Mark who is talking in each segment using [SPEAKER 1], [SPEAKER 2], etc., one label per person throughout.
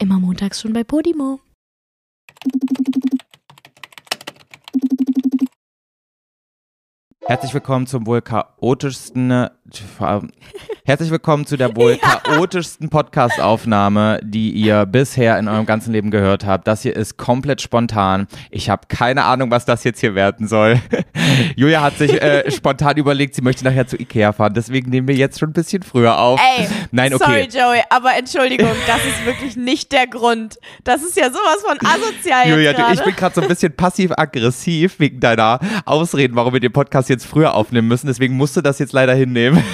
[SPEAKER 1] Immer montags schon bei Podimo.
[SPEAKER 2] Herzlich willkommen zum wohl chaotischsten. äh, Herzlich willkommen zu der wohl chaotischsten Podcast-Aufnahme, die ihr bisher in eurem ganzen Leben gehört habt. Das hier ist komplett spontan. Ich habe keine Ahnung, was das jetzt hier werden soll. Julia hat sich äh, spontan überlegt, sie möchte nachher zu Ikea fahren. Deswegen nehmen wir jetzt schon ein bisschen früher auf.
[SPEAKER 3] Ey,
[SPEAKER 2] Nein, okay.
[SPEAKER 3] sorry Joey, aber Entschuldigung, das ist wirklich nicht der Grund. Das ist ja sowas von asozial
[SPEAKER 2] Julia, du, ich bin gerade so ein bisschen passiv-aggressiv wegen deiner Ausreden, warum wir den Podcast jetzt früher aufnehmen müssen. Deswegen musst du das jetzt leider hinnehmen.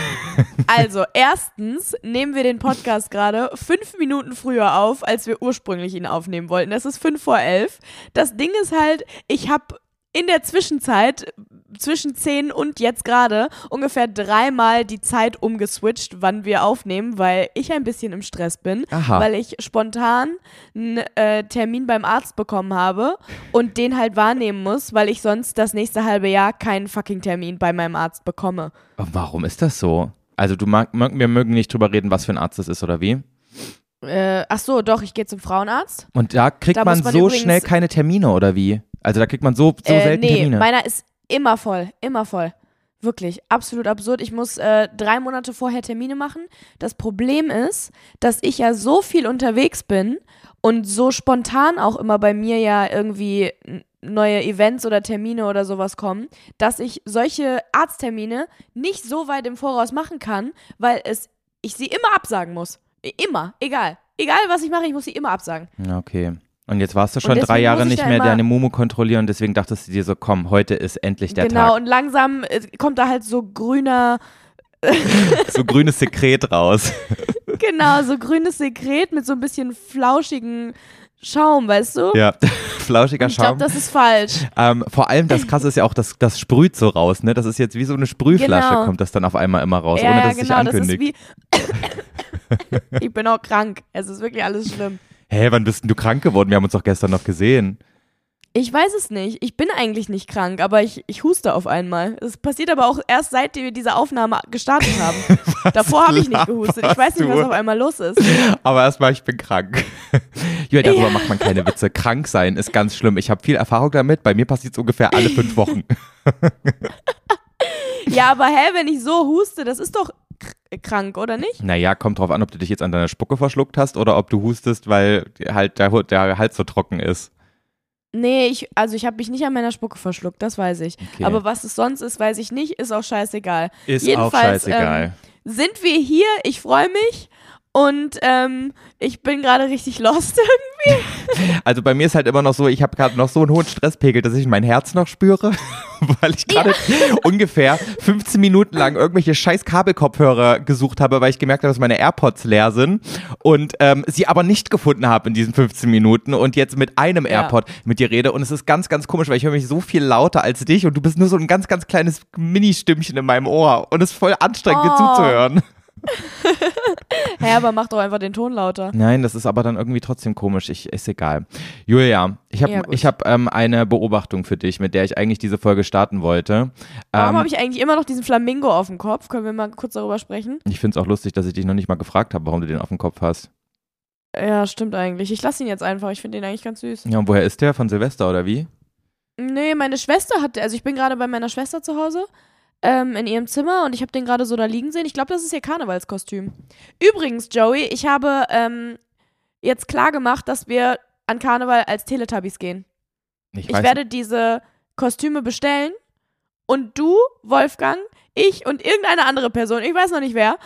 [SPEAKER 3] Also, erstens nehmen wir den Podcast gerade fünf Minuten früher auf, als wir ursprünglich ihn aufnehmen wollten. Es ist fünf vor elf. Das Ding ist halt, ich habe in der Zwischenzeit, zwischen zehn und jetzt gerade, ungefähr dreimal die Zeit umgeswitcht, wann wir aufnehmen, weil ich ein bisschen im Stress bin,
[SPEAKER 2] Aha.
[SPEAKER 3] weil ich spontan einen äh, Termin beim Arzt bekommen habe und den halt wahrnehmen muss, weil ich sonst das nächste halbe Jahr keinen fucking Termin bei meinem Arzt bekomme.
[SPEAKER 2] Warum ist das so? Also du mag, wir mögen nicht drüber reden, was für ein Arzt das ist oder wie?
[SPEAKER 3] Äh, ach so, doch, ich gehe zum Frauenarzt.
[SPEAKER 2] Und da kriegt
[SPEAKER 3] Da
[SPEAKER 2] man,
[SPEAKER 3] man
[SPEAKER 2] so schnell keine Termine oder wie? Also da kriegt man so, so
[SPEAKER 3] äh,
[SPEAKER 2] selten
[SPEAKER 3] nee,
[SPEAKER 2] Termine.
[SPEAKER 3] meiner ist immer voll, immer voll. Wirklich, absolut absurd. Ich muss äh, drei Monate vorher Termine machen. Das Problem ist, dass ich ja so viel unterwegs bin und so spontan auch immer bei mir ja irgendwie neue Events oder Termine oder sowas kommen, dass ich solche Arzttermine nicht so weit im Voraus machen kann, weil es ich sie immer absagen muss. Immer, egal. Egal, was ich mache, ich muss sie immer absagen.
[SPEAKER 2] Okay. Und jetzt warst du schon drei Jahre nicht mehr deine Mumu kontrollieren und deswegen dachtest du dir so, komm, heute ist endlich der
[SPEAKER 3] genau,
[SPEAKER 2] Tag.
[SPEAKER 3] und langsam äh, kommt da halt so grüner
[SPEAKER 2] So grünes Sekret raus.
[SPEAKER 3] Genau, so grünes Sekret mit so ein bisschen flauschigen Schaum, weißt du?
[SPEAKER 2] ja, flauschiger
[SPEAKER 3] ich glaube,
[SPEAKER 2] Schaum.
[SPEAKER 3] das ist falsch.
[SPEAKER 2] Ähm, vor allem das krasse ist ja auch, das, das sprüht so raus, ne? Das ist jetzt wie so eine Sprühflasche,
[SPEAKER 3] Genau.
[SPEAKER 2] kommt das dann auf einmal immer raus,
[SPEAKER 3] ja,
[SPEAKER 2] ohne
[SPEAKER 3] ja,
[SPEAKER 2] dass es
[SPEAKER 3] genau,
[SPEAKER 2] sich
[SPEAKER 3] das ist
[SPEAKER 2] ankündigt.
[SPEAKER 3] wie. ich bin auch krank. Es ist wirklich alles schlimm.
[SPEAKER 2] Hä, wann bist denn du krank geworden? Wir haben uns doch gestern noch gesehen.
[SPEAKER 3] Ich weiß es nicht. Ich bin eigentlich nicht krank, aber ich, ich huste auf einmal. Es passiert aber auch erst seit wir diese Aufnahme gestartet haben. Davor habe ich nicht gehustet. Ich weiß nicht, was auf einmal los ist.
[SPEAKER 2] Aber erstmal, ich bin krank. ja, darüber macht man keine Witze. Krank sein ist ganz schlimm. Ich habe viel Erfahrung damit. Bei mir passiert es ungefähr alle fünf Wochen.
[SPEAKER 3] Ja, aber hä, wenn ich so huste, das ist doch krank, oder nicht?
[SPEAKER 2] naja, kommt drauf an, ob du dich jetzt an deiner Spucke verschluckt hast oder ob du hustest, weil halt der, der Hals so trocken ist.
[SPEAKER 3] Nee, ich, also ich habe mich nicht an meiner Spucke verschluckt, das weiß ich.
[SPEAKER 2] Okay.
[SPEAKER 3] Aber was es sonst ist, weiß ich nicht, ist auch scheißegal.
[SPEAKER 2] Ist
[SPEAKER 3] Jedenfalls,
[SPEAKER 2] auch scheißegal.
[SPEAKER 3] Ähm, sind wir hier, ich freue mich und ähm, ich bin gerade richtig lost.
[SPEAKER 2] Also bei mir ist halt immer noch so, ich habe gerade noch so einen hohen Stresspegel, dass ich mein Herz noch spüre, weil ich gerade ungefähr 15 Minuten lang irgendwelche scheiß Kabelkopfhörer gesucht habe, weil ich gemerkt habe, dass meine AirPods leer sind und ähm, sie aber nicht gefunden habe in diesen 15 Minuten und jetzt mit einem
[SPEAKER 3] Ja.
[SPEAKER 2] AirPod mit dir rede und es ist ganz, ganz komisch, weil ich höre mich so viel lauter als dich und du bist nur so ein ganz, ganz kleines Mini-Stimmchen in meinem Ohr und es ist voll anstrengend, dir
[SPEAKER 3] Oh.
[SPEAKER 2] zuzuhören.
[SPEAKER 3] Hä, aber mach doch einfach den Ton lauter.
[SPEAKER 2] Nein, das ist aber dann irgendwie trotzdem komisch. Ich, ist egal. Julia, ich habe
[SPEAKER 3] Ja, gut.
[SPEAKER 2] ich hab, ähm, eine Beobachtung für dich, mit der ich eigentlich diese Folge starten wollte.
[SPEAKER 3] Warum
[SPEAKER 2] Ähm,
[SPEAKER 3] habe ich eigentlich immer noch diesen Flamingo auf dem Kopf? Können wir mal kurz darüber sprechen?
[SPEAKER 2] ich finde es auch lustig, dass ich dich noch nicht mal gefragt habe, warum du den auf dem Kopf hast.
[SPEAKER 3] Ja, stimmt eigentlich. Ich lasse ihn jetzt einfach. Ich finde ihn eigentlich ganz süß.
[SPEAKER 2] Ja, und woher ist der? Von Silvester oder wie?
[SPEAKER 3] Nee, meine Schwester hat, also ich bin gerade bei meiner Schwester zu Hause ähm, in ihrem Zimmer und ich habe den gerade so da liegen sehen. Ich glaube, das ist ihr Karnevalskostüm. Übrigens, Joey, ich habe ähm, jetzt klar gemacht, dass wir an Karneval als Teletubbies gehen.
[SPEAKER 2] Ich,
[SPEAKER 3] Ich werde diese Kostüme bestellen und du, Wolfgang, ich und irgendeine andere Person, ich weiß noch nicht wer,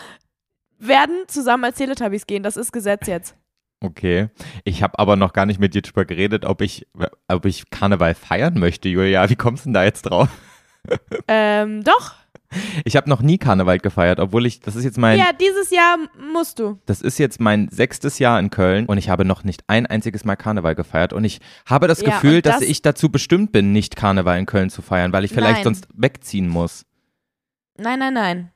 [SPEAKER 3] werden zusammen als Teletubbies gehen. Das ist Gesetz jetzt.
[SPEAKER 2] Okay. Ich habe aber noch gar nicht mit dir drüber geredet, ob ich, ob ich Karneval feiern möchte, Julia. Wie kommst du denn da jetzt drauf?
[SPEAKER 3] Ähm, doch.
[SPEAKER 2] Ich habe noch nie Karneval gefeiert, obwohl ich, das ist jetzt mein,
[SPEAKER 3] Ja, dieses Jahr musst du.
[SPEAKER 2] Das ist jetzt mein sechstes Jahr in Köln und ich habe noch nicht ein einziges Mal Karneval gefeiert. Und ich habe das
[SPEAKER 3] Ja,
[SPEAKER 2] Gefühl,
[SPEAKER 3] und
[SPEAKER 2] dass
[SPEAKER 3] das-
[SPEAKER 2] ich dazu bestimmt bin, nicht Karneval in Köln zu feiern, weil ich vielleicht
[SPEAKER 3] Nein.
[SPEAKER 2] sonst wegziehen muss.
[SPEAKER 3] Nein, nein, nein.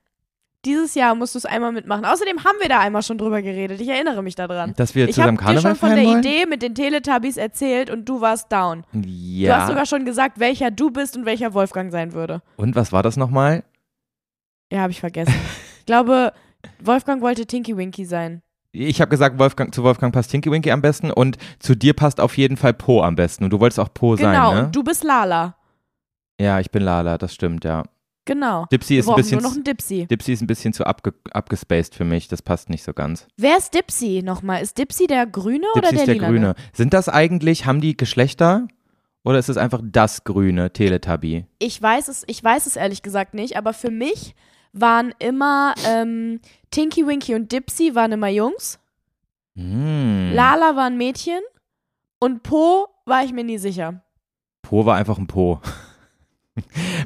[SPEAKER 3] Dieses Jahr musst du es einmal mitmachen. Außerdem haben wir da einmal schon drüber geredet. Ich erinnere mich daran.
[SPEAKER 2] Dass wir
[SPEAKER 3] Ich
[SPEAKER 2] zusammen
[SPEAKER 3] habe dir
[SPEAKER 2] Karneval
[SPEAKER 3] schon von der
[SPEAKER 2] wollen?
[SPEAKER 3] Idee mit den Teletubbies erzählt und du warst down. Du hast
[SPEAKER 2] Ja.
[SPEAKER 3] sogar schon gesagt, welcher du bist und welcher Wolfgang sein würde.
[SPEAKER 2] Und was war das nochmal?
[SPEAKER 3] Ja, habe ich vergessen. ich glaube, Wolfgang wollte Tinky Winky sein.
[SPEAKER 2] Ich habe gesagt, Wolfgang, zu Wolfgang passt Tinky Winky am besten und zu dir passt auf jeden Fall Po am besten. Und du wolltest auch Po
[SPEAKER 3] Genau,
[SPEAKER 2] sein, ne?
[SPEAKER 3] und du bist Lala.
[SPEAKER 2] Ja, ich bin Lala, das stimmt, ja.
[SPEAKER 3] Genau.
[SPEAKER 2] Dipsy
[SPEAKER 3] Wir
[SPEAKER 2] ist ein
[SPEAKER 3] brauchen
[SPEAKER 2] bisschen,
[SPEAKER 3] nur noch einen Dipsy.
[SPEAKER 2] Dipsy ist ein bisschen zu abge, abgespaced für mich. Das passt nicht so ganz.
[SPEAKER 3] Wer ist Dipsy nochmal? Ist Dipsy der Grüne oder
[SPEAKER 2] Dipsy
[SPEAKER 3] der
[SPEAKER 2] ist der? Grüne. Sind das eigentlich, haben die Geschlechter? Oder ist es einfach das grüne Teletubby?
[SPEAKER 3] Ich weiß es, ich weiß es ehrlich gesagt nicht, aber für mich waren immer ähm, Tinky Winky und Dipsy waren immer Jungs.
[SPEAKER 2] Hm.
[SPEAKER 3] Lala war ein Mädchen und Po war ich mir nie sicher.
[SPEAKER 2] Po war einfach ein Po.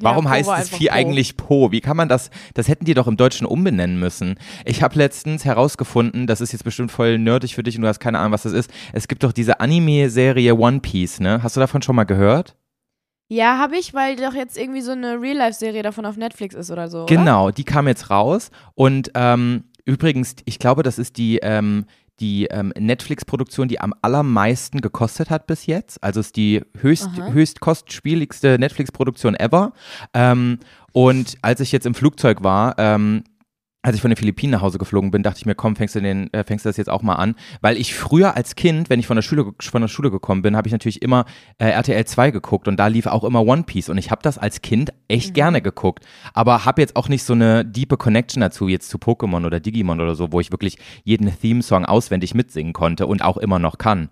[SPEAKER 2] Warum
[SPEAKER 3] Po
[SPEAKER 2] heißt das Vieh
[SPEAKER 3] Po.
[SPEAKER 2] eigentlich Po? Wie kann man das? Das hätten die doch im Deutschen umbenennen müssen. Ich habe letztens herausgefunden, das ist jetzt bestimmt voll nerdig für dich und du hast keine Ahnung, was das ist. Es gibt doch diese Anime-Serie One Piece, ne? Hast du davon schon mal gehört?
[SPEAKER 3] Ja, habe ich, weil doch jetzt irgendwie so eine Real-Life-Serie davon auf Netflix ist oder so. Oder?
[SPEAKER 2] Genau, die kam jetzt raus. Und ähm, übrigens, ich glaube, das ist die, ähm, die ähm, Netflix-Produktion, die am allermeisten gekostet hat bis jetzt. Also ist die höchst,
[SPEAKER 3] Aha.
[SPEAKER 2] höchst kostspieligste Netflix-Produktion ever. Ähm, und als ich jetzt im Flugzeug war, ähm, als ich von den Philippinen nach Hause geflogen bin, dachte ich mir, komm, fängst du, den, äh, fängst du das jetzt auch mal an. Weil ich früher als Kind, wenn ich von der Schule, von der Schule gekommen bin, habe ich natürlich immer äh, RTL 2 geguckt und da lief auch immer One Piece. Und ich habe das als Kind echt gerne geguckt. Aber habe jetzt auch nicht so eine diepe Connection dazu, jetzt zu Pokémon oder Digimon oder so, wo ich wirklich jeden Theme-Song auswendig mitsingen konnte und auch immer noch kann.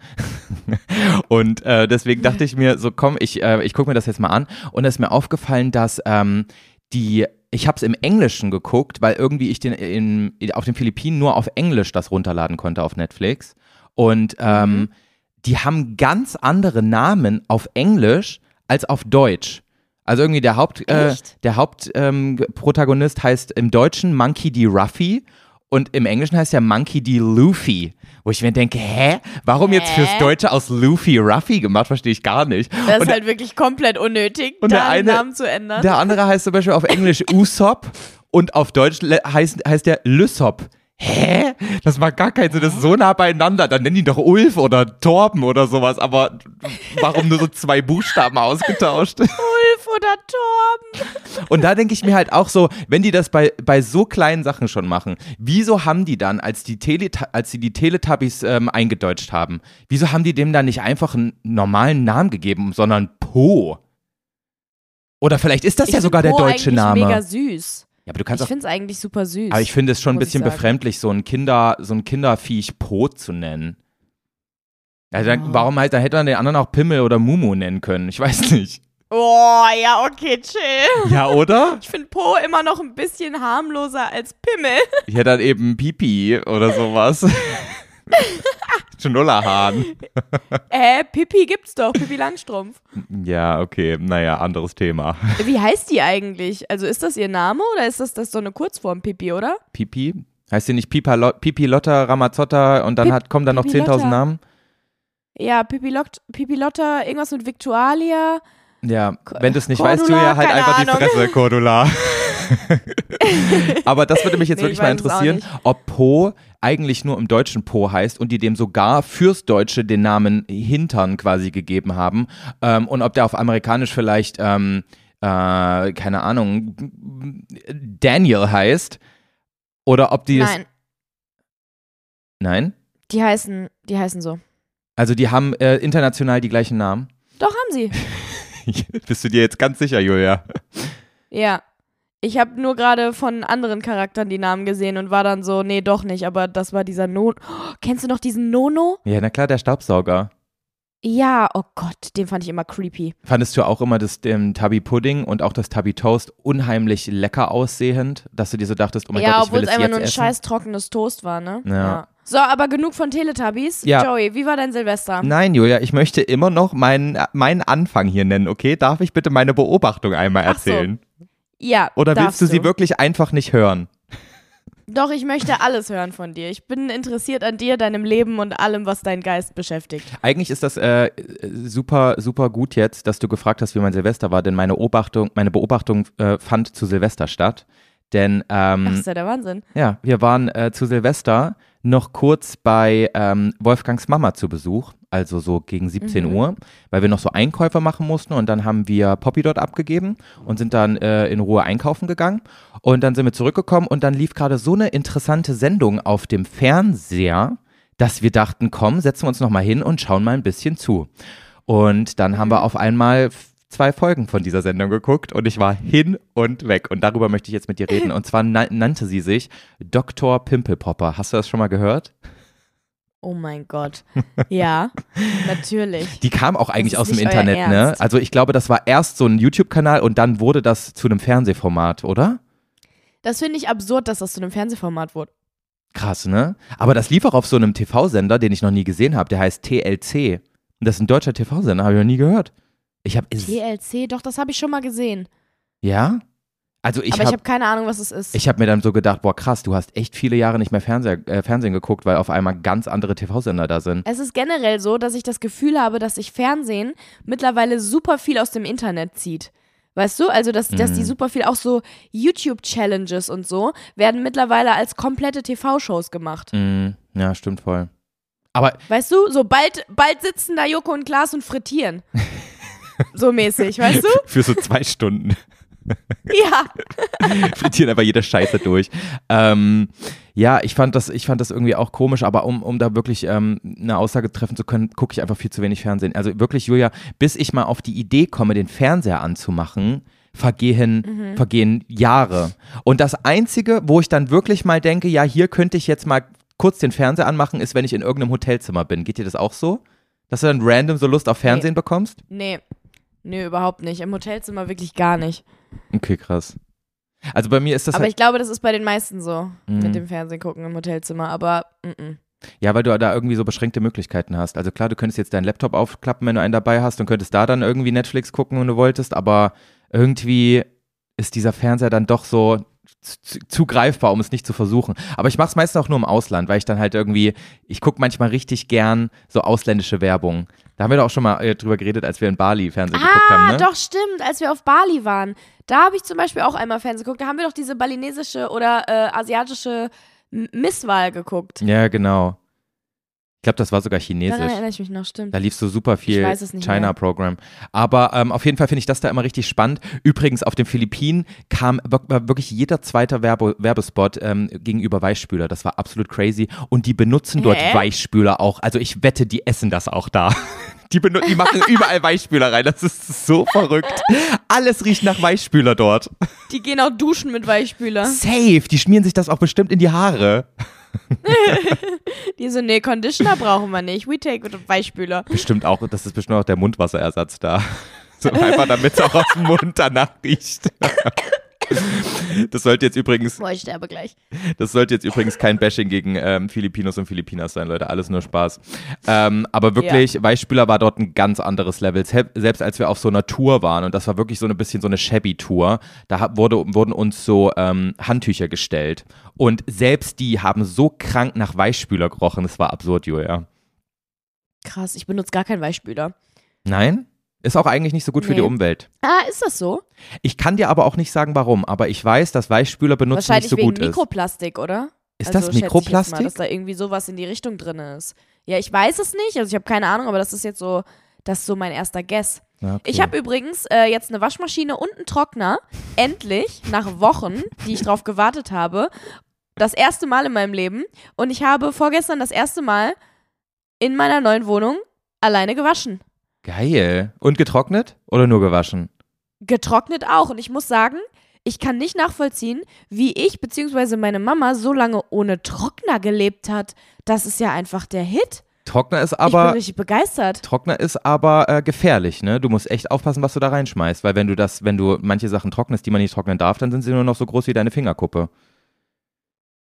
[SPEAKER 2] und äh, deswegen dachte ich mir, so komm, ich, äh, ich gucke mir das jetzt mal an. Und es ist mir aufgefallen, dass ähm, die, ich habe es im Englischen geguckt, weil irgendwie ich den in, auf den Philippinen nur auf Englisch das runterladen konnte auf Netflix. Und ähm, die haben ganz andere Namen auf Englisch als auf Deutsch. Also irgendwie der Haupt, äh, der Hauptprotagonist ähm, heißt im Deutschen Monkey D. Ruffy und im Englischen heißt er Monkey D. Luffy. Wo ich mir denke, hä? Warum jetzt fürs
[SPEAKER 3] Hä?
[SPEAKER 2] Deutsche aus Luffy Ruffy gemacht? Verstehe ich gar nicht.
[SPEAKER 3] Das
[SPEAKER 2] und
[SPEAKER 3] ist halt wirklich komplett unnötig,
[SPEAKER 2] und
[SPEAKER 3] da
[SPEAKER 2] der
[SPEAKER 3] den
[SPEAKER 2] eine-
[SPEAKER 3] Namen zu ändern.
[SPEAKER 2] der andere heißt zum Beispiel auf Englisch Usopp und auf Deutsch heißt, heißt der Lysop. Hä? Das macht gar keinen Sinn. Das ist so nah beieinander. Dann nennen die doch Ulf oder Torben oder sowas. Aber warum nur so zwei Buchstaben ausgetauscht?
[SPEAKER 3] Ulf oder Torben.
[SPEAKER 2] Und da denke ich mir halt auch so, wenn die das bei, bei so kleinen Sachen schon machen, wieso haben die dann, als die, Tele als sie die Teletubbies ähm, eingedeutscht haben, wieso haben die dem dann nicht einfach einen normalen Namen gegeben, sondern Po? Oder vielleicht ist das
[SPEAKER 3] Ich
[SPEAKER 2] ja sogar der
[SPEAKER 3] Po
[SPEAKER 2] deutsche
[SPEAKER 3] eigentlich
[SPEAKER 2] Name.
[SPEAKER 3] mega süß.
[SPEAKER 2] Ja, aber du kannst
[SPEAKER 3] Ich finde es eigentlich super süß.
[SPEAKER 2] Aber ich finde es schon ein bisschen befremdlich, so ein Kinder, so ein Kinderviech Po zu nennen. Also dann,
[SPEAKER 3] Ja.
[SPEAKER 2] warum halt, da hätte man den anderen auch Pimmel oder Mumu nennen können. Ich weiß nicht.
[SPEAKER 3] Oh, ja, okay, chill.
[SPEAKER 2] Ja, oder?
[SPEAKER 3] Ich finde Po immer noch ein bisschen harmloser als Pimmel.
[SPEAKER 2] Ich hätte dann eben Pipi oder sowas. Schnullerhahn.
[SPEAKER 3] Äh, Pippi gibt's doch, Pippi Langstrumpf.
[SPEAKER 2] Ja, okay. Naja, anderes Thema.
[SPEAKER 3] Wie heißt die eigentlich? Also ist das ihr Name oder ist das, das so eine Kurzform Pippi, oder?
[SPEAKER 2] Pipi? Heißt sie nicht Pipa Lo Pipi Lotta Ramazzotta und dann
[SPEAKER 3] Pip-
[SPEAKER 2] hat, kommen dann noch
[SPEAKER 3] Pipi
[SPEAKER 2] 10.000
[SPEAKER 3] Lotta.
[SPEAKER 2] Namen?
[SPEAKER 3] Ja, Pippi, Lott, Pippi Lotta, irgendwas mit Victualia.
[SPEAKER 2] Ja, wenn du es nicht
[SPEAKER 3] Cordula,
[SPEAKER 2] weißt, Julia, halt einfach die
[SPEAKER 3] Ahnung.
[SPEAKER 2] Fresse, Cordula. Aber das würde mich jetzt
[SPEAKER 3] Nee,
[SPEAKER 2] wirklich
[SPEAKER 3] ich
[SPEAKER 2] mal interessieren, ob Po eigentlich nur im Deutschen Po heißt und die dem sogar fürs Deutsche den Namen Hintern quasi gegeben haben ähm, und ob der auf Amerikanisch vielleicht, ähm, äh, keine Ahnung, Daniel heißt oder ob die
[SPEAKER 3] Nein,
[SPEAKER 2] Nein?
[SPEAKER 3] die heißen, die heißen so.
[SPEAKER 2] Also die haben äh, international die gleichen Namen.
[SPEAKER 3] Doch, haben sie.
[SPEAKER 2] Bist du dir jetzt ganz sicher, Julia?
[SPEAKER 3] Ja. Ich habe nur gerade von anderen Charakteren die Namen gesehen und war dann so, nee, doch nicht, aber das war dieser No. Oh, kennst du noch diesen Nono?
[SPEAKER 2] Ja, na klar, der Staubsauger.
[SPEAKER 3] Ja, oh Gott, den fand ich immer creepy.
[SPEAKER 2] Fandest du auch immer das ähm, Tubby Pudding und auch das Tubby Toast unheimlich lecker aussehend, dass du dir so dachtest, oh mein
[SPEAKER 3] ja,
[SPEAKER 2] Gott, ich
[SPEAKER 3] obwohl
[SPEAKER 2] will
[SPEAKER 3] es
[SPEAKER 2] es
[SPEAKER 3] einfach
[SPEAKER 2] jetzt
[SPEAKER 3] nur ein
[SPEAKER 2] essen?
[SPEAKER 3] scheiß trockenes Toast war, ne?
[SPEAKER 2] Ja.
[SPEAKER 3] So, aber genug von Teletubbies.
[SPEAKER 2] Ja.
[SPEAKER 3] Joey, wie war dein Silvester?
[SPEAKER 2] Nein, Julia, ich möchte immer noch meinen, meinen Anfang hier nennen, okay? Darf ich bitte meine Beobachtung einmal
[SPEAKER 3] Ach so. Ja.
[SPEAKER 2] Oder willst du sie wirklich einfach nicht hören?
[SPEAKER 3] Doch, ich möchte alles hören von dir. Ich bin interessiert an dir, deinem Leben und allem, was deinen Geist beschäftigt.
[SPEAKER 2] Eigentlich ist das äh, super, super gut jetzt, dass du gefragt hast, wie mein Silvester war, denn meine Beobachtung, meine Beobachtung äh, fand zu Silvester statt. Denn
[SPEAKER 3] Ach,
[SPEAKER 2] ähm,
[SPEAKER 3] ist ja der Wahnsinn.
[SPEAKER 2] Ja, wir waren äh, zu Silvester noch kurz bei ähm, Wolfgangs Mama zu Besuch, also so gegen 17
[SPEAKER 3] Mhm.
[SPEAKER 2] Uhr, weil wir noch so Einkäufe machen mussten und dann haben wir Poppy dort abgegeben und sind dann äh, in Ruhe einkaufen gegangen und dann sind wir zurückgekommen und dann lief gerade so eine interessante Sendung auf dem Fernseher, dass wir dachten, komm, setzen wir uns noch mal hin und schauen mal ein bisschen zu. Und dann haben wir auf einmal zwei Folgen von dieser Sendung geguckt und ich war hin und weg. Und darüber möchte ich jetzt mit dir reden. Und zwar na nannte sie sich Dr. Pimpelpopper. Hast du das schon mal gehört?
[SPEAKER 3] Oh mein Gott. Ja, natürlich.
[SPEAKER 2] Die kam auch eigentlich aus dem Internet, ne? Also ich glaube, das war erst so ein YouTube-Kanal und dann wurde das zu einem Fernsehformat, oder?
[SPEAKER 3] Das finde ich absurd, dass das zu einem Fernsehformat wurde.
[SPEAKER 2] Krass, ne? Aber das lief auch auf so einem TV-Sender, den ich noch nie gesehen habe. Der heißt TLC. Und das ist ein deutscher TV-Sender, habe ich noch nie gehört. Ich habe
[SPEAKER 3] TLC, doch, das habe ich schon mal gesehen.
[SPEAKER 2] ja. Also ich
[SPEAKER 3] Aber ich
[SPEAKER 2] habe
[SPEAKER 3] keine Ahnung, was es ist.
[SPEAKER 2] Ich habe mir dann so gedacht, boah krass, du hast echt viele Jahre nicht mehr Fernseher, äh, Fernsehen geguckt, weil auf einmal ganz andere TV-Sender da sind.
[SPEAKER 3] Es ist generell so, dass ich das Gefühl habe, dass sich Fernsehen mittlerweile super viel aus dem Internet zieht. Weißt du? Also, dass, dass die
[SPEAKER 2] Mhm.
[SPEAKER 3] super viel, auch so YouTube-Challenges und so, werden mittlerweile als komplette TV-Shows gemacht.
[SPEAKER 2] Mm, ja, stimmt voll. Aber
[SPEAKER 3] Weißt du? So bald, bald sitzen da Joko und Klaas und frittieren. so mäßig, weißt du?
[SPEAKER 2] für so zwei Stunden
[SPEAKER 3] Ja.
[SPEAKER 2] frittieren einfach jede Scheiße durch. Ähm, ja, ich fand das, ich fand das irgendwie auch komisch, aber um, um da wirklich ähm, eine Aussage treffen zu können, gucke ich einfach viel zu wenig Fernsehen. Also wirklich, Julia, bis ich mal auf die Idee komme, den Fernseher anzumachen, vergehen, vergehen Jahre. Und das Einzige, wo ich dann wirklich mal denke, ja, hier könnte ich jetzt mal kurz den Fernseher anmachen, ist, wenn ich in irgendeinem Hotelzimmer bin. Geht dir das auch so? Dass du dann random so Lust auf Fernsehen bekommst?
[SPEAKER 3] Nee. Nee, überhaupt nicht. Im Hotelzimmer wirklich gar nicht.
[SPEAKER 2] Okay, krass. Also bei mir ist das
[SPEAKER 3] Aber
[SPEAKER 2] halt,
[SPEAKER 3] ich glaube, das ist bei den meisten so.
[SPEAKER 2] Mhm.
[SPEAKER 3] Mit dem Fernsehen gucken im Hotelzimmer. Aber, mm -mm.
[SPEAKER 2] ja, weil du da irgendwie so beschränkte Möglichkeiten hast. Also klar, du könntest jetzt deinen Laptop aufklappen, wenn du einen dabei hast und könntest da dann irgendwie Netflix gucken, wenn du wolltest, aber irgendwie ist dieser Fernseher dann doch so zu, zu greifbar, um es nicht zu versuchen. Aber ich mache es meistens auch nur im Ausland, weil ich dann halt irgendwie, ich gucke manchmal richtig gern so ausländische Werbung. Da haben wir doch auch schon mal äh, drüber geredet, als wir in Bali Fernsehen geguckt haben,
[SPEAKER 3] Ah,
[SPEAKER 2] ne?
[SPEAKER 3] doch, stimmt. Als wir auf Bali waren, da habe ich zum Beispiel auch einmal Fernsehen geguckt. Da haben wir doch diese balinesische oder äh, asiatische Misswahl geguckt.
[SPEAKER 2] Ja, genau. Ich glaube, das war sogar
[SPEAKER 3] Daran
[SPEAKER 2] chinesisch.
[SPEAKER 3] erinnere ich mich noch, stimmt.
[SPEAKER 2] Da lief so super viel China-Programm. Aber ähm, auf jeden Fall finde ich das da immer richtig spannend. Übrigens, auf den Philippinen kam wirklich jeder zweite Werbe Werbespot ähm, gegenüber Weichspüler. Das war absolut crazy. Und die benutzen dort
[SPEAKER 3] Hä?
[SPEAKER 2] Weichspüler auch. Also ich wette, die essen das auch da. Die, die machen überall Weichspüler rein. Das ist so verrückt. Alles riecht nach Weichspüler dort.
[SPEAKER 3] Die gehen auch duschen mit Weichspüler.
[SPEAKER 2] Safe. Die schmieren sich das auch bestimmt in die Haare.
[SPEAKER 3] Die so, nee, Conditioner brauchen wir nicht. We take Weichspüler.
[SPEAKER 2] Bestimmt auch, das ist bestimmt auch der Mundwasserersatz da. So einfach, damit es auch aus dem Mund danach riecht. Das sollte jetzt übrigens,
[SPEAKER 3] Boah, ich sterbe gleich.
[SPEAKER 2] das sollte jetzt übrigens kein Bashing gegen ähm, Filipinos und Filipinas sein, Leute. Alles nur Spaß. Ähm, aber wirklich, Weichspüler war dort ein ganz anderes Level. Sel- Selbst als wir auf so einer Tour waren und das war wirklich so ein bisschen so eine Shabby-Tour, da wurde, wurden uns so ähm, Handtücher gestellt. Und selbst die haben so krank nach Weichspüler gerochen. Das war absurd, Julia.
[SPEAKER 3] Krass, ich benutze gar keinen Weichspüler.
[SPEAKER 2] Nein? Ist auch eigentlich nicht so gut für
[SPEAKER 3] Nee.
[SPEAKER 2] die Umwelt.
[SPEAKER 3] Ah, ist das so?
[SPEAKER 2] Ich kann dir aber auch nicht sagen, warum, aber ich weiß, dass Weichspüler benutzen nicht
[SPEAKER 3] Wahrscheinlich
[SPEAKER 2] so
[SPEAKER 3] wegen
[SPEAKER 2] gut ist.
[SPEAKER 3] Mikroplastik, oder?
[SPEAKER 2] Ist
[SPEAKER 3] also
[SPEAKER 2] das
[SPEAKER 3] schätze Ich mal,
[SPEAKER 2] Mikroplastik?
[SPEAKER 3] dass da irgendwie sowas in die Richtung drin ist. Ja, ich weiß es nicht, also ich habe keine Ahnung, aber das ist jetzt so, das ist so mein erster Guess.
[SPEAKER 2] Okay.
[SPEAKER 3] Ich habe übrigens äh, jetzt eine Waschmaschine und einen Trockner. Endlich, nach Wochen, die ich drauf gewartet habe. Das erste Mal in meinem Leben. Und ich habe vorgestern das erste Mal in meiner neuen Wohnung alleine gewaschen.
[SPEAKER 2] Geil. Und getrocknet oder nur gewaschen?
[SPEAKER 3] Getrocknet auch. Und ich muss sagen, ich kann nicht nachvollziehen, wie ich bzw. meine Mama so lange ohne Trockner gelebt hat. Das ist ja einfach der Hit.
[SPEAKER 2] Trockner ist
[SPEAKER 3] ich bin
[SPEAKER 2] aber
[SPEAKER 3] richtig begeistert.
[SPEAKER 2] Trockner ist aber äh, gefährlich, ne? Du musst echt aufpassen, was du da reinschmeißt, weil wenn du das, wenn du manche Sachen trocknest, die man nicht trocknen darf, dann sind sie nur noch so groß wie deine Fingerkuppe.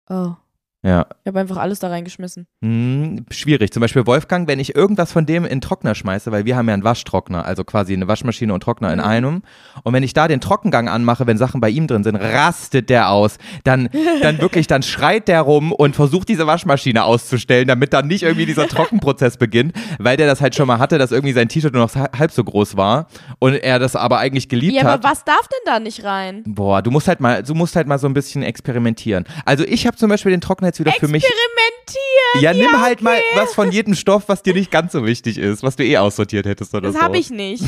[SPEAKER 3] Oh,
[SPEAKER 2] Ja.
[SPEAKER 3] ich habe einfach alles da reingeschmissen.
[SPEAKER 2] Hm, schwierig. Zum Beispiel Wolfgang, wenn ich irgendwas von dem in den Trockner schmeiße, weil wir haben ja einen Waschtrockner, also quasi eine Waschmaschine und Trockner in
[SPEAKER 3] Mhm.
[SPEAKER 2] einem. Und wenn ich da den Trockengang anmache, wenn Sachen bei ihm drin sind, rastet der aus. Dann, dann wirklich, dann schreit der rum und versucht diese Waschmaschine auszustellen, damit dann nicht irgendwie dieser Trockenprozess beginnt, weil der das halt schon mal hatte, dass irgendwie sein T-Shirt nur noch halb so groß war und er das aber eigentlich geliebt
[SPEAKER 3] Ja,
[SPEAKER 2] hat.
[SPEAKER 3] aber was darf denn da nicht rein?
[SPEAKER 2] Boah, du musst halt mal, du musst halt mal so ein bisschen experimentieren. Also ich habe zum Beispiel den Trockner jetzt wieder für mich.
[SPEAKER 3] Experimentieren.
[SPEAKER 2] Ja, nimm halt mal was von jedem Stoff, was dir nicht ganz so wichtig ist, was du eh aussortiert hättest oder
[SPEAKER 3] Das
[SPEAKER 2] so.
[SPEAKER 3] habe ich nicht.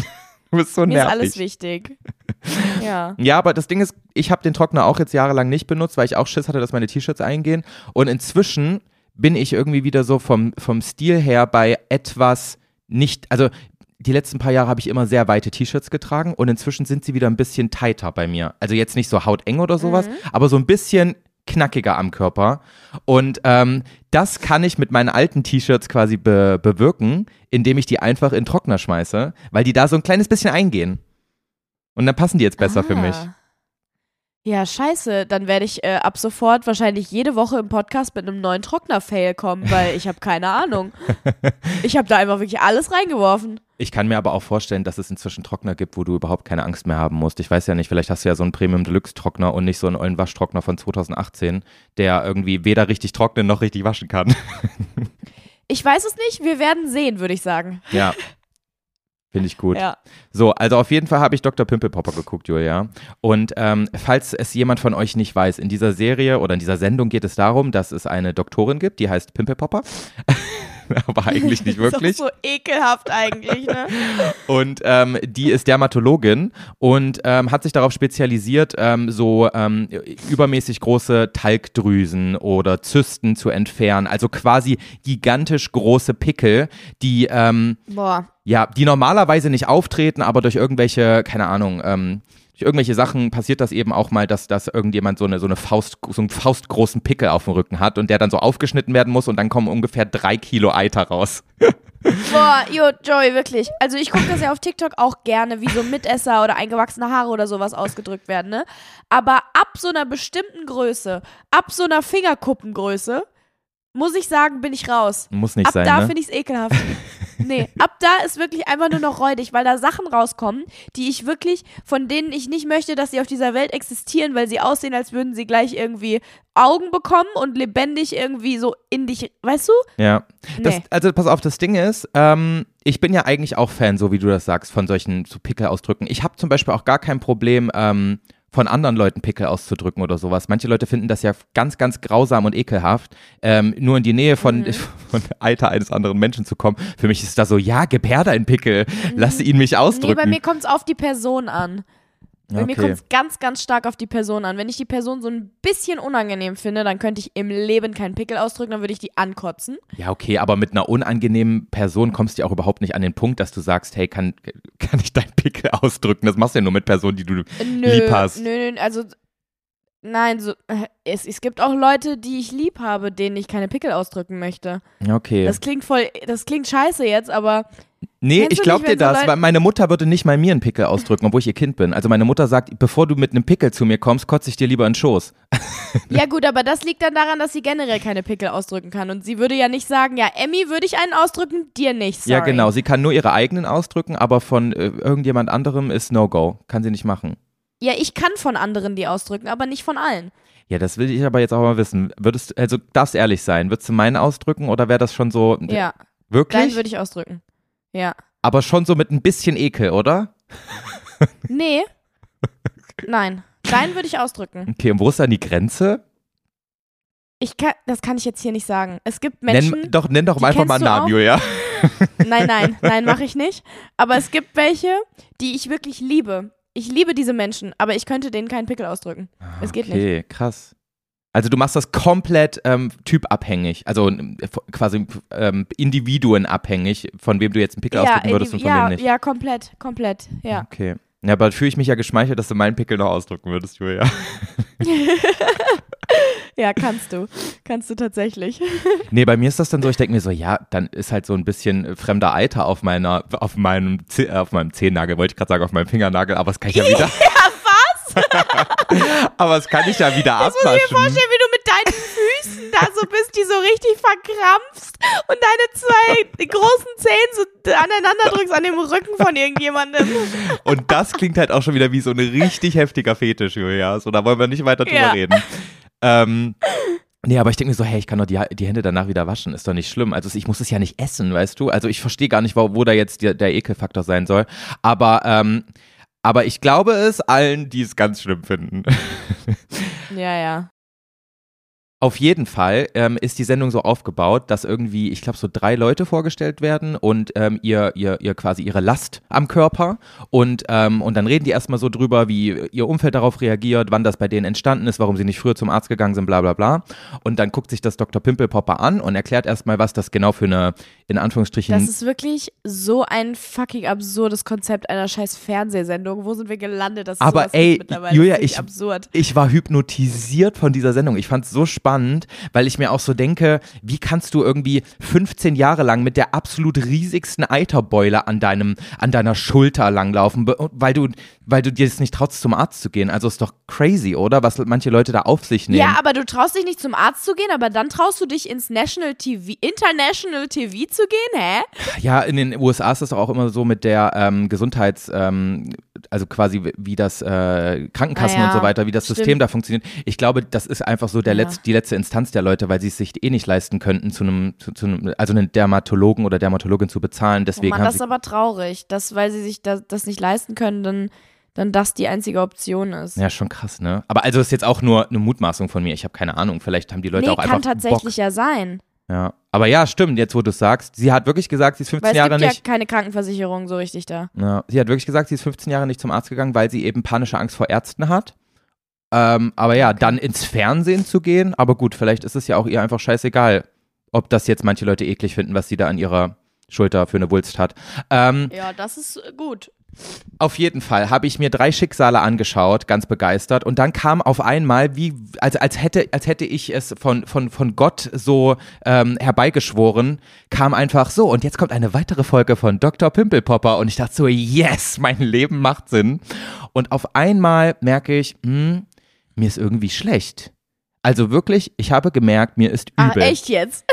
[SPEAKER 2] Du bist so
[SPEAKER 3] Mir ist
[SPEAKER 2] nervig.
[SPEAKER 3] alles wichtig. Ja.
[SPEAKER 2] Ja, aber das Ding ist, ich habe den Trockner auch jetzt jahrelang nicht benutzt, weil ich auch Schiss hatte, dass meine T-Shirts eingehen. Und inzwischen bin ich irgendwie wieder so vom, vom Stil her bei etwas nicht, also die letzten paar Jahre habe ich immer sehr weite T-Shirts getragen und inzwischen sind sie wieder ein bisschen tighter bei mir. Also jetzt nicht so hauteng oder sowas, aber so ein bisschen knackiger am Körper. Und ähm, das kann ich mit meinen alten T-Shirts quasi be bewirken, indem ich die einfach in Trockner schmeiße, weil die da so ein kleines bisschen eingehen. Und dann passen die jetzt besser für mich.
[SPEAKER 3] Ja, scheiße. Dann werde ich äh, ab sofort wahrscheinlich jede Woche im Podcast mit einem neuen Trockner-Fail kommen, weil ich habe keine Ahnung. Ich habe da einfach wirklich alles reingeworfen.
[SPEAKER 2] Ich kann mir aber auch vorstellen, dass es inzwischen Trockner gibt, wo du überhaupt keine Angst mehr haben musst. Ich weiß ja nicht, vielleicht hast du ja so einen Premium Deluxe Trockner und nicht so einen ollen Waschtrockner von 2018, der irgendwie weder richtig trocknen noch richtig waschen kann.
[SPEAKER 3] Ich weiß es nicht, wir werden sehen, würde ich sagen.
[SPEAKER 2] ja. Finde ich gut.
[SPEAKER 3] Ja.
[SPEAKER 2] So, also auf jeden Fall habe ich Dr. Pimpelpopper geguckt, Julia. Und ähm, falls es jemand von euch nicht weiß, in dieser Serie oder in dieser Sendung geht es darum, dass es eine Doktorin gibt, die heißt Pimpelpopper. Aber eigentlich nicht wirklich.
[SPEAKER 3] Ist auch so ekelhaft eigentlich, ne?
[SPEAKER 2] Und ähm, die ist Dermatologin und ähm, hat sich darauf spezialisiert, ähm, so ähm, übermäßig große Talgdrüsen oder Zysten zu entfernen. Also quasi gigantisch große Pickel, die ähm,
[SPEAKER 3] Boah.
[SPEAKER 2] ja, die normalerweise nicht auftreten, aber durch irgendwelche, keine Ahnung, ähm, irgendwelche Sachen passiert das eben auch mal, dass, dass irgendjemand so eine, so eine Faust, so einen faustgroßen Pickel auf dem Rücken hat und der dann so aufgeschnitten werden muss und dann kommen ungefähr drei Kilo Eiter raus.
[SPEAKER 3] Boah, jo, Joey, wirklich. Also ich gucke das ja auf TikTok auch gerne, wie so Mitesser oder eingewachsene Haare oder sowas ausgedrückt werden, ne? Aber ab so einer bestimmten Größe, ab so einer Fingerkuppengröße, muss ich sagen, bin ich raus.
[SPEAKER 2] Muss nicht
[SPEAKER 3] ab
[SPEAKER 2] sein,
[SPEAKER 3] da
[SPEAKER 2] ne?
[SPEAKER 3] finde ich es ekelhaft. nee, ab da ist wirklich einfach nur noch räudig, weil da Sachen rauskommen, die ich wirklich, von denen ich nicht möchte, dass sie auf dieser Welt existieren, weil sie aussehen, als würden sie gleich irgendwie Augen bekommen und lebendig irgendwie so in dich, weißt du?
[SPEAKER 2] Ja. Das,
[SPEAKER 3] Nee.
[SPEAKER 2] also pass auf, das Ding ist, ähm, ich bin ja eigentlich auch Fan, so wie du das sagst, von solchen so Pickel-Ausdrücken. Ich habe zum Beispiel auch gar kein Problem, ähm, von anderen Leuten Pickel auszudrücken oder sowas. Manche Leute finden das ja ganz, ganz grausam und ekelhaft, ähm, nur in die Nähe von, von Eiter eines anderen Menschen zu kommen. Für mich ist das so, ja, gib her deinen Pickel, lass ihn mich
[SPEAKER 3] Nee,
[SPEAKER 2] ausdrücken.
[SPEAKER 3] bei mir kommt es auf die Person an. Bei mir
[SPEAKER 2] Okay.
[SPEAKER 3] kommt es ganz, ganz stark auf die Person an. Wenn ich die Person so ein bisschen unangenehm finde, dann könnte ich im Leben keinen Pickel ausdrücken, dann würde ich die ankotzen.
[SPEAKER 2] Ja, okay, aber mit einer unangenehmen Person kommst du ja auch überhaupt nicht an den Punkt, dass du sagst, hey, kann, kann ich deinen Pickel ausdrücken? Das machst du ja nur mit Personen, die du
[SPEAKER 3] Nö,
[SPEAKER 2] lieb hast.
[SPEAKER 3] Nö, nö, also nein, so, äh, es, es gibt auch Leute, die ich lieb habe, denen ich keine Pickel ausdrücken möchte.
[SPEAKER 2] Okay.
[SPEAKER 3] Das klingt voll, das klingt scheiße jetzt, aber
[SPEAKER 2] Nee,
[SPEAKER 3] Kennst
[SPEAKER 2] ich
[SPEAKER 3] du
[SPEAKER 2] glaub
[SPEAKER 3] nicht,
[SPEAKER 2] dir
[SPEAKER 3] so
[SPEAKER 2] das,
[SPEAKER 3] Leute-
[SPEAKER 2] weil meine Mutter würde nicht mal mir einen Pickel ausdrücken, obwohl ich ihr Kind bin. Also meine Mutter sagt, bevor du mit einem Pickel zu mir kommst, kotze ich dir lieber in den Schoß.
[SPEAKER 3] ja gut, aber das liegt dann daran, dass sie generell keine Pickel ausdrücken kann und sie würde ja nicht sagen, ja, Emmy würde ich einen ausdrücken, dir nicht. Sorry.
[SPEAKER 2] Ja, genau. Sie kann nur ihre eigenen ausdrücken, aber von äh, irgendjemand anderem ist No-Go. Kann sie nicht machen.
[SPEAKER 3] Ja, ich kann von anderen die ausdrücken, aber nicht von allen.
[SPEAKER 2] Ja, das will ich aber jetzt auch mal wissen. Würdest, also darfst ehrlich sein, würdest du meinen ausdrücken oder wäre das schon so
[SPEAKER 3] Ja, deinen
[SPEAKER 2] wirklich?
[SPEAKER 3] würde ich ausdrücken. Ja.
[SPEAKER 2] Aber schon so mit ein bisschen Ekel, oder?
[SPEAKER 3] Nee. Nein. Deinen würde ich ausdrücken.
[SPEAKER 2] Okay, und wo ist dann die Grenze?
[SPEAKER 3] Ich kann, das kann ich jetzt hier nicht sagen. Es gibt Menschen.
[SPEAKER 2] Nenn doch, nenn doch einfach mal einen Namen? Julia.
[SPEAKER 3] Nein, nein, nein, mache ich nicht. Aber es gibt welche, die ich wirklich liebe. Ich liebe diese Menschen, aber ich könnte denen keinen Pickel ausdrücken. Es geht nicht.
[SPEAKER 2] Okay, krass. Also du machst das komplett ähm, typabhängig, also quasi ähm, individuenabhängig, von wem du jetzt einen Pickel
[SPEAKER 3] Ja,
[SPEAKER 2] ausdrücken würdest und von
[SPEAKER 3] ja,
[SPEAKER 2] wem nicht.
[SPEAKER 3] ja, komplett, komplett, ja.
[SPEAKER 2] Okay. Ja, aber fühle ich mich ja geschmeichelt, dass du meinen Pickel noch ausdrücken würdest, Julia.
[SPEAKER 3] Ja, kannst du. Kannst du tatsächlich.
[SPEAKER 2] Nee, bei mir ist das dann so, ich denke mir so, ja, dann ist halt so ein bisschen fremder Eiter auf meiner, auf meinem, äh, auf meinem Zehennagel, wollte ich gerade sagen, auf meinem Fingernagel, aber das kann ich ja wieder. Aber das kann ich ja wieder
[SPEAKER 3] Muss ich mir
[SPEAKER 2] abwaschen.
[SPEAKER 3] vorstellen, wie du mit deinen Füßen da so bist, die so richtig verkrampfst und deine zwei großen Zehen so aneinander drückst an dem Rücken von irgendjemandem.
[SPEAKER 2] Und das klingt halt auch schon wieder wie so ein richtig heftiger Fetisch, Julia. So, da wollen wir nicht weiter drüber
[SPEAKER 3] Ja.
[SPEAKER 2] reden. Ähm, nee, aber ich denke mir so, hey, ich kann doch die, die Hände danach wieder waschen, ist doch nicht schlimm. Also ich muss es ja nicht essen, weißt du? Also ich verstehe gar nicht, wo, wo da jetzt der, der Ekelfaktor sein soll. Aber, ähm, aber ich glaube es allen, die es ganz schlimm finden.
[SPEAKER 3] Ja, ja.
[SPEAKER 2] Auf jeden Fall ähm, ist die Sendung so aufgebaut, dass irgendwie, ich glaube, so drei Leute vorgestellt werden und ähm, ihr, ihr, ihr quasi ihre Last am Körper und, ähm, und dann reden die erstmal so drüber, wie ihr Umfeld darauf reagiert, wann das bei denen entstanden ist, warum sie nicht früher zum Arzt gegangen sind, bla bla bla. Und dann guckt sich das Dr. Pimpelpopper an und erklärt erstmal, was das genau für eine, in Anführungsstrichen.
[SPEAKER 3] Das ist wirklich so ein fucking absurdes Konzept einer scheiß Fernsehsendung. Wo sind wir gelandet? Das ist
[SPEAKER 2] Aber ey,
[SPEAKER 3] mittlerweile.
[SPEAKER 2] Julia, ich,
[SPEAKER 3] absurd.
[SPEAKER 2] ich war hypnotisiert von dieser Sendung. Ich fand es so spannend, weil ich mir auch so denke, wie kannst du irgendwie 15 Jahre lang mit der absolut riesigsten Eiterbeule an deinem, an deiner Schulter langlaufen, weil du, weil du dir es nicht traust, zum Arzt zu gehen. Also ist doch crazy, oder? Was manche Leute da auf sich nehmen.
[SPEAKER 3] Ja, aber du traust dich nicht zum Arzt zu gehen, aber dann traust du dich ins National TV, International TV zu gehen, hä?
[SPEAKER 2] Ja, in den USA ist das auch immer so mit der ähm, Gesundheits, ähm, also quasi wie- das äh, Krankenkassen
[SPEAKER 3] Ah ja,
[SPEAKER 2] und so weiter, wie das
[SPEAKER 3] stimmt.
[SPEAKER 2] System da funktioniert. Ich glaube, das ist einfach so der
[SPEAKER 3] Ja.
[SPEAKER 2] Letz-, die letzte Instanz der Leute, weil sie es sich eh nicht leisten könnten, zu einem, zu, zu einem, also einen Dermatologen oder Dermatologin zu bezahlen.
[SPEAKER 3] Oh
[SPEAKER 2] Deswegen
[SPEAKER 3] Mann,
[SPEAKER 2] haben
[SPEAKER 3] das ist aber traurig, dass, weil sie sich das, das nicht leisten können, dann, dann das die einzige Option ist.
[SPEAKER 2] ja, schon krass, ne? Aber also ist jetzt auch nur eine Mutmaßung von mir. Ich habe keine Ahnung. Vielleicht haben die Leute
[SPEAKER 3] nee,
[SPEAKER 2] auch einfach
[SPEAKER 3] kann tatsächlich
[SPEAKER 2] Bock.
[SPEAKER 3] ja sein.
[SPEAKER 2] Ja. Aber ja, stimmt, jetzt wo du es sagst. Sie hat wirklich gesagt, sie ist 15
[SPEAKER 3] Weil es
[SPEAKER 2] Jahre
[SPEAKER 3] gibt
[SPEAKER 2] nicht.
[SPEAKER 3] ja keine Krankenversicherung so richtig da.
[SPEAKER 2] Ja, sie hat wirklich gesagt, sie ist 15 Jahre nicht zum Arzt gegangen, weil sie eben panische Angst vor Ärzten hat. Ähm, aber ja, dann ins Fernsehen zu gehen, aber gut, vielleicht ist es ja auch ihr einfach scheißegal, ob das jetzt manche Leute eklig finden, was sie da an ihrer Schulter für eine Wulst hat. Ähm,
[SPEAKER 3] Ja, das ist gut.
[SPEAKER 2] Auf jeden Fall habe ich mir drei Schicksale angeschaut, ganz begeistert. Und dann kam auf einmal, wie, als, als, hätte, als hätte ich es von, von, von Gott so ähm, herbeigeschworen, kam einfach so. Und jetzt kommt eine weitere Folge von Dr. Pimpelpopper. Und ich dachte so, yes, mein Leben macht Sinn. Und auf einmal merke ich, hm, mir ist irgendwie schlecht. Also wirklich, ich habe gemerkt, mir ist
[SPEAKER 3] Ah,
[SPEAKER 2] übel.
[SPEAKER 3] echt jetzt?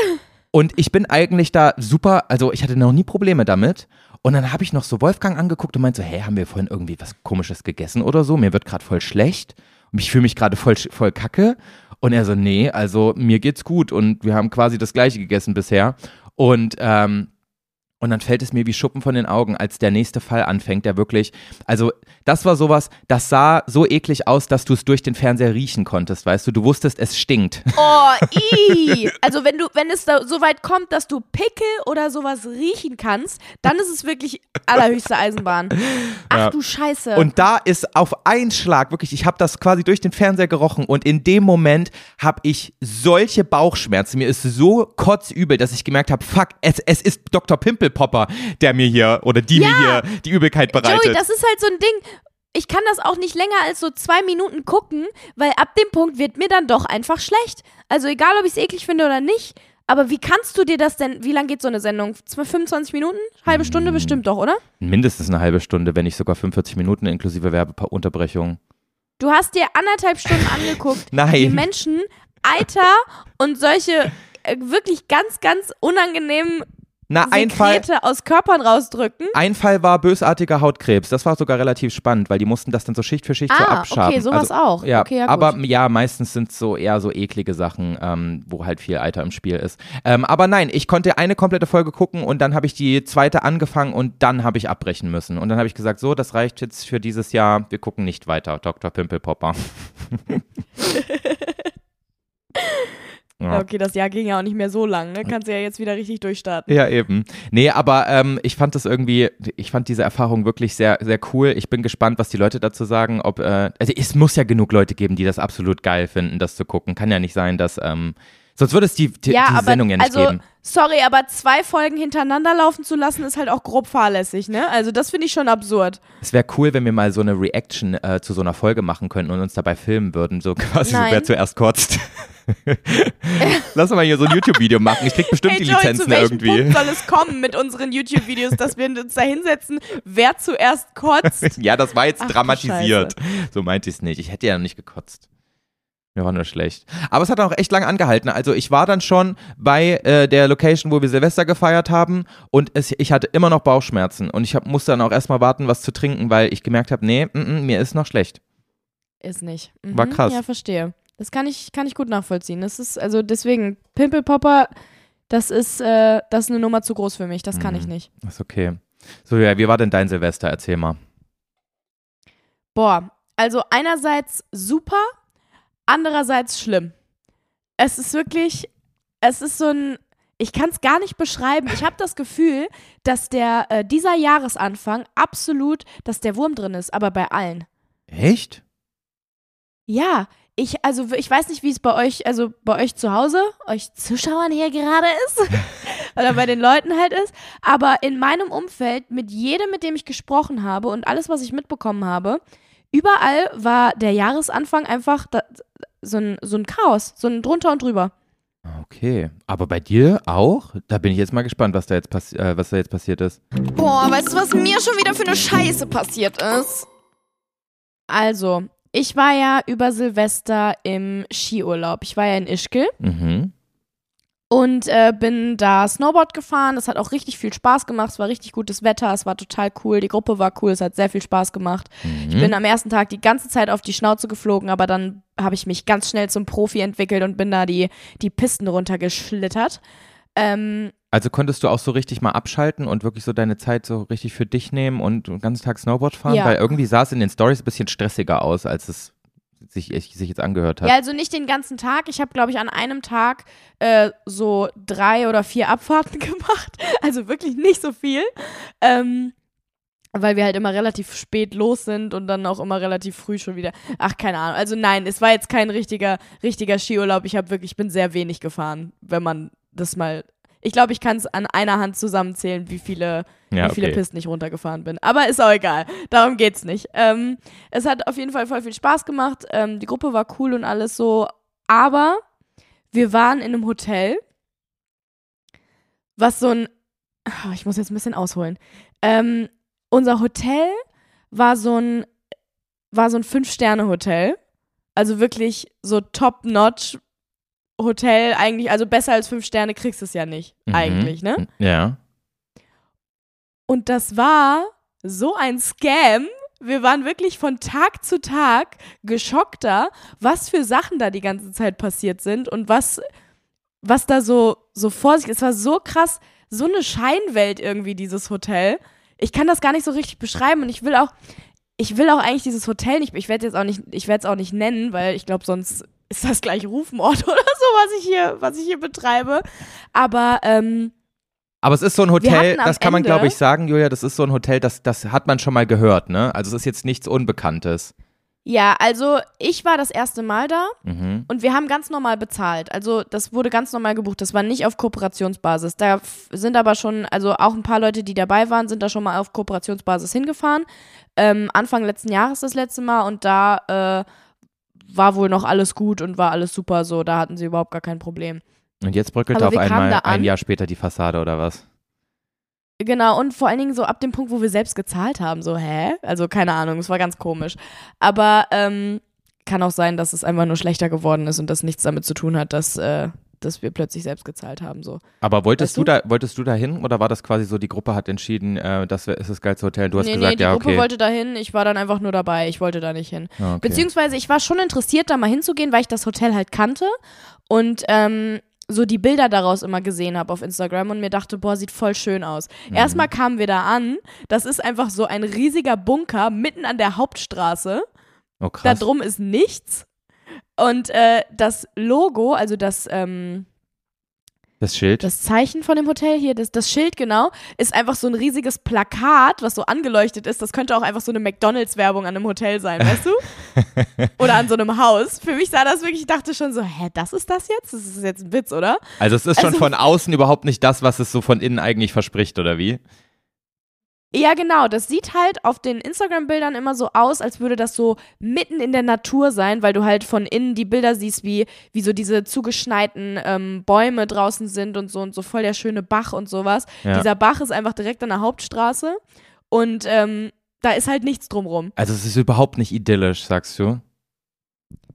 [SPEAKER 2] Und ich bin eigentlich da super, also ich hatte noch nie Probleme damit. Und dann habe ich noch so Wolfgang angeguckt und meinte so, hey, haben wir vorhin irgendwie was komisches gegessen oder so? Mir wird gerade voll schlecht ich fühle mich gerade voll, voll kacke. Und er so, nee, also mir geht's gut und wir haben quasi das gleiche gegessen bisher. Und, ähm, und dann fällt es mir wie Schuppen von den Augen, als der nächste Fall anfängt, der wirklich, also das war sowas, das sah so eklig aus, dass du es durch den Fernseher riechen konntest, weißt du, du wusstest, es stinkt.
[SPEAKER 3] Oh, i. Also wenn du, wenn es da so weit kommt, dass du Pickel oder sowas riechen kannst, dann ist es wirklich allerhöchste Eisenbahn. Ach
[SPEAKER 2] Ja.
[SPEAKER 3] du Scheiße.
[SPEAKER 2] Und da ist auf einen Schlag, wirklich, ich habe das quasi durch den Fernseher gerochen und in dem Moment habe ich solche Bauchschmerzen. Mir ist so kotzübel, dass ich gemerkt habe, fuck, es, es ist Dr. Pimpelpopper, der mir hier oder die mir hier die Übelkeit bereitet.
[SPEAKER 3] Joey, das ist halt so ein Ding. Ich kann das auch nicht länger als so zwei Minuten gucken, weil ab dem Punkt wird mir dann doch einfach schlecht. Also egal, ob ich es eklig finde oder nicht. Aber wie kannst du dir das denn, wie lang geht so eine Sendung? Zwei- 25 Minuten? Halbe. Stunde bestimmt doch, oder?
[SPEAKER 2] Mindestens eine halbe Stunde, wenn nicht sogar 45 Minuten inklusive Werbeunterbrechung.
[SPEAKER 3] Du hast dir anderthalb Stunden angeguckt,
[SPEAKER 2] Nein.
[SPEAKER 3] wie Menschen Eiter und solche äh, wirklich ganz, ganz unangenehmen
[SPEAKER 2] Na, ein Fall,
[SPEAKER 3] aus Körpern rausdrücken.
[SPEAKER 2] ein Fall war bösartiger Hautkrebs. Das war sogar relativ spannend, weil die mussten das dann so Schicht für Schicht so
[SPEAKER 3] Ah,
[SPEAKER 2] abschaben.
[SPEAKER 3] okay, sowas
[SPEAKER 2] also,
[SPEAKER 3] auch.
[SPEAKER 2] Ja,
[SPEAKER 3] Okay, ja,
[SPEAKER 2] aber ja, meistens sind es so eher so eklige Sachen, ähm, wo halt viel Eiter im Spiel ist. Ähm, aber nein, ich konnte eine komplette Folge gucken und dann habe ich die zweite angefangen und dann habe ich abbrechen müssen. Und dann habe ich gesagt, so, das reicht jetzt für dieses Jahr. Wir gucken nicht weiter, Dr. Pimpelpopper.
[SPEAKER 3] Ja, okay, das Jahr ging ja auch nicht mehr so lang, ne? Kannst du ja jetzt wieder richtig durchstarten.
[SPEAKER 2] Ja, eben. Nee, aber ähm, ich fand das irgendwie, ich fand diese Erfahrung wirklich sehr, sehr cool. Ich bin gespannt, was die Leute dazu sagen. Ob, äh, also es muss ja genug Leute geben, die das absolut geil finden, das zu gucken. Kann ja nicht sein, dass, ähm, sonst würde es die, die,
[SPEAKER 3] Ja,
[SPEAKER 2] die
[SPEAKER 3] aber
[SPEAKER 2] Sendung ja nicht
[SPEAKER 3] also,
[SPEAKER 2] geben.
[SPEAKER 3] sorry, aber zwei Folgen hintereinander laufen zu lassen, ist halt auch grob fahrlässig, ne? Also das finde ich schon absurd.
[SPEAKER 2] Es wäre cool, wenn wir mal so eine Reaction äh, zu so einer Folge machen könnten und uns dabei filmen würden, so quasi so,
[SPEAKER 3] Nein.
[SPEAKER 2] wer zuerst kotzt. Lass uns mal hier so ein YouTube-Video machen. Ich krieg bestimmt
[SPEAKER 3] hey
[SPEAKER 2] die
[SPEAKER 3] Joey,
[SPEAKER 2] Lizenzen
[SPEAKER 3] zu welchem
[SPEAKER 2] irgendwie.
[SPEAKER 3] Punkt soll es kommen mit unseren YouTube-Videos, dass wir uns da hinsetzen, wer zuerst kotzt?
[SPEAKER 2] Ja, das war jetzt
[SPEAKER 3] Ach
[SPEAKER 2] dramatisiert. So meinte ich es nicht. Ich hätte ja nicht gekotzt. Mir war nur schlecht. Aber es hat auch echt lang angehalten. Also ich war dann schon bei äh, der Location, wo wir Silvester gefeiert haben und es, ich hatte immer noch Bauchschmerzen. Und ich hab, musste dann auch erstmal warten, was zu trinken, weil ich gemerkt habe, nee, mm, mm, mir ist noch schlecht.
[SPEAKER 3] Ist nicht. Mhm,
[SPEAKER 2] War krass.
[SPEAKER 3] Ja, verstehe. Das kann ich, kann ich gut nachvollziehen. Das ist, also deswegen, Pimpelpopper, das ist, äh, das ist eine Nummer zu groß für mich. Das kann
[SPEAKER 2] Mhm.
[SPEAKER 3] ich nicht.
[SPEAKER 2] Ist okay. So, ja, wie war denn dein Silvester? Erzähl mal.
[SPEAKER 3] Boah, also einerseits super, andererseits schlimm. es ist wirklich, es ist so ein, ich kann es gar nicht beschreiben. Ich habe das Gefühl, dass der äh, dieser Jahresanfang absolut, dass der Wurm drin ist, aber bei allen.
[SPEAKER 2] Echt?
[SPEAKER 3] Ja, ich, also ich weiß nicht, wie es bei euch, also bei euch zu Hause, euch Zuschauern hier gerade ist, oder bei den Leuten halt ist, aber in meinem Umfeld, mit jedem, mit dem ich gesprochen habe und alles, was ich mitbekommen habe, überall war der Jahresanfang einfach so, ein, so ein Chaos, so ein drunter und drüber.
[SPEAKER 2] Okay, aber bei dir auch? Da bin ich jetzt mal gespannt, was da jetzt, passi äh, was da jetzt passiert ist.
[SPEAKER 4] Boah, weißt du, was mir schon wieder für eine Scheiße passiert ist?
[SPEAKER 3] Also, ich war ja über Silvester im Skiurlaub. Ich war ja in Ischgl
[SPEAKER 2] Mhm.
[SPEAKER 3] Und äh, bin da Snowboard gefahren. Das hat auch richtig viel Spaß gemacht. Es war richtig gutes Wetter. Es war total cool. Die Gruppe war cool. Es hat sehr viel Spaß gemacht.
[SPEAKER 2] Mhm.
[SPEAKER 3] Ich bin am ersten Tag die ganze Zeit auf die Schnauze geflogen, aber dann habe ich mich ganz schnell zum Profi entwickelt und bin da die, die Pisten runtergeschlittert. Ähm,
[SPEAKER 2] Also konntest du auch so richtig mal abschalten und wirklich so deine Zeit so richtig für dich nehmen und den ganzen Tag Snowboard fahren?
[SPEAKER 3] Ja.
[SPEAKER 2] Weil irgendwie sah es in den Stories ein bisschen stressiger aus, als es sich, sich jetzt angehört hat.
[SPEAKER 3] Ja, also nicht den ganzen Tag. Ich habe, glaube ich, an einem Tag äh, so drei oder vier Abfahrten gemacht. Also wirklich nicht so viel. Ähm, weil wir halt immer relativ spät los sind und dann auch immer relativ früh schon wieder. Ach, keine Ahnung. Also nein, es war jetzt kein richtiger, richtiger Skiurlaub. Ich habe wirklich, ich bin sehr wenig gefahren, wenn man das mal. Ich glaube, ich kann es an einer Hand zusammenzählen, wie viele,
[SPEAKER 2] Ja,
[SPEAKER 3] wie viele
[SPEAKER 2] okay.
[SPEAKER 3] Pisten ich runtergefahren bin. Aber ist auch egal. Darum geht's nicht. Ähm, es hat auf jeden Fall voll viel Spaß gemacht. Ähm, die Gruppe war cool und alles so. Aber wir waren in einem Hotel, was so ein. Ah, Ich muss jetzt ein bisschen ausholen. Ähm, unser Hotel war so ein war so ein Fünf-Sterne-Hotel. Also wirklich so top-notch Hotel eigentlich. Also besser als fünf Sterne kriegst du es ja nicht.
[SPEAKER 2] Mhm.
[SPEAKER 3] Eigentlich, ne?
[SPEAKER 2] Ja.
[SPEAKER 3] Und das war so ein Scam. Wir waren wirklich von Tag zu Tag geschockter, was für Sachen da die ganze Zeit passiert sind und was, was da so, so vor sich. Es war so krass, so eine Scheinwelt irgendwie, dieses Hotel. Ich kann das gar nicht so richtig beschreiben und ich will auch, ich will auch eigentlich dieses Hotel nicht, ich werde jetzt auch nicht, ich werde es auch nicht nennen, weil ich glaube, sonst ist das gleich Rufmord oder so, was ich hier, was ich hier betreibe. Aber, ähm,
[SPEAKER 2] Aber es ist so ein Hotel, das kann man, glaube ich, sagen, Julia, das ist so ein Hotel, das, das hat man schon mal gehört, ne? Also es ist jetzt nichts Unbekanntes.
[SPEAKER 3] ja, also ich war das erste Mal da.
[SPEAKER 2] Mhm.
[SPEAKER 3] Und wir haben ganz normal bezahlt. Also das wurde ganz normal gebucht. Das war nicht auf Kooperationsbasis. Da sind aber schon, also auch ein paar Leute, die dabei waren, sind da schon mal auf Kooperationsbasis hingefahren. Ähm, Anfang letzten Jahres das letzte Mal und da äh, war wohl noch alles gut und war alles super so. Da hatten sie überhaupt gar kein Problem.
[SPEAKER 2] Und jetzt bröckelt
[SPEAKER 3] Aber
[SPEAKER 2] auf einmal ein. Jahr später die Fassade oder was?
[SPEAKER 3] Genau, und vor allen Dingen so ab dem Punkt, wo wir selbst gezahlt haben, so, hä? Also keine Ahnung, es war ganz komisch. Aber ähm, kann auch sein, dass es einfach nur schlechter geworden ist und das nichts damit zu tun hat, dass, äh, dass wir plötzlich selbst gezahlt haben. So.
[SPEAKER 2] Aber wolltest
[SPEAKER 3] Weißt
[SPEAKER 2] du da, wolltest du da hin oder war das quasi so, die Gruppe hat entschieden, äh, das ist das geilste Hotel? Du hast
[SPEAKER 3] nee,
[SPEAKER 2] gesagt,
[SPEAKER 3] nee, die
[SPEAKER 2] ja,
[SPEAKER 3] Gruppe
[SPEAKER 2] okay.
[SPEAKER 3] wollte dahin, ich war dann einfach nur dabei, ich wollte da nicht hin.
[SPEAKER 2] Ja, okay.
[SPEAKER 3] Beziehungsweise ich war schon interessiert, da mal hinzugehen, weil ich das Hotel halt kannte und ähm, so die Bilder daraus immer gesehen habe auf Instagram und mir dachte, boah, sieht voll schön aus.
[SPEAKER 2] Mhm.
[SPEAKER 3] Erstmal kamen wir da an, das ist einfach so ein riesiger Bunker mitten an der Hauptstraße.
[SPEAKER 2] oh,
[SPEAKER 3] Da
[SPEAKER 2] krass.
[SPEAKER 3] drum ist nichts. Und äh, das Logo, also das, ähm,
[SPEAKER 2] Das Schild.
[SPEAKER 3] das Zeichen von dem Hotel hier, das, das Schild genau, ist einfach so ein riesiges Plakat, was so angeleuchtet ist. Das könnte auch einfach so eine McDonalds-Werbung an einem Hotel sein, weißt du? oder an so einem Haus. Für mich sah das wirklich, ich dachte schon so, hä, das ist das jetzt? Das ist jetzt ein Witz, oder?
[SPEAKER 2] also es ist schon
[SPEAKER 3] also-
[SPEAKER 2] von außen überhaupt nicht das, was es so von innen eigentlich verspricht, oder wie?
[SPEAKER 3] Ja, genau. Das sieht halt auf den Instagram-Bildern immer so aus, als würde das so mitten in der Natur sein, weil du halt von innen die Bilder siehst, wie, wie so diese zugeschneiten ähm, Bäume draußen sind und so und so voll der schöne Bach und sowas.
[SPEAKER 2] Ja.
[SPEAKER 3] Dieser Bach ist einfach direkt an der Hauptstraße und ähm, da ist halt nichts drumrum.
[SPEAKER 2] Also es ist überhaupt nicht idyllisch, sagst du?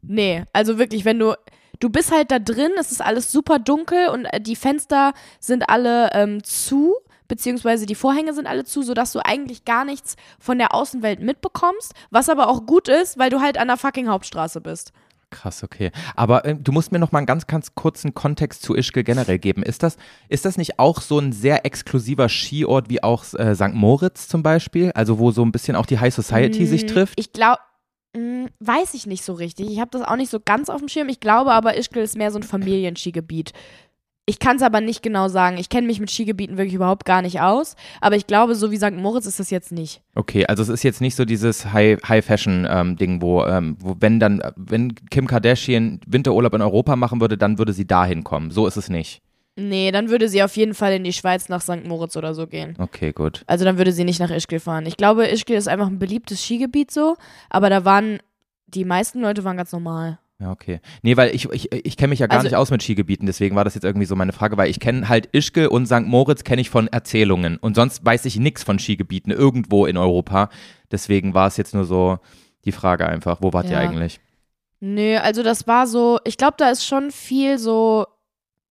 [SPEAKER 3] Nee, also wirklich, wenn du. Du bist halt da drin, es ist alles super dunkel und äh, die Fenster sind alle ähm, zu, beziehungsweise die Vorhänge sind alle zu, sodass du eigentlich gar nichts von der Außenwelt mitbekommst, was aber auch gut ist, weil du halt an der fucking Hauptstraße bist.
[SPEAKER 2] Krass, okay. Aber äh, du musst mir noch mal einen ganz, ganz kurzen Kontext zu Ischgl generell geben. Ist das, ist das nicht auch so ein sehr exklusiver Skiort wie auch äh, St. Moritz zum Beispiel? Also wo so ein bisschen auch die High Society sich
[SPEAKER 3] Mm,
[SPEAKER 2] trifft?
[SPEAKER 3] Ich glaube, Hm, weiß ich nicht so richtig. Ich habe das auch nicht so ganz auf dem Schirm. Ich glaube aber, Ischgl ist mehr so ein Familienskigebiet. Ich kann es aber nicht genau sagen. Ich kenne mich mit Skigebieten wirklich überhaupt gar nicht aus. Aber ich glaube, so wie St. Moritz ist das jetzt nicht.
[SPEAKER 2] Okay, also es ist jetzt nicht so dieses High-Fashion-Ding, wo, ähm, wo wenn dann, wenn Kim Kardashian Winterurlaub in Europa machen würde, dann würde sie dahin kommen. So ist es nicht.
[SPEAKER 3] Nee, dann würde sie auf jeden Fall in die Schweiz nach St. Moritz oder so gehen.
[SPEAKER 2] Okay, gut.
[SPEAKER 3] Also dann würde sie nicht nach Ischgl fahren. Ich glaube, Ischgl ist einfach ein beliebtes Skigebiet so, aber da waren, die meisten Leute waren ganz normal.
[SPEAKER 2] Ja, okay. Nee, weil ich, ich, ich kenne mich ja gar
[SPEAKER 3] Also-
[SPEAKER 2] nicht aus mit Skigebieten, deswegen war das jetzt irgendwie so meine Frage, weil ich kenne halt Ischgl und St. Moritz kenne ich von Erzählungen und sonst weiß ich nichts von Skigebieten irgendwo in Europa. Deswegen war es jetzt nur so die Frage einfach, wo wart ihr
[SPEAKER 3] Ja.
[SPEAKER 2] eigentlich?
[SPEAKER 3] Nö, also das war so, ich glaube, da ist schon viel so.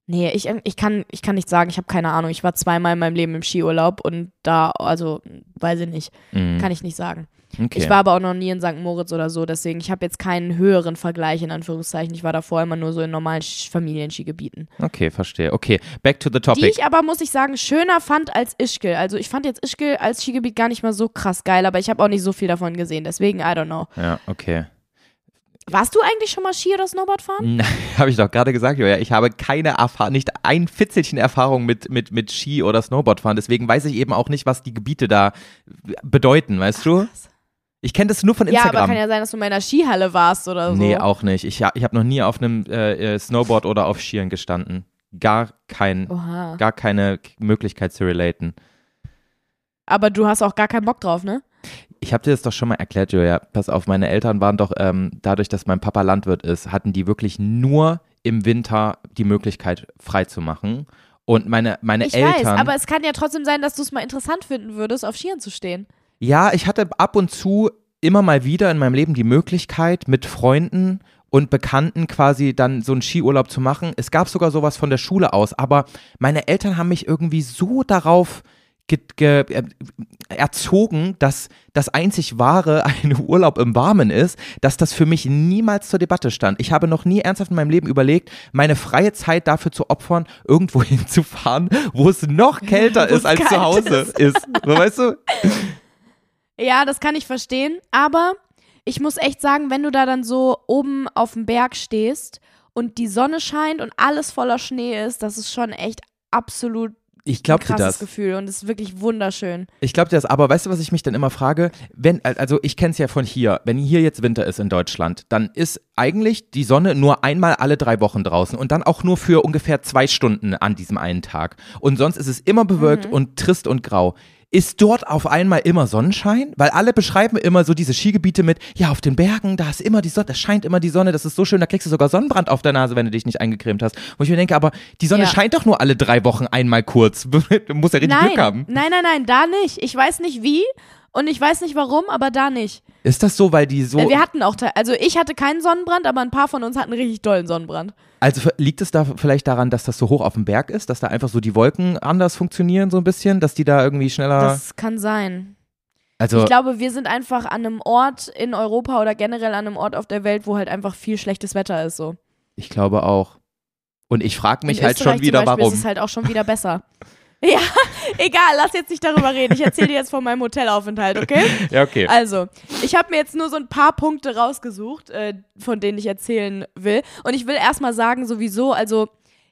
[SPEAKER 3] Nee, ich, ich, kann, ich kann nicht sagen, ich habe keine Ahnung. Ich war zweimal in meinem Leben im Skiurlaub und da, also, weiß ich nicht,
[SPEAKER 2] Mhm.
[SPEAKER 3] kann ich nicht sagen.
[SPEAKER 2] Okay.
[SPEAKER 3] Ich war aber auch noch nie in St. Moritz oder so, deswegen, ich habe jetzt keinen höheren Vergleich, in Anführungszeichen. Ich war davor immer nur so in normalen Familienskigebieten.
[SPEAKER 2] okay, verstehe. Okay, back to the
[SPEAKER 3] Die
[SPEAKER 2] topic.
[SPEAKER 3] ich aber, muss ich sagen, schöner fand als Ischgl. Also ich fand jetzt Ischgl als Skigebiet gar nicht mal so krass geil, aber ich habe auch nicht so viel davon gesehen, deswegen, I don't know.
[SPEAKER 2] ja, okay.
[SPEAKER 3] Warst du eigentlich schon mal Ski oder Snowboard fahren?
[SPEAKER 2] Nein, habe ich doch gerade gesagt, Joja. Ich habe keine Erfahrung, nicht ein Fitzelchen Erfahrung mit, mit, mit Ski- oder Snowboardfahren. Deswegen weiß ich eben auch nicht, was die Gebiete da bedeuten, weißt du? Ich kenne das nur von
[SPEAKER 3] Ja,
[SPEAKER 2] Instagram.
[SPEAKER 3] aber kann ja sein, dass du in der Skihalle warst oder so.
[SPEAKER 2] Nee, auch nicht. Ich, ich habe noch nie auf einem äh, äh, Snowboard oder auf Skiern gestanden. Gar, kein,
[SPEAKER 3] Oha.
[SPEAKER 2] gar keine Möglichkeit zu relaten.
[SPEAKER 3] Aber du hast auch gar keinen Bock drauf, ne?
[SPEAKER 2] Ich habe dir das doch schon mal erklärt, Julia. Pass auf, meine Eltern waren doch, ähm, dadurch, dass mein Papa Landwirt ist, hatten die wirklich nur im Winter die Möglichkeit, frei zu machen. Und meine, meine
[SPEAKER 3] Ich
[SPEAKER 2] Eltern.
[SPEAKER 3] weiß, aber es kann ja trotzdem sein, dass du es mal interessant finden würdest, auf Skiern zu stehen.
[SPEAKER 2] Ja, ich hatte ab und zu immer mal wieder in meinem Leben die Möglichkeit, mit Freunden und Bekannten quasi dann so einen Skiurlaub zu machen. Es gab sogar sowas von der Schule aus, aber meine Eltern haben mich irgendwie so darauf äh, erzogen, dass das einzig wahre ein Urlaub im Warmen ist, dass das für mich niemals zur Debatte stand. Ich habe noch nie ernsthaft in meinem Leben überlegt, meine freie Zeit dafür zu opfern, irgendwo hinzufahren, wo es noch kälter ist als zu Hause
[SPEAKER 3] ist.
[SPEAKER 2] ist. Weißt du?
[SPEAKER 3] Ja, das kann ich verstehen, aber ich muss echt sagen, wenn du da dann so oben auf dem Berg stehst und die Sonne scheint und alles voller Schnee ist, das ist schon echt absolut
[SPEAKER 2] Ich
[SPEAKER 3] ein
[SPEAKER 2] dir
[SPEAKER 3] krasses
[SPEAKER 2] das.
[SPEAKER 3] Gefühl und es ist wirklich wunderschön.
[SPEAKER 2] Ich glaube dir das, aber weißt du, was ich mich dann immer frage? Wenn, also ich kenne es ja von hier, wenn hier jetzt Winter ist in Deutschland, dann ist eigentlich die Sonne nur einmal alle drei Wochen draußen und dann auch nur für ungefähr zwei Stunden an diesem einen Tag. Und sonst ist es immer bewölkt
[SPEAKER 3] Mhm.
[SPEAKER 2] und trist und grau. Ist dort auf einmal immer Sonnenschein? Weil alle beschreiben immer so diese Skigebiete mit, ja, auf den Bergen, da ist immer die Sonne, da scheint immer die Sonne, das ist so schön, da kriegst du sogar Sonnenbrand auf der Nase, wenn du dich nicht eingecremt hast. Wo ich mir denke, aber die Sonne
[SPEAKER 3] Ja.
[SPEAKER 2] scheint doch nur alle drei Wochen einmal kurz. du musst ja richtig
[SPEAKER 3] nein,
[SPEAKER 2] Glück haben.
[SPEAKER 3] nein, nein, nein, da nicht. Ich weiß nicht wie und ich weiß nicht warum, aber da nicht.
[SPEAKER 2] Ist das so, weil die so.
[SPEAKER 3] Wir hatten auch, also ich hatte keinen Sonnenbrand, aber ein paar von uns hatten richtig dollen Sonnenbrand.
[SPEAKER 2] Also liegt es da vielleicht daran, dass das so hoch auf dem Berg ist, dass da einfach so die Wolken anders funktionieren, so ein bisschen, dass die da irgendwie schneller.
[SPEAKER 3] Das kann sein.
[SPEAKER 2] also,
[SPEAKER 3] Ich glaube, wir sind einfach an einem Ort in Europa oder generell an einem Ort auf der Welt, wo halt einfach viel schlechtes Wetter ist so.
[SPEAKER 2] ich glaube auch. Und ich frage mich
[SPEAKER 3] In
[SPEAKER 2] halt
[SPEAKER 3] Österreich
[SPEAKER 2] schon wieder,
[SPEAKER 3] zum Beispiel
[SPEAKER 2] warum.
[SPEAKER 3] ist es halt auch schon wieder besser. ja, egal, lass jetzt nicht darüber reden. Ich erzähle dir jetzt von meinem Hotelaufenthalt, okay?
[SPEAKER 2] ja, okay.
[SPEAKER 3] Also, ich habe mir jetzt nur so ein paar Punkte rausgesucht, äh, von denen ich erzählen will. Und ich will erstmal sagen, sowieso, also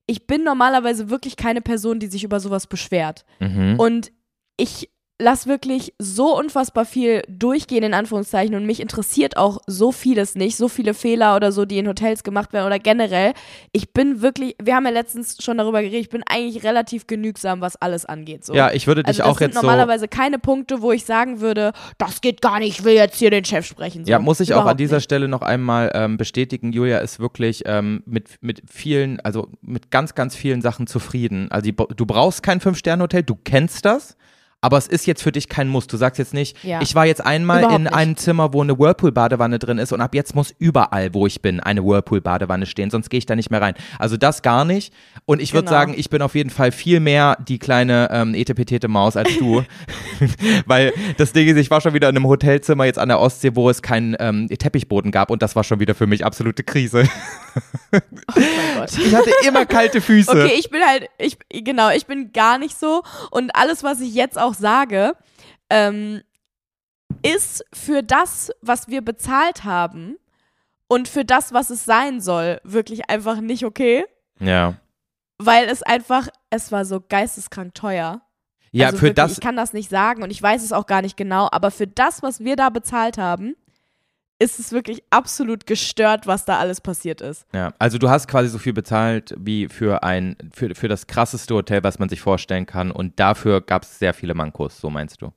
[SPEAKER 3] ich bin normalerweise wirklich keine Person, die sich über sowas beschwert.
[SPEAKER 2] Mhm.
[SPEAKER 3] Und ich lasse wirklich so unfassbar viel durchgehen, in Anführungszeichen. Und mich interessiert auch so vieles nicht, so viele Fehler oder so, die in Hotels gemacht werden oder generell. Ich bin wirklich, wir haben ja letztens schon darüber geredet, ich bin eigentlich relativ genügsam, was alles angeht. So.
[SPEAKER 2] Ja, ich würde dich
[SPEAKER 3] also
[SPEAKER 2] auch
[SPEAKER 3] sind
[SPEAKER 2] jetzt so.
[SPEAKER 3] normalerweise keine Punkte, wo ich sagen würde, das geht gar nicht, ich will jetzt hier den Chef sprechen. So.
[SPEAKER 2] Ja, muss ich auch an
[SPEAKER 3] Überhaupt
[SPEAKER 2] dieser
[SPEAKER 3] nicht.
[SPEAKER 2] Stelle noch einmal ähm, bestätigen, Julia ist wirklich ähm, mit, mit vielen, also mit ganz, ganz vielen Sachen zufrieden. Also die, du brauchst kein Fünf-Sterne-Hotel, du kennst das. Aber es ist jetzt für dich kein Muss. Du sagst jetzt nicht,
[SPEAKER 3] Ja.
[SPEAKER 2] ich war jetzt einmal
[SPEAKER 3] Überhaupt
[SPEAKER 2] in
[SPEAKER 3] nicht.
[SPEAKER 2] einem Zimmer, wo eine Whirlpool-Badewanne drin ist und ab jetzt muss überall, wo ich bin, eine Whirlpool-Badewanne stehen, sonst gehe ich da nicht mehr rein. Also das gar nicht. Und ich würde
[SPEAKER 3] Genau.
[SPEAKER 2] sagen, ich bin auf jeden Fall viel mehr die kleine ähm, etepetete Maus als du. Weil das Ding ist, ich war schon wieder in einem Hotelzimmer jetzt an der Ostsee, wo es keinen ähm, Teppichboden gab und das war schon wieder für mich absolute Krise.
[SPEAKER 3] Oh mein Gott.
[SPEAKER 2] Ich hatte immer kalte Füße.
[SPEAKER 3] Okay, ich bin halt, ich, genau, ich bin gar nicht so. Und alles, was ich jetzt auch sage, ähm, ist für das, was wir bezahlt haben und für das, was es sein soll, wirklich einfach nicht okay,
[SPEAKER 2] Ja.
[SPEAKER 3] weil es einfach, es war so geisteskrank teuer.
[SPEAKER 2] Ja,
[SPEAKER 3] also
[SPEAKER 2] für
[SPEAKER 3] wirklich,
[SPEAKER 2] das.
[SPEAKER 3] Ich kann das nicht sagen und ich weiß es auch gar nicht genau, aber für das, was wir da bezahlt haben, ist es wirklich absolut gestört, was da alles passiert ist.
[SPEAKER 2] Ja, also du hast quasi so viel bezahlt wie für ein, für, für das krasseste Hotel, was man sich vorstellen kann. Und dafür gab es sehr viele Mankos, so meinst du.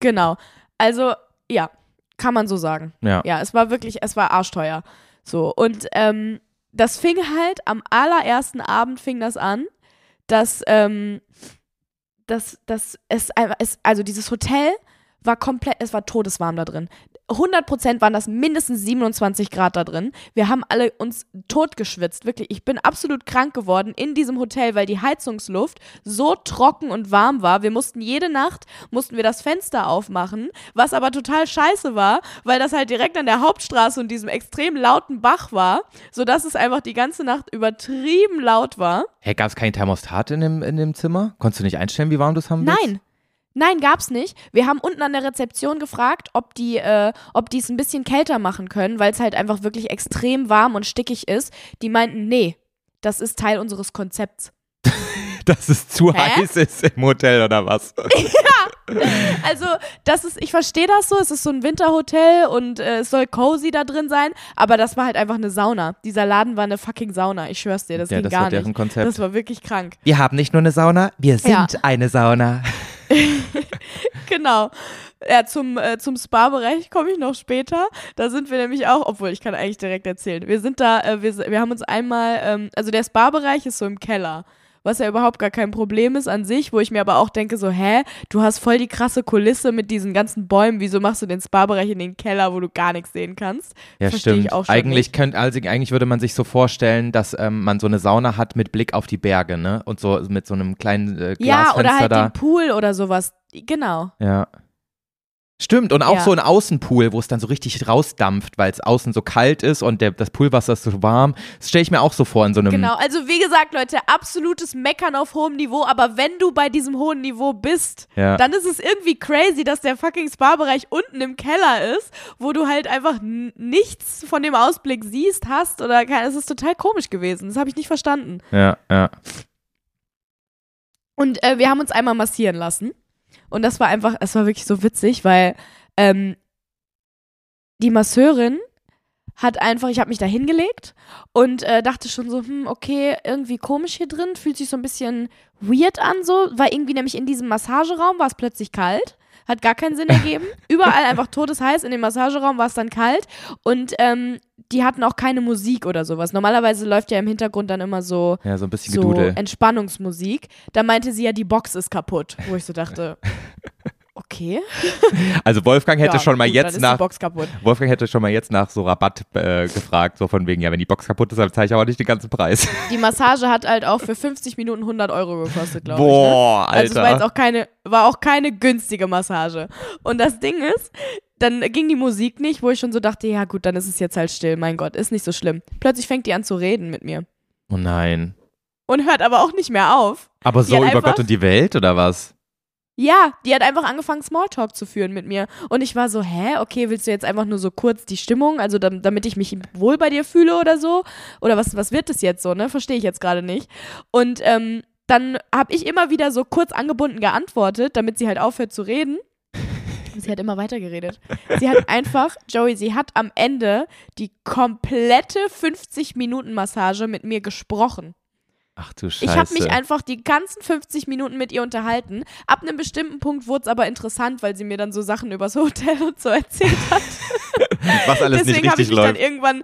[SPEAKER 3] Genau. Also, ja, kann man so sagen.
[SPEAKER 2] Ja.
[SPEAKER 3] Ja, es war wirklich, es war arschteuer. So, und ähm, das fing halt, am allerersten Abend fing das an, dass, ähm, dass, dass es, einfach- es, also dieses Hotel war komplett, es war todeswarm da drin. 100% waren das mindestens 27 Grad da drin. Wir haben alle uns totgeschwitzt, wirklich. Ich bin absolut krank geworden in diesem Hotel, weil die Heizungsluft so trocken und warm war. Wir mussten jede Nacht, mussten wir das Fenster aufmachen, was aber total scheiße war, weil das halt direkt an der Hauptstraße und diesem extrem lauten Bach war, sodass es einfach die ganze Nacht übertrieben laut war.
[SPEAKER 2] Hey, gab es keinen Thermostat in dem, in dem Zimmer? Konntest du nicht einstellen, wie warm du es haben willst?
[SPEAKER 3] Nein. Nein, gab's nicht. Wir haben unten an der Rezeption gefragt, ob die, äh, ob die es ein bisschen kälter machen können, weil es halt einfach wirklich extrem warm und stickig ist. Die meinten, nee, das ist Teil unseres Konzepts.
[SPEAKER 2] Dass es zu
[SPEAKER 3] Hä?
[SPEAKER 2] heiß ist im Hotel oder was?
[SPEAKER 3] Also, das ist, ich verstehe das so, es ist so ein Winterhotel und äh, es soll cozy da drin sein, aber das war halt einfach eine Sauna. Dieser Laden war eine fucking Sauna, ich schwör's dir, das
[SPEAKER 2] ja,
[SPEAKER 3] ging
[SPEAKER 2] das
[SPEAKER 3] gar
[SPEAKER 2] war deren
[SPEAKER 3] nicht.
[SPEAKER 2] Konzept.
[SPEAKER 3] Das war wirklich krank.
[SPEAKER 2] wir haben nicht nur eine Sauna, wir sind
[SPEAKER 3] Ja.
[SPEAKER 2] eine Sauna.
[SPEAKER 3] Genau. Ja, zum, äh, zum Spa-Bereich komme ich noch später. Da sind wir nämlich auch, obwohl ich kann eigentlich direkt erzählen. Wir sind da, äh, wir, wir haben uns einmal, ähm, also der Spa-Bereich ist so im Keller, was ja überhaupt gar kein Problem ist an sich, wo ich mir aber auch denke, so, hä, du hast voll die krasse Kulisse mit diesen ganzen Bäumen, wieso machst du den Spa-Bereich in den Keller, wo du gar nichts sehen kannst?
[SPEAKER 2] Ja,
[SPEAKER 3] Versteh
[SPEAKER 2] stimmt.
[SPEAKER 3] Ich auch schon
[SPEAKER 2] eigentlich, könnt, also eigentlich würde man sich so vorstellen, dass ähm, man so eine Sauna hat mit Blick auf die Berge, ne? Und so mit so einem kleinen äh,
[SPEAKER 3] Ja,
[SPEAKER 2] Glasfenster
[SPEAKER 3] oder halt
[SPEAKER 2] da.
[SPEAKER 3] den Pool oder sowas. Genau.
[SPEAKER 2] Ja. Stimmt, und auch
[SPEAKER 3] Ja.
[SPEAKER 2] so ein Außenpool, wo es dann so richtig rausdampft, weil es außen so kalt ist und der, das Poolwasser ist so warm. Das stelle ich mir auch so vor in so einem.
[SPEAKER 3] Genau, also wie gesagt, Leute, absolutes Meckern auf hohem Niveau, aber wenn du bei diesem hohen Niveau bist,
[SPEAKER 2] Ja.
[SPEAKER 3] dann ist es irgendwie crazy, dass der fucking Spa-Bereich unten im Keller ist, wo du halt einfach nichts von dem Ausblick siehst, hast oder kein, es ist total komisch gewesen. Das habe ich nicht verstanden.
[SPEAKER 2] Ja, ja.
[SPEAKER 3] Und äh, wir haben uns einmal massieren lassen. Und das war einfach, es war wirklich so witzig, weil ähm, die Masseurin hat einfach, ich habe mich da hingelegt und äh, dachte schon so, hm, okay, irgendwie komisch hier drin, fühlt sich so ein bisschen weird an, so, weil irgendwie nämlich in diesem Massageraum war es plötzlich kalt, hat gar keinen Sinn ergeben. Überall einfach todesheiß, in dem Massageraum war es dann kalt und ähm, die hatten auch keine Musik oder sowas. Normalerweise läuft ja im Hintergrund dann immer so
[SPEAKER 2] Ja, so ein bisschen
[SPEAKER 3] so
[SPEAKER 2] Gedudel.
[SPEAKER 3] Entspannungsmusik. Da meinte sie ja, die Box ist kaputt. Wo ich so dachte, okay.
[SPEAKER 2] Also Wolfgang hätte
[SPEAKER 3] ja,
[SPEAKER 2] schon mal
[SPEAKER 3] gut,
[SPEAKER 2] jetzt nach. Wolfgang hätte schon mal jetzt nach so Rabatt äh, gefragt, so von wegen, ja, wenn die Box kaputt ist, dann zahle ich aber nicht den ganzen Preis.
[SPEAKER 3] Die Massage hat halt auch für 50 Minuten 100 Euro gekostet, glaube ich. Ne?
[SPEAKER 2] Boah,
[SPEAKER 3] Also es war jetzt
[SPEAKER 2] Alter.
[SPEAKER 3] auch keine, war auch keine günstige Massage. Und das Ding ist, dann ging die Musik nicht, wo ich schon so dachte, ja gut, dann ist es jetzt halt still, mein Gott, ist nicht so schlimm. Plötzlich fängt die an zu reden mit mir.
[SPEAKER 2] oh nein.
[SPEAKER 3] Und hört aber auch nicht mehr auf.
[SPEAKER 2] Aber so über Gott und die Welt oder was?
[SPEAKER 3] Ja, die hat einfach angefangen, Smalltalk zu führen mit mir. Und ich war so, hä, okay, willst du jetzt einfach nur so kurz die Stimmung, also dam- damit ich mich wohl bei dir fühle oder so? Oder was, was wird das jetzt so, ne? Verstehe ich jetzt gerade nicht. Und ähm, dann habe ich immer wieder so kurz angebunden geantwortet, damit sie halt aufhört zu reden. Sie hat immer weiter geredet. Sie hat einfach, Joey, sie hat am Ende die komplette 50-Minuten-Massage mit mir gesprochen.
[SPEAKER 2] Ach du Scheiße.
[SPEAKER 3] Ich habe mich einfach die ganzen 50 Minuten mit ihr unterhalten. Ab einem bestimmten Punkt wurde es aber interessant, weil sie mir dann so Sachen übers Hotel und so erzählt hat.
[SPEAKER 2] was alles
[SPEAKER 3] Deswegen habe ich mich dann
[SPEAKER 2] läuft.
[SPEAKER 3] irgendwann.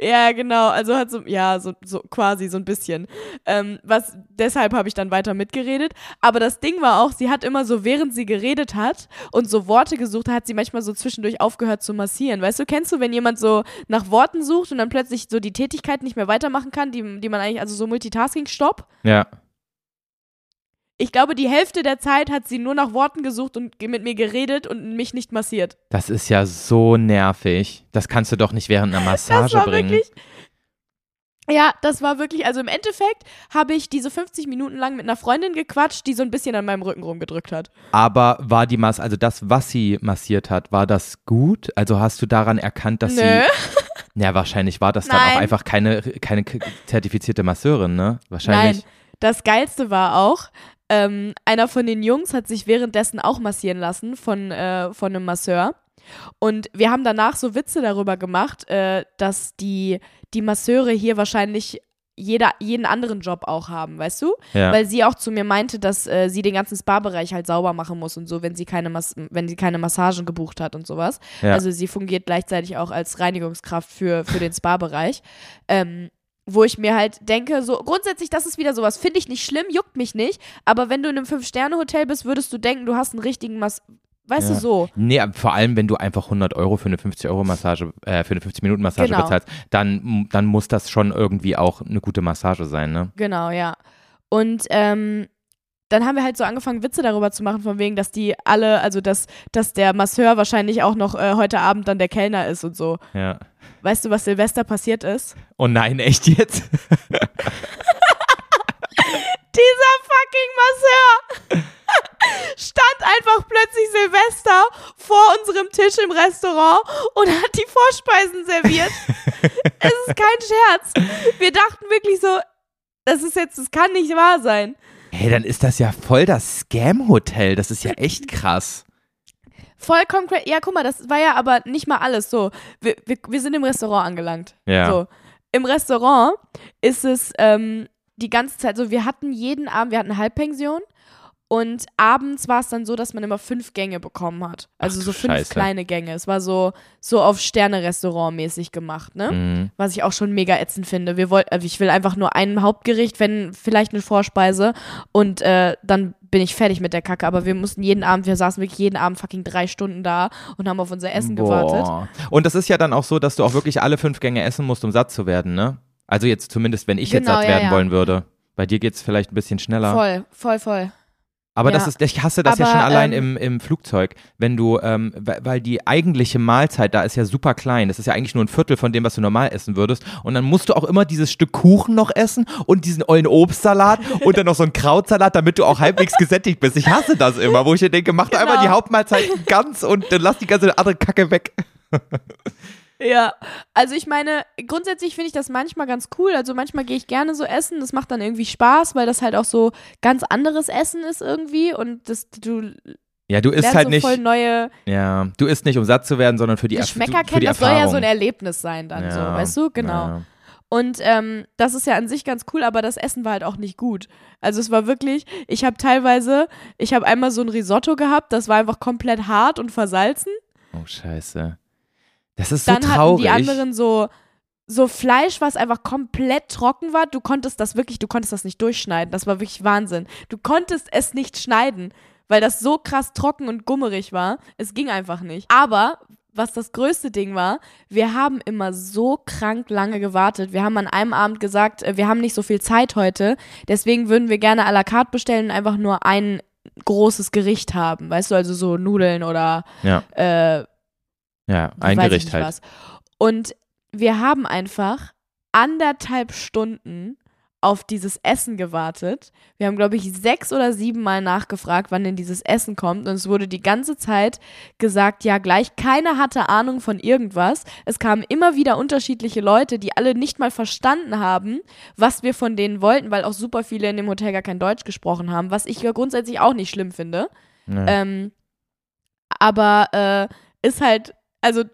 [SPEAKER 3] Ja, genau, also hat so, ja, so, so quasi so ein bisschen. Ähm, was, deshalb habe ich dann weiter mitgeredet. Aber das Ding war auch, sie hat immer so, während sie geredet hat und so Worte gesucht hat, hat sie manchmal so zwischendurch aufgehört zu massieren. Weißt du, kennst du, wenn jemand so nach Worten sucht und dann plötzlich so die Tätigkeit nicht mehr weitermachen kann, die, die man eigentlich, also so Multitasking-Stopp?
[SPEAKER 2] Ja.
[SPEAKER 3] Ich glaube, die Hälfte der Zeit hat sie nur nach Worten gesucht und mit mir geredet und mich nicht massiert.
[SPEAKER 2] Das ist ja so nervig. Das kannst du doch nicht während einer
[SPEAKER 3] Das
[SPEAKER 2] Massage
[SPEAKER 3] war
[SPEAKER 2] bringen.
[SPEAKER 3] wirklich. Ja, das war wirklich, also im Endeffekt habe ich diese 50 Minuten lang mit einer Freundin gequatscht, die so ein bisschen an meinem Rücken rumgedrückt hat.
[SPEAKER 2] Aber war die Mass, also das, was sie massiert hat, war das gut? Also hast du daran erkannt, dass
[SPEAKER 3] Nö.
[SPEAKER 2] sie. Ja, wahrscheinlich war das dann auch
[SPEAKER 3] Nein.
[SPEAKER 2] einfach keine, keine zertifizierte Masseurin, ne? Wahrscheinlich.
[SPEAKER 3] Nein, das Geilste war auch, ähm, einer von den Jungs hat sich währenddessen auch massieren lassen von, äh, von einem Masseur. Und wir haben danach so Witze darüber gemacht, äh, dass die, die Masseure hier wahrscheinlich jeder, jeden anderen Job auch haben, weißt du?
[SPEAKER 2] Ja.
[SPEAKER 3] Weil sie auch zu mir meinte, dass äh, sie den ganzen Spa-Bereich halt sauber machen muss und so, wenn sie keine, Mas wenn sie keine Massagen gebucht hat und sowas.
[SPEAKER 2] Ja.
[SPEAKER 3] Also sie fungiert gleichzeitig auch als Reinigungskraft für, für den Spa-Bereich. Ähm, wo ich mir halt denke, so grundsätzlich, das ist wieder sowas, finde ich nicht schlimm, juckt mich nicht, aber wenn du in einem Fünf-Sterne-Hotel bist, würdest du denken, du hast einen richtigen Mas weißt
[SPEAKER 2] Ja.
[SPEAKER 3] du so.
[SPEAKER 2] Nee, vor allem, wenn du einfach 100 Euro für eine 50-Euro-Massage, äh, für eine 50-Minuten-Massage
[SPEAKER 3] Genau.
[SPEAKER 2] bezahlst, dann, dann muss das schon irgendwie auch eine gute Massage sein, ne?
[SPEAKER 3] Genau, ja. Und ähm, dann haben wir halt so angefangen, Witze darüber zu machen, von wegen, dass die alle, also dass, dass der Masseur wahrscheinlich auch noch äh, heute Abend dann der Kellner ist und so.
[SPEAKER 2] Ja.
[SPEAKER 3] Weißt du, was Silvester passiert ist?
[SPEAKER 2] Oh nein, echt jetzt?
[SPEAKER 3] Dieser fucking Masseur stand einfach plötzlich Silvester vor unserem Tisch im Restaurant und hat die Vorspeisen serviert. es ist kein Scherz. Wir dachten wirklich so, das ist jetzt, das kann nicht wahr sein.
[SPEAKER 2] Hey, dann ist das ja voll das Scam-Hotel. Das ist ja echt krass.
[SPEAKER 3] Vollkommen cra- Ja, guck mal, das war ja aber nicht mal alles so. Wir, wir, wir sind im Restaurant angelangt.
[SPEAKER 2] Ja.
[SPEAKER 3] So. Im Restaurant ist es ähm, die ganze Zeit so, wir hatten jeden Abend, wir hatten eine Halbpension und abends war es dann so, dass man immer fünf Gänge bekommen hat. Also
[SPEAKER 2] Ach
[SPEAKER 3] so fünf
[SPEAKER 2] Scheiße.
[SPEAKER 3] kleine Gänge. Es war so, so auf Sterne-Restaurant mäßig gemacht, ne?
[SPEAKER 2] Mhm.
[SPEAKER 3] Was ich auch schon mega ätzend finde. Wir wollt, also ich will einfach nur ein Hauptgericht, wenn vielleicht eine Vorspeise und äh, dann bin ich fertig mit der Kacke. Aber wir mussten jeden Abend, wir saßen wirklich jeden Abend fucking drei Stunden da und haben auf unser Essen gewartet.
[SPEAKER 2] Boah. Und das ist ja dann auch so, dass du auch wirklich alle fünf Gänge essen musst, um satt zu werden, ne? Also jetzt zumindest, wenn ich jetzt
[SPEAKER 3] Genau,
[SPEAKER 2] satt
[SPEAKER 3] ja,
[SPEAKER 2] werden
[SPEAKER 3] ja.
[SPEAKER 2] wollen würde. Bei dir geht es vielleicht ein bisschen schneller.
[SPEAKER 3] Voll, voll, voll.
[SPEAKER 2] Aber
[SPEAKER 3] Ja.
[SPEAKER 2] das ist, ich hasse das ja
[SPEAKER 3] Aber,
[SPEAKER 2] schon allein
[SPEAKER 3] ähm,
[SPEAKER 2] im, im Flugzeug, wenn du, ähm, weil, die eigentliche Mahlzeit da ist ja super klein. Das ist ja eigentlich nur ein Viertel von dem, was du normal essen würdest. Und dann musst du auch immer dieses Stück Kuchen noch essen und diesen ollen Obstsalat und dann noch so einen Krautsalat, damit du auch halbwegs gesättigt bist. Ich hasse das immer, wo ich mir denke, mach doch
[SPEAKER 3] Genau.
[SPEAKER 2] einmal die Hauptmahlzeiten ganz und dann lass die ganze andere Kacke weg.
[SPEAKER 3] Ja, also ich meine, grundsätzlich finde ich das manchmal ganz cool. Also manchmal gehe ich gerne so essen. Das macht dann irgendwie Spaß, weil das halt auch so ganz anderes Essen ist irgendwie und das du
[SPEAKER 2] Ja, du isst halt
[SPEAKER 3] so
[SPEAKER 2] nicht,
[SPEAKER 3] voll neue
[SPEAKER 2] ja, du isst nicht, um satt zu werden, sondern für die, Erf-
[SPEAKER 3] Geschmäcker
[SPEAKER 2] für
[SPEAKER 3] kennen.
[SPEAKER 2] die
[SPEAKER 3] Das soll
[SPEAKER 2] Erfahrung.
[SPEAKER 3] ja so ein Erlebnis sein dann so,
[SPEAKER 2] Ja,
[SPEAKER 3] weißt du? Genau.
[SPEAKER 2] ja.
[SPEAKER 3] Und ähm, das ist ja an sich ganz cool, aber das Essen war halt auch nicht gut. Also es war wirklich, ich habe teilweise, ich habe einmal so ein Risotto gehabt, das war einfach komplett hart und versalzen.
[SPEAKER 2] Oh, scheiße. Das ist so
[SPEAKER 3] Dann hatten
[SPEAKER 2] traurig.
[SPEAKER 3] die anderen so so Fleisch, was einfach komplett trocken war. Du konntest das wirklich, du konntest das nicht durchschneiden. Das war wirklich Wahnsinn. Du konntest es nicht schneiden, weil das so krass trocken und gummerig war. Es ging einfach nicht. Aber was das größte Ding war, wir haben immer so krank lange gewartet. Wir haben an einem Abend gesagt, äh, wir haben nicht so viel Zeit heute, deswegen würden wir gerne à la carte bestellen und einfach nur ein großes Gericht haben. Weißt du, also so Nudeln oder
[SPEAKER 2] ja,
[SPEAKER 3] äh,
[SPEAKER 2] ja, ein Gericht halt.
[SPEAKER 3] was. Und wir haben einfach anderthalb Stunden auf dieses Essen gewartet. Wir haben, glaube ich, sechs oder sieben Mal nachgefragt, wann denn dieses Essen kommt. Und es wurde die ganze Zeit gesagt, ja, gleich. Keiner hatte Ahnung von irgendwas. Es kamen immer wieder unterschiedliche Leute, die alle nicht mal verstanden haben, was wir von denen wollten, weil auch super viele in dem Hotel gar kein Deutsch gesprochen haben, was ich ja grundsätzlich auch nicht schlimm finde.
[SPEAKER 2] Ja.
[SPEAKER 3] Ähm, aber äh, ist halt, also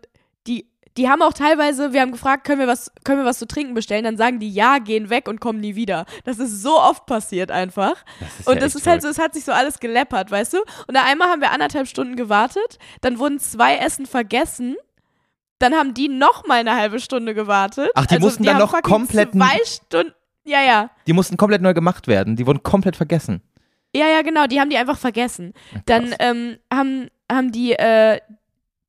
[SPEAKER 3] die, die haben auch teilweise, wir haben gefragt, können wir was, können wir was zu trinken bestellen? Dann sagen die ja, gehen weg und kommen nie wieder. Das ist so oft passiert einfach.
[SPEAKER 2] das
[SPEAKER 3] Und
[SPEAKER 2] ja
[SPEAKER 3] das ist halt so, es hat sich so alles geleppert, weißt du? Und da einmal haben wir anderthalb Stunden gewartet, dann wurden zwei Essen vergessen. Dann haben die noch mal eine halbe Stunde gewartet.
[SPEAKER 2] Ach, die
[SPEAKER 3] also,
[SPEAKER 2] mussten
[SPEAKER 3] die
[SPEAKER 2] dann noch komplett-
[SPEAKER 3] zwei Stunden. Ja, ja.
[SPEAKER 2] Die mussten komplett neu gemacht werden. Die wurden komplett vergessen.
[SPEAKER 3] Ja, ja, genau, die haben die einfach vergessen. Dann ähm, haben, haben die, äh,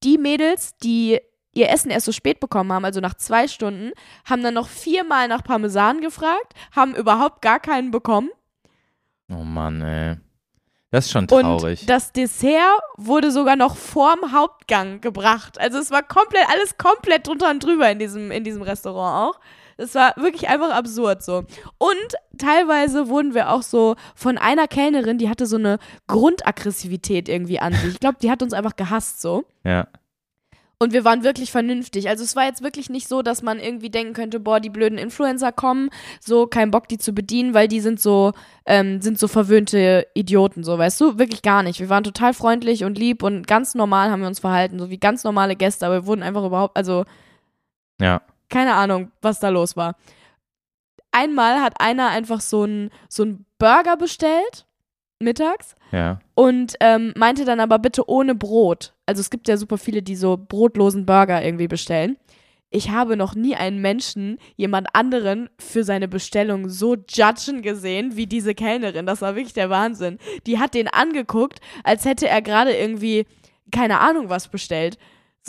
[SPEAKER 3] die Mädels, die ihr Essen erst so spät bekommen haben, also nach zwei Stunden, haben dann noch viermal nach Parmesan gefragt, haben überhaupt gar keinen bekommen.
[SPEAKER 2] Oh Mann, ey. Das ist schon traurig.
[SPEAKER 3] Und das Dessert wurde sogar noch vorm Hauptgang gebracht. Also es war komplett, alles komplett drunter und drüber in diesem, in diesem Restaurant auch. Das war wirklich einfach absurd so. Und teilweise wurden wir auch so von einer Kellnerin, die hatte so eine Grundaggressivität irgendwie an sich. Ich glaube, die hat uns einfach gehasst so.
[SPEAKER 2] Ja.
[SPEAKER 3] Und wir waren wirklich vernünftig. Also es war jetzt wirklich nicht so, dass man irgendwie denken könnte, boah, die blöden Influencer kommen, so kein Bock, die zu bedienen, weil die sind so, ähm, sind so verwöhnte Idioten, so, weißt du? Wirklich gar nicht. Wir waren total freundlich und lieb und ganz normal haben wir uns verhalten, so wie ganz normale Gäste, aber wir wurden einfach überhaupt, also
[SPEAKER 2] Ja.
[SPEAKER 3] Keine Ahnung, was da los war. Einmal hat einer einfach so einen so einen Burger bestellt, mittags,
[SPEAKER 2] Ja.
[SPEAKER 3] und ähm, meinte dann aber bitte ohne Brot. Also es gibt ja super viele, die so brotlosen Burger irgendwie bestellen. Ich habe noch nie einen Menschen, jemand anderen für seine Bestellung so judgen gesehen wie diese Kellnerin. Das war wirklich der Wahnsinn. Die hat den angeguckt, als hätte er gerade irgendwie keine Ahnung was bestellt.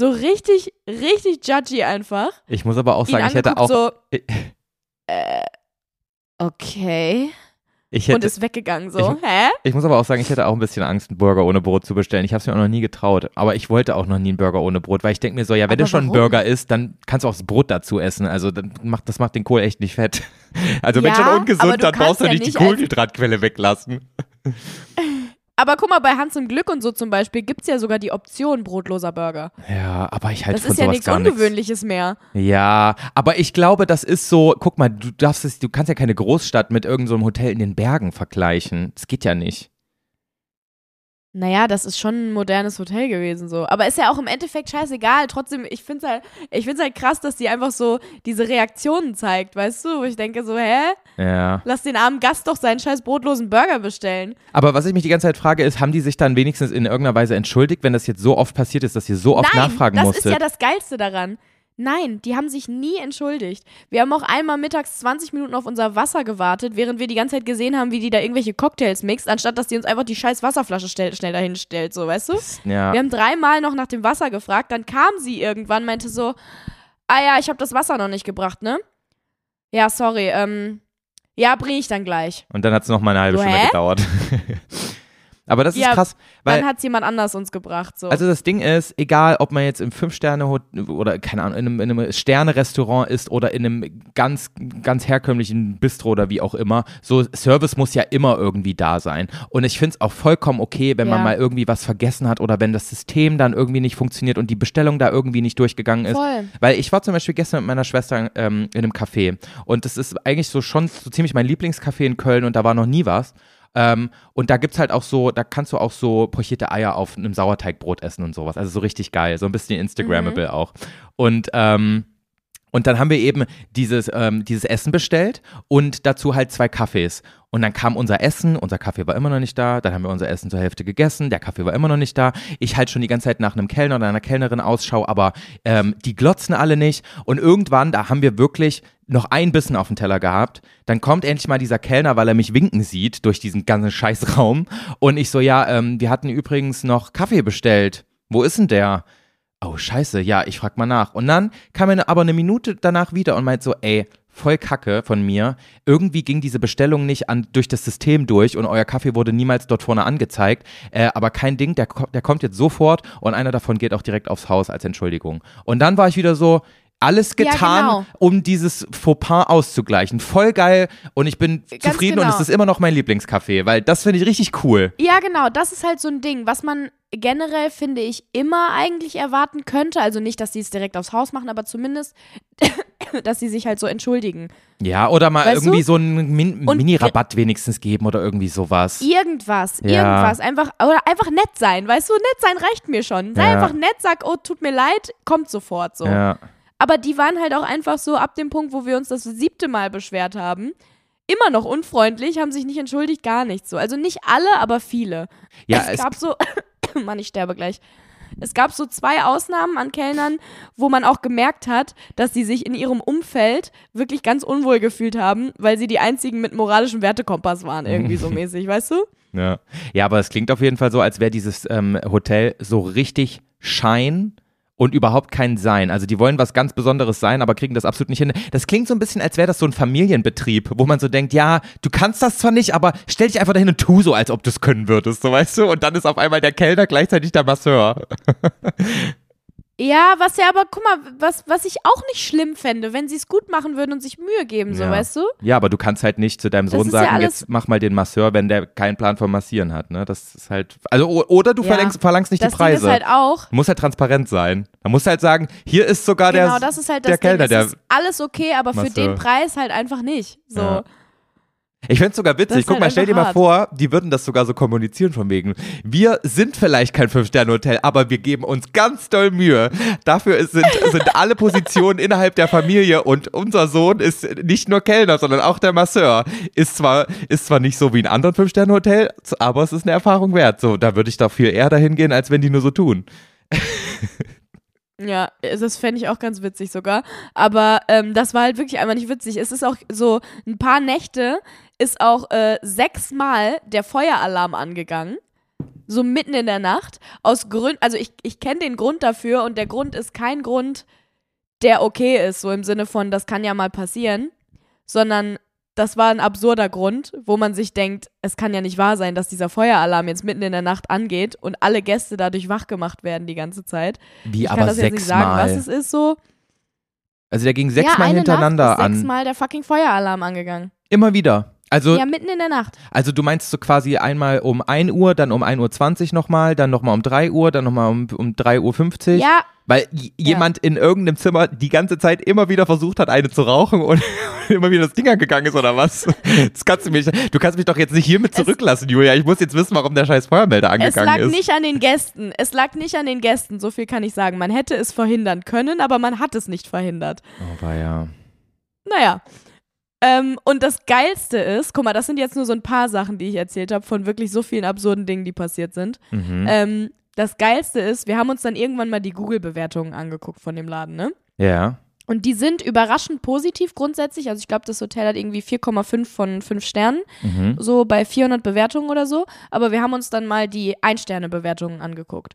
[SPEAKER 3] So richtig, richtig judgy einfach.
[SPEAKER 2] Ich muss aber auch sagen, ich hätte auch.
[SPEAKER 3] so,
[SPEAKER 2] Ich-
[SPEAKER 3] äh, okay.
[SPEAKER 2] Ich
[SPEAKER 3] Und
[SPEAKER 2] hätte,
[SPEAKER 3] ist weggegangen so. Hä?
[SPEAKER 2] ich muss aber auch sagen, ich hätte auch ein bisschen Angst, einen Burger ohne Brot zu bestellen. Ich habe es mir auch noch nie getraut. Aber ich wollte auch noch nie einen Burger ohne Brot, weil ich denke mir so, ja, wenn
[SPEAKER 3] Aber
[SPEAKER 2] du schon einen? Burger isst, dann kannst du auch das Brot dazu essen. Also dann macht, das macht den Kohl echt nicht fett. Also wenn
[SPEAKER 3] Ja,
[SPEAKER 2] schon
[SPEAKER 3] aber
[SPEAKER 2] ungesund, dann brauchst du
[SPEAKER 3] ja
[SPEAKER 2] nicht die Kohlenhydratquelle weglassen.
[SPEAKER 3] Aber guck mal, bei Hans im Glück und so zum Beispiel gibt es ja sogar die Option brotloser Burger.
[SPEAKER 2] Ja, aber ich halte
[SPEAKER 3] Das
[SPEAKER 2] von
[SPEAKER 3] ist ja nichts. Ungewöhnliches mehr.
[SPEAKER 2] Ja, aber ich glaube, das ist so, guck mal, du darfst es, du kannst ja keine Großstadt mit irgendeinem so Hotel in den Bergen vergleichen. Das geht ja nicht.
[SPEAKER 3] Naja, das ist schon ein modernes Hotel gewesen so. Aber ist ja auch im Endeffekt scheißegal. Trotzdem, ich finde es halt, ich find's halt krass, dass die einfach so diese Reaktionen zeigt, weißt du? Wo ich denke so, hä?
[SPEAKER 2] Ja.
[SPEAKER 3] Lass den armen Gast doch seinen scheiß brotlosen Burger bestellen.
[SPEAKER 2] Aber was ich mich die ganze Zeit frage, ist, haben die sich dann wenigstens in irgendeiner Weise entschuldigt, wenn das jetzt so oft passiert ist, dass ihr so oft
[SPEAKER 3] Nein,
[SPEAKER 2] nachfragen
[SPEAKER 3] das
[SPEAKER 2] musstet?
[SPEAKER 3] ist ja das Geilste daran. Nein, die haben sich nie entschuldigt. Wir haben auch einmal mittags 20 Minuten auf unser Wasser gewartet, während wir die ganze Zeit gesehen haben, wie die da irgendwelche Cocktails mixt, anstatt dass die uns einfach die scheiß Wasserflasche stell, schnell dahin stellt, so, weißt du?
[SPEAKER 2] ja.
[SPEAKER 3] Wir haben dreimal noch nach dem Wasser gefragt, dann kam sie irgendwann, meinte so, ah ja, ich habe das Wasser noch nicht gebracht, ne? Ja, sorry, ähm, ja, bring ich dann gleich.
[SPEAKER 2] Und dann hat es noch mal eine halbe
[SPEAKER 3] So,
[SPEAKER 2] Stunde
[SPEAKER 3] hä?
[SPEAKER 2] gedauert. Aber das ist
[SPEAKER 3] Ja,
[SPEAKER 2] krass, weil
[SPEAKER 3] dann hat's jemand anders uns gebracht, so.
[SPEAKER 2] Also das Ding ist, egal ob man jetzt im Fünf-Sterne oder keine Ahnung, in einem, in einem Sterne-Restaurant ist oder in einem ganz, ganz herkömmlichen Bistro oder wie auch immer, so Service muss ja immer irgendwie da sein. Und ich finde es auch vollkommen okay, wenn man
[SPEAKER 3] Ja.
[SPEAKER 2] mal irgendwie was vergessen hat oder wenn das System dann irgendwie nicht funktioniert und die Bestellung da irgendwie nicht durchgegangen ist.
[SPEAKER 3] Voll.
[SPEAKER 2] Weil ich war zum Beispiel gestern mit meiner Schwester ähm, in einem Café und das ist eigentlich so schon so ziemlich mein Lieblingscafé in Köln und da war noch nie was. Ähm, und da gibt's halt auch so, da kannst du auch so pochierte Eier auf einem Sauerteigbrot essen und sowas. Also so richtig geil, so ein bisschen Instagrammable auch. Und ähm, und dann haben wir eben dieses, ähm, dieses Essen bestellt und dazu halt zwei Kaffees. Und dann kam unser Essen, unser Kaffee war immer noch nicht da, dann haben wir unser Essen zur Hälfte gegessen, der Kaffee war immer noch nicht da. Ich halt schon die ganze Zeit nach einem Kellner oder einer Kellnerin Ausschau, aber ähm, die glotzen alle nicht. Und irgendwann, da haben wir wirklich noch ein Bissen auf dem Teller gehabt. Dann kommt endlich mal dieser Kellner, weil er mich winken sieht durch diesen ganzen Scheißraum. Und ich so, ja, ähm, wir hatten übrigens noch Kaffee bestellt. Wo ist denn der? Oh, scheiße, ja, ich frag mal nach. Und dann kam er aber eine Minute danach wieder und meint so, ey, voll Kacke von mir. Irgendwie ging diese Bestellung nicht an, durch das System durch und euer Kaffee wurde niemals dort vorne angezeigt. Äh, aber kein Ding, der, der kommt jetzt sofort und einer davon geht auch direkt aufs Haus als Entschuldigung. Und dann war ich wieder so, alles
[SPEAKER 3] Ja,
[SPEAKER 2] getan,
[SPEAKER 3] genau.
[SPEAKER 2] um dieses Fauxpas auszugleichen. Voll geil und ich bin
[SPEAKER 3] Ganz
[SPEAKER 2] zufrieden und
[SPEAKER 3] genau.
[SPEAKER 2] es ist immer noch mein Lieblingscafé, weil das finde ich richtig cool.
[SPEAKER 3] Ja, genau, das ist halt so ein Ding, was man generell, finde ich, immer eigentlich erwarten könnte. Also nicht, dass sie es direkt aufs Haus machen, aber zumindest, dass sie sich halt so entschuldigen.
[SPEAKER 2] Ja, oder mal
[SPEAKER 3] Weißt
[SPEAKER 2] irgendwie
[SPEAKER 3] du?
[SPEAKER 2] so einen Min Mini-Rabatt wenigstens geben oder irgendwie sowas.
[SPEAKER 3] Irgendwas,
[SPEAKER 2] Ja.
[SPEAKER 3] irgendwas. Einfach, oder einfach nett sein, weißt du? Nett sein reicht mir schon. Sei
[SPEAKER 2] Ja.
[SPEAKER 3] einfach nett, sag, oh, tut mir leid, kommt sofort so.
[SPEAKER 2] Ja.
[SPEAKER 3] Aber die waren halt auch einfach so ab dem Punkt, wo wir uns das siebte Mal beschwert haben, immer noch unfreundlich, haben sich nicht entschuldigt, gar nichts so. Also nicht alle, aber viele.
[SPEAKER 2] Ja,
[SPEAKER 3] es,
[SPEAKER 2] es-
[SPEAKER 3] gab so, Mann, ich sterbe gleich. Es gab so zwei Ausnahmen an Kellnern, wo man auch gemerkt hat, dass sie sich in ihrem Umfeld wirklich ganz unwohl gefühlt haben, weil sie die einzigen mit moralischem Wertekompass waren, irgendwie so mäßig, weißt du?
[SPEAKER 2] Ja. ja, aber es klingt auf jeden Fall so, als wäre dieses ähm, Hotel so richtig Schein und überhaupt kein Sein. Also die wollen was ganz Besonderes sein, aber kriegen das absolut nicht hin. Das klingt so ein bisschen, als wäre das so ein Familienbetrieb, wo man so denkt, ja, du kannst das zwar nicht, aber stell dich einfach dahin und tu so, als ob du es können würdest, so weißt du? Und dann ist auf einmal der Kellner gleichzeitig der Masseur.
[SPEAKER 3] Ja, was ja aber, guck mal, was, was ich auch nicht schlimm fände, wenn sie es gut machen würden und sich Mühe geben, so,
[SPEAKER 2] Ja.
[SPEAKER 3] weißt du?
[SPEAKER 2] Ja, aber du kannst halt nicht zu deinem
[SPEAKER 3] Das
[SPEAKER 2] Sohn
[SPEAKER 3] ja
[SPEAKER 2] sagen,
[SPEAKER 3] alles-
[SPEAKER 2] jetzt mach mal den Masseur, wenn der keinen Plan vom Massieren hat, ne? Das ist halt, also, oder du
[SPEAKER 3] Ja.
[SPEAKER 2] verlangst, verlangst nicht
[SPEAKER 3] Das
[SPEAKER 2] die Preise.
[SPEAKER 3] ist halt auch,
[SPEAKER 2] Muss halt transparent sein. Da musst du halt sagen, hier ist sogar
[SPEAKER 3] genau,
[SPEAKER 2] der,
[SPEAKER 3] das ist halt
[SPEAKER 2] der
[SPEAKER 3] das Ding.
[SPEAKER 2] Kellner, der
[SPEAKER 3] ist alles okay, aber für
[SPEAKER 2] Masseur.
[SPEAKER 3] den Preis halt einfach nicht. So.
[SPEAKER 2] Ich fände sogar
[SPEAKER 3] Das
[SPEAKER 2] witzig. Guck
[SPEAKER 3] halt
[SPEAKER 2] mal, stell dir mal
[SPEAKER 3] einfach
[SPEAKER 2] vor, die würden das sogar so kommunizieren von wegen. Wir sind vielleicht kein Fünf-Sterne-Hotel, aber wir geben uns ganz doll Mühe. Dafür ist, sind, sind alle Positionen innerhalb der Familie und unser Sohn ist nicht nur Kellner, sondern auch der Masseur. Ist zwar, ist zwar nicht so wie in anderen Fünf-Sterne-Hotel, aber es ist eine Erfahrung wert. So, da würde ich doch viel eher dahin gehen, als wenn die nur so tun.
[SPEAKER 3] Ja, das fände ich auch ganz witzig sogar. Aber ähm, das war halt wirklich einfach nicht witzig. Es ist auch so, ein paar Nächte ist auch äh, sechsmal der Feueralarm angegangen. So mitten in der Nacht. Aus Gründen, also ich, ich kenne den Grund dafür und der Grund ist kein Grund, der okay ist, so im Sinne von, das kann ja mal passieren, sondern das war ein absurder Grund, wo man sich denkt, es kann ja nicht wahr sein, dass dieser Feueralarm jetzt mitten in der Nacht angeht und alle Gäste dadurch wach gemacht werden die ganze Zeit.
[SPEAKER 2] Wie,
[SPEAKER 3] Ich kann
[SPEAKER 2] aber
[SPEAKER 3] das jetzt nicht sagen, was
[SPEAKER 2] sechsmal.
[SPEAKER 3] es ist so.
[SPEAKER 2] Also der ging
[SPEAKER 3] ja,
[SPEAKER 2] sechsmal
[SPEAKER 3] eine
[SPEAKER 2] hintereinander
[SPEAKER 3] Nacht ist
[SPEAKER 2] an.
[SPEAKER 3] sechsmal der fucking Feueralarm angegangen.
[SPEAKER 2] Immer wieder. Also,
[SPEAKER 3] Ja, mitten in der Nacht.
[SPEAKER 2] also du meinst so quasi einmal um 1 Uhr, dann um 1.20 Uhr nochmal, dann nochmal um 3 Uhr, dann nochmal um, um 3.50 Uhr.
[SPEAKER 3] Ja,
[SPEAKER 2] Weil jemand in irgendeinem Zimmer die ganze Zeit immer wieder versucht hat, eine zu rauchen und immer wieder das Ding angegangen ist oder was? Das kannst du mich, du kannst mich doch jetzt nicht hiermit zurücklassen, Julia. Ich muss jetzt wissen, warum der scheiß Feuermelder
[SPEAKER 3] es lag
[SPEAKER 2] angegangen ist.
[SPEAKER 3] nicht an den Gästen. Es lag nicht an den Gästen, so viel kann ich sagen. Man hätte es verhindern können, aber man hat es nicht verhindert.
[SPEAKER 2] Oh, war ja.
[SPEAKER 3] Naja. Ähm, und das Geilste ist, guck mal, das sind jetzt nur so ein paar Sachen, die ich erzählt habe, von wirklich so vielen absurden Dingen, die passiert sind.
[SPEAKER 2] Mhm.
[SPEAKER 3] Ähm, das Geilste ist, wir haben uns dann irgendwann mal die Google-Bewertungen angeguckt von dem Laden, ne?
[SPEAKER 2] Ja.
[SPEAKER 3] Und die sind überraschend positiv grundsätzlich. Also ich glaube, das Hotel hat irgendwie 4,5 von 5 Sternen,
[SPEAKER 2] Mhm.
[SPEAKER 3] so bei 400 Bewertungen oder so. Aber wir haben uns dann mal die Ein-Sterne-Bewertungen angeguckt.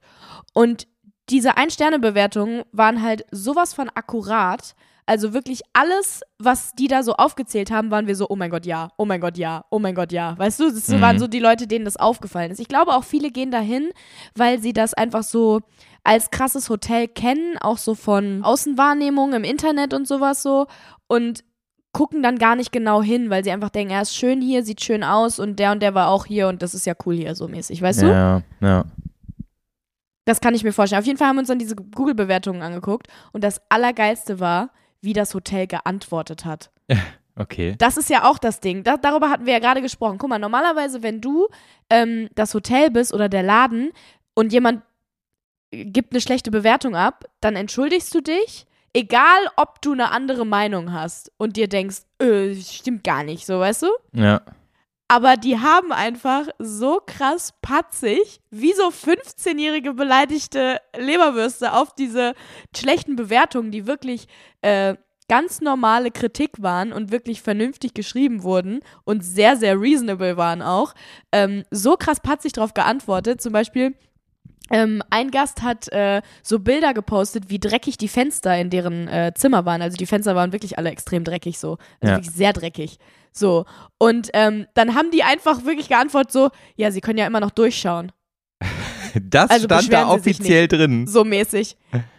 [SPEAKER 3] Und diese Ein-Sterne-Bewertungen waren halt sowas von akkurat. Also wirklich alles, was die da so aufgezählt haben, waren wir so, oh mein Gott, ja, oh mein Gott, ja, oh mein Gott, ja. Weißt du, das
[SPEAKER 2] Mhm.
[SPEAKER 3] waren so die Leute, denen das aufgefallen ist. Ich glaube auch viele gehen dahin, weil sie das einfach so als krasses Hotel kennen, auch so von Außenwahrnehmung im Internet und sowas so. Und gucken dann gar nicht genau hin, weil sie einfach denken, er ist schön hier, sieht schön aus und der und der war auch hier und das ist ja cool hier so mäßig, weißt du?
[SPEAKER 2] Ja, ja.
[SPEAKER 3] Das kann ich mir vorstellen. Auf jeden Fall haben wir uns dann diese Google-Bewertungen angeguckt und das Allergeilste war, wie das Hotel geantwortet hat.
[SPEAKER 2] Okay.
[SPEAKER 3] Das ist ja auch das Ding. Da, darüber hatten wir ja gerade gesprochen. Guck mal, normalerweise, wenn du ähm, das Hotel bist oder der Laden und jemand gibt eine schlechte Bewertung ab, dann entschuldigst du dich, egal ob du eine andere Meinung hast und dir denkst, äh, stimmt gar nicht, so weißt du?
[SPEAKER 2] Ja.
[SPEAKER 3] Aber die haben einfach so krass patzig, wie so 15-jährige beleidigte Leberwürste auf diese schlechten Bewertungen, die wirklich äh, ganz normale Kritik waren und wirklich vernünftig geschrieben wurden und sehr, sehr reasonable waren auch, ähm, so krass patzig darauf geantwortet. Zum Beispiel, ähm, ein Gast hat äh, so Bilder gepostet, wie dreckig die Fenster in deren äh, Zimmer waren. Also die Fenster waren wirklich alle extrem dreckig so. Also
[SPEAKER 2] Ja.
[SPEAKER 3] wirklich sehr dreckig. So. Und ähm, dann haben die einfach wirklich geantwortet so, ja, sie können ja immer noch durchschauen.
[SPEAKER 2] Das
[SPEAKER 3] Also
[SPEAKER 2] stand da offiziell drin.
[SPEAKER 3] So mäßig.